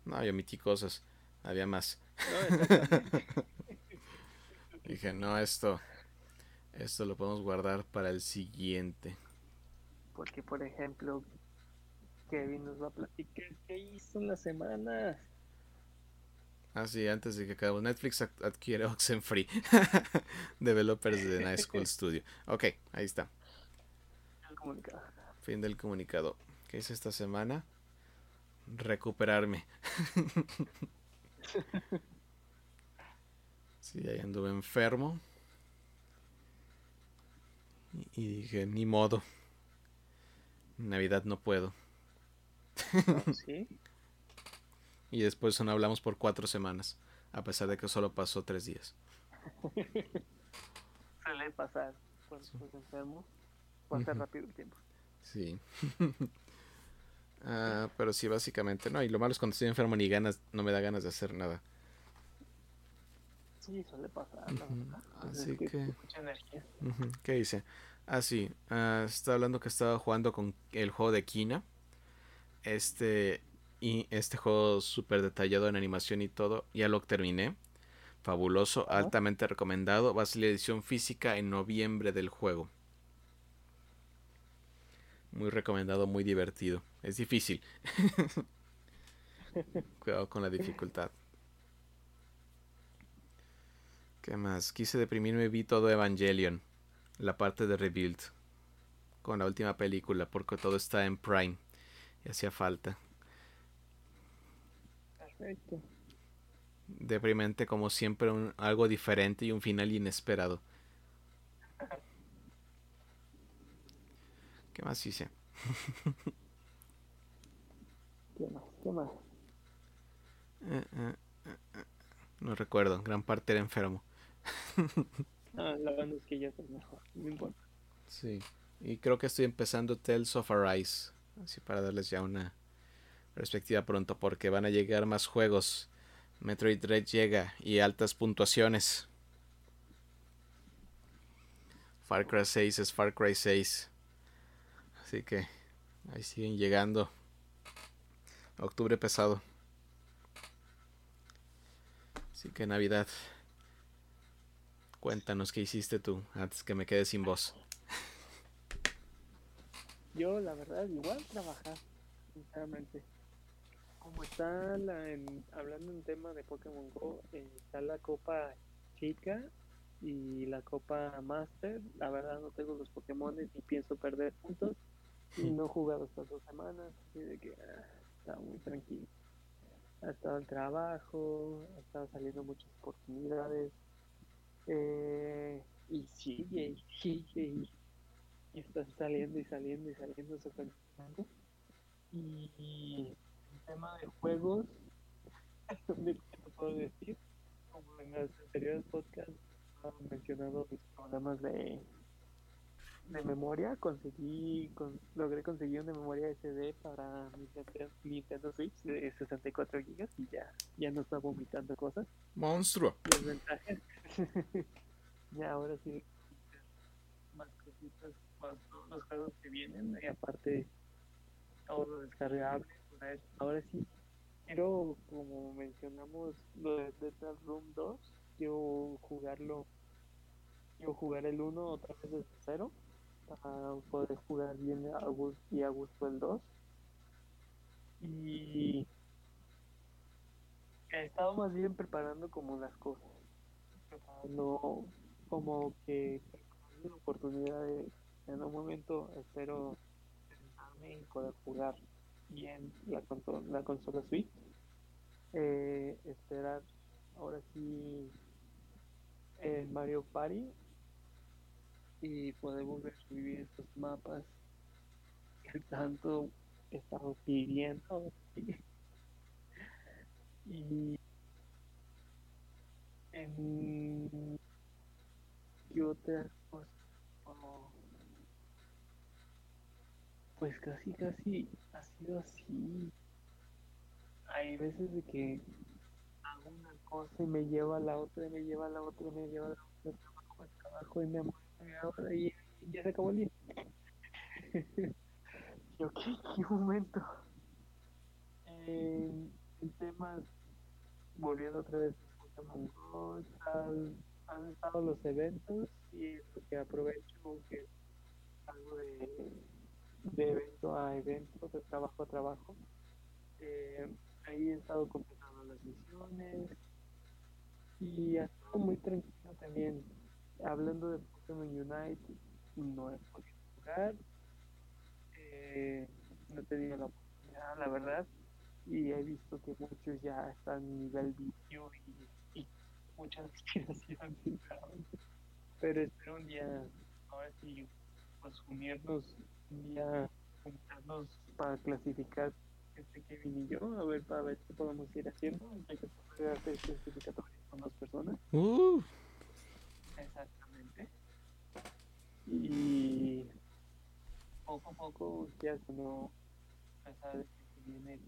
No, yo omití cosas. Había más. [LAUGHS] Dije, no, esto. Esto lo podemos guardar para el siguiente. Porque, por ejemplo, Kevin nos va a platicar qué hizo en la semana. Ah, sí, antes de que acabemos. Netflix adquiere Oxenfree. [LAUGHS] Developers de Night School Studio. Ok, ahí está. El comunicado. Fin del comunicado. ¿Qué hice esta semana? Recuperarme. [LAUGHS] sí, ahí anduve enfermo. Y dije, ni modo. Navidad no puedo. ¿Sí? [LAUGHS] y después no hablamos por cuatro semanas, a pesar de que solo pasó tres días. [LAUGHS] Suele pasar cuando estás enfermo. pasa rápido el tiempo. Sí. [LAUGHS] Ah, pero sí, básicamente, no. Y lo malo es cuando estoy enfermo ni ganas, no me da ganas de hacer nada. Sí, suele pasar. Así que... ¿Qué dice? Ah, sí. Ah, está hablando que estaba jugando con el juego de Kina. Este... Y este juego súper detallado en animación y todo. Ya lo terminé. Fabuloso, altamente recomendado. Va a salir edición física en noviembre del juego. Muy recomendado, muy divertido. Es difícil. [LAUGHS] Cuidado con la dificultad. ¿Qué más? Quise deprimirme, vi todo Evangelion. La parte de Rebuild. Con la última película, porque todo está en Prime. Y hacía falta. Perfecto. Deprimente como siempre, algo diferente y un final inesperado. ¿Qué más hice? [LAUGHS] ¿Qué más? ¿Qué más? Eh, eh, eh, no recuerdo, gran parte era enfermo. [LAUGHS] ah, la verdad es que ya está mejor, no importa. Sí, y creo que estoy empezando Tales of Arise, así para darles ya una perspectiva pronto, porque van a llegar más juegos. Metroid Dread llega y altas puntuaciones. Far Cry 6 es Far Cry 6. Así que ahí siguen llegando. Octubre pesado. Así que Navidad. Cuéntanos qué hiciste tú antes que me quede sin voz. Yo, la verdad, igual trabajar, sinceramente. Como está la, en, hablando en tema de Pokémon Go, eh, está la Copa Chica y la Copa Master. La verdad, no tengo los Pokémon y pienso perder puntos. Y no he jugado estas dos semanas, así de que ah, estaba muy tranquilo. Ha estado el trabajo, ha estado saliendo muchas oportunidades. Eh, y sigue, y sigue, y, está saliendo y saliendo y saliendo Y, tema de juegos, [LAUGHS] ¿qué te puedo decir? Como en los anteriores podcasts, han mencionado mis programas de de memoria. Conseguí con, logré conseguir una memoria SD para mi Nintendo Switch de 64 GB y ya ya no está vomitando cosas. Monstruo. Desventajas [LAUGHS] ya ahora sí. Más cositas para todos los juegos que vienen y aparte todo lo descargable ahora sí quiero como mencionamos lo de Dead Room 2 quiero jugarlo quiero jugar el 1 otra vez desde cero para poder jugar bien a gusto y a gusto el 2 y he estado más bien preparando como las cosas preparando como que una oportunidad de en un momento espero sentarme y poder jugar bien la consola, la consola Switch. Eh, esperar ahora sí el Mario Party. Y podemos vivir estos mapas que tanto estamos pidiendo. [LAUGHS] Y en y otras cosas pues casi casi ha sido así hay veces de que hago una cosa y me lleva a la otra y me lleva a la otra y me lleva a la otra trabajo, trabajo y me ahora y ya se acabó el día. [LAUGHS] Yo, ¿qué, ¿qué momento? Eh, en temas, volviendo otra vez han, estado los eventos y lo que aprovecho que algo de, de evento a evento, de trabajo a trabajo. Eh, ahí he estado completando las misiones y ha estado muy tranquilo también. Hablando de Pokémon Unite no he podido jugar. Eh, no he tenido la oportunidad, la verdad. Y he visto que muchos ya están en nivel vicio y, y muchas [LAUGHS] aspiraciones. [LAUGHS] Pero espero un día, ahora sí, unirnos, un día juntarnos para clasificar este Kevin y yo, a ver, para ver qué podemos ir haciendo. Hay que poder hacer clasificatorios con dos personas. Uh. Exactamente. Y poco a poco ya cuando sabes que viene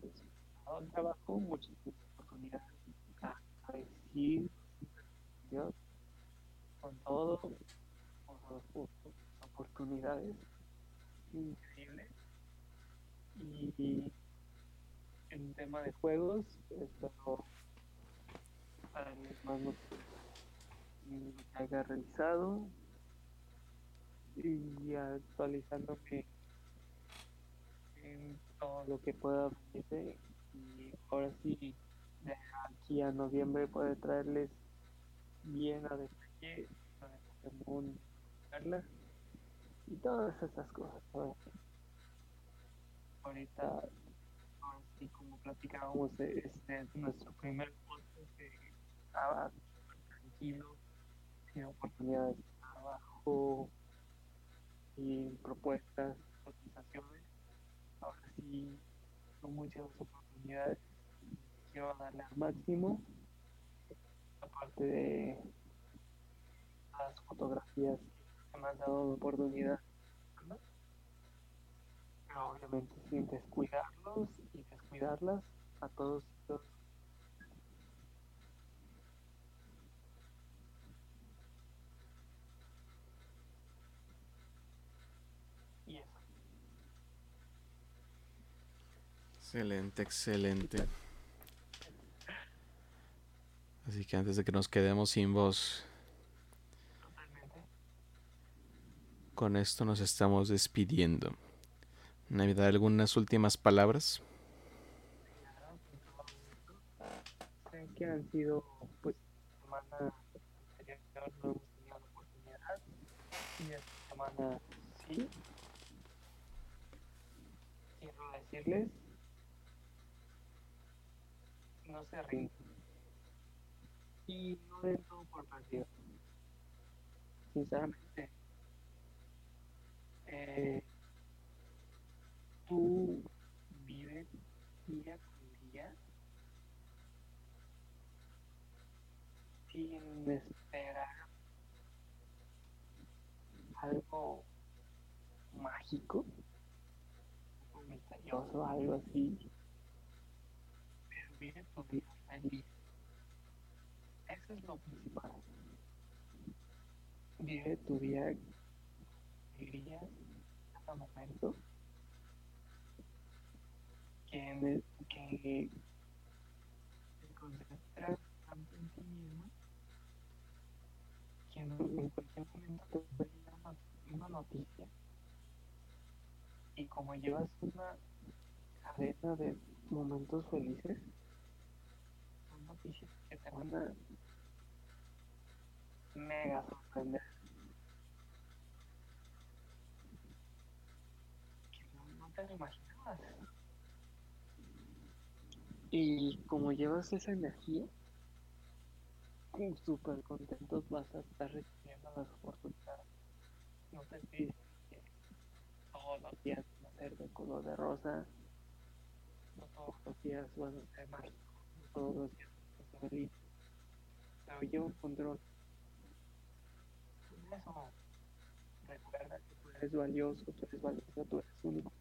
al trabajo muchas oportunidades a, a decir Dios con todo oportunidades. Increíbles y en tema de juegos espero para más lo que haya realizado. Y actualizándome en todo lo que pueda venirse y ahora sí de aquí a noviembre puede traerles bien a detalle de Pokémon y todas esas cosas ahorita así como platicábamos este es nuestro primer podcast que estaba tranquilo sin oportunidades de trabajo y propuestas, cotizaciones. Ahora sí, son muchas oportunidades. Quiero darle al máximo. Aparte de las fotografías que me han dado oportunidad. Pero obviamente sin descuidarlos y descuidarlas a todos los Excelente, excelente. Así que antes de que nos quedemos sin voz, con esto nos estamos despidiendo. Navidad, ¿algunas últimas palabras? Que han sido, pues, semana anterior no hemos tenido la oportunidad y esta semana sí. Quiero decirles no se rindan y no den todo por perdido. Sinceramente, eh, tú vives día con día sin esperar algo mágico, misterioso, algo así vive tu vida feliz. Eso es lo principal. Vive tu vida alegría cada momento. Que, que concentras tanto en ti mismo que en, cualquier momento te puede dar una noticia y como llevas una cadena de momentos felices noticias que te van a mega sorprender. Que lo imaginabas. Y como llevas esa energía, súper contentos vas a estar recibiendo las oportunidades. No te pides que todos los días van a ser de color de rosa, no todos los días van a ser mágicos, no todos los días pero lleva un control. eso, recuerda que eres valioso, tú eres valioso, tú eres único,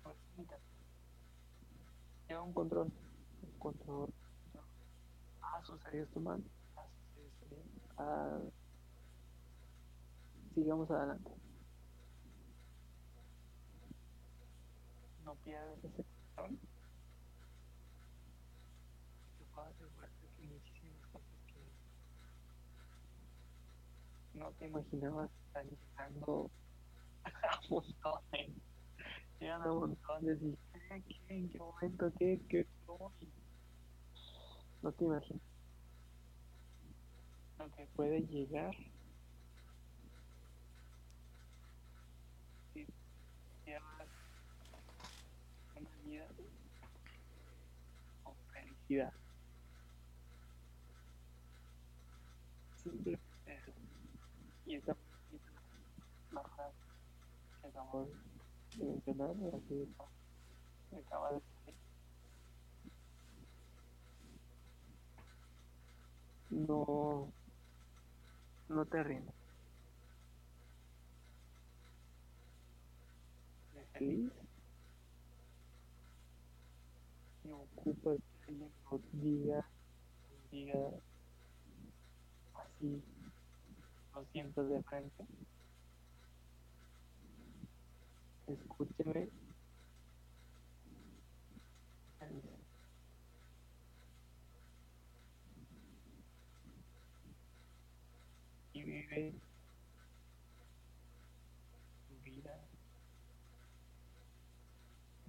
Lleva un control, un control. Ah, sucedió esto mal. Ah. Ah, sigamos adelante. No pierdas ese control. Que muchísimas cosas no te imaginabas estar llegando montones. Llegan a montones y ¿qué, qué, en qué momento, qué, qué, cómo? No te imaginas lo que puede llegar si una vida con felicidad. Simple y esta baja acaba de. No, no te rindas. feliz. Me ocupa que alguien lo diga, diga así, lo siento de frente. Escúcheme. Y vive vida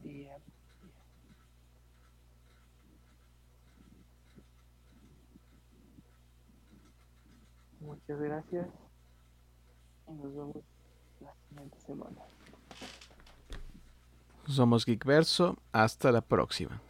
día. Muchas gracias y nos vemos la siguiente semana. Somos Geekverso. Hasta la próxima.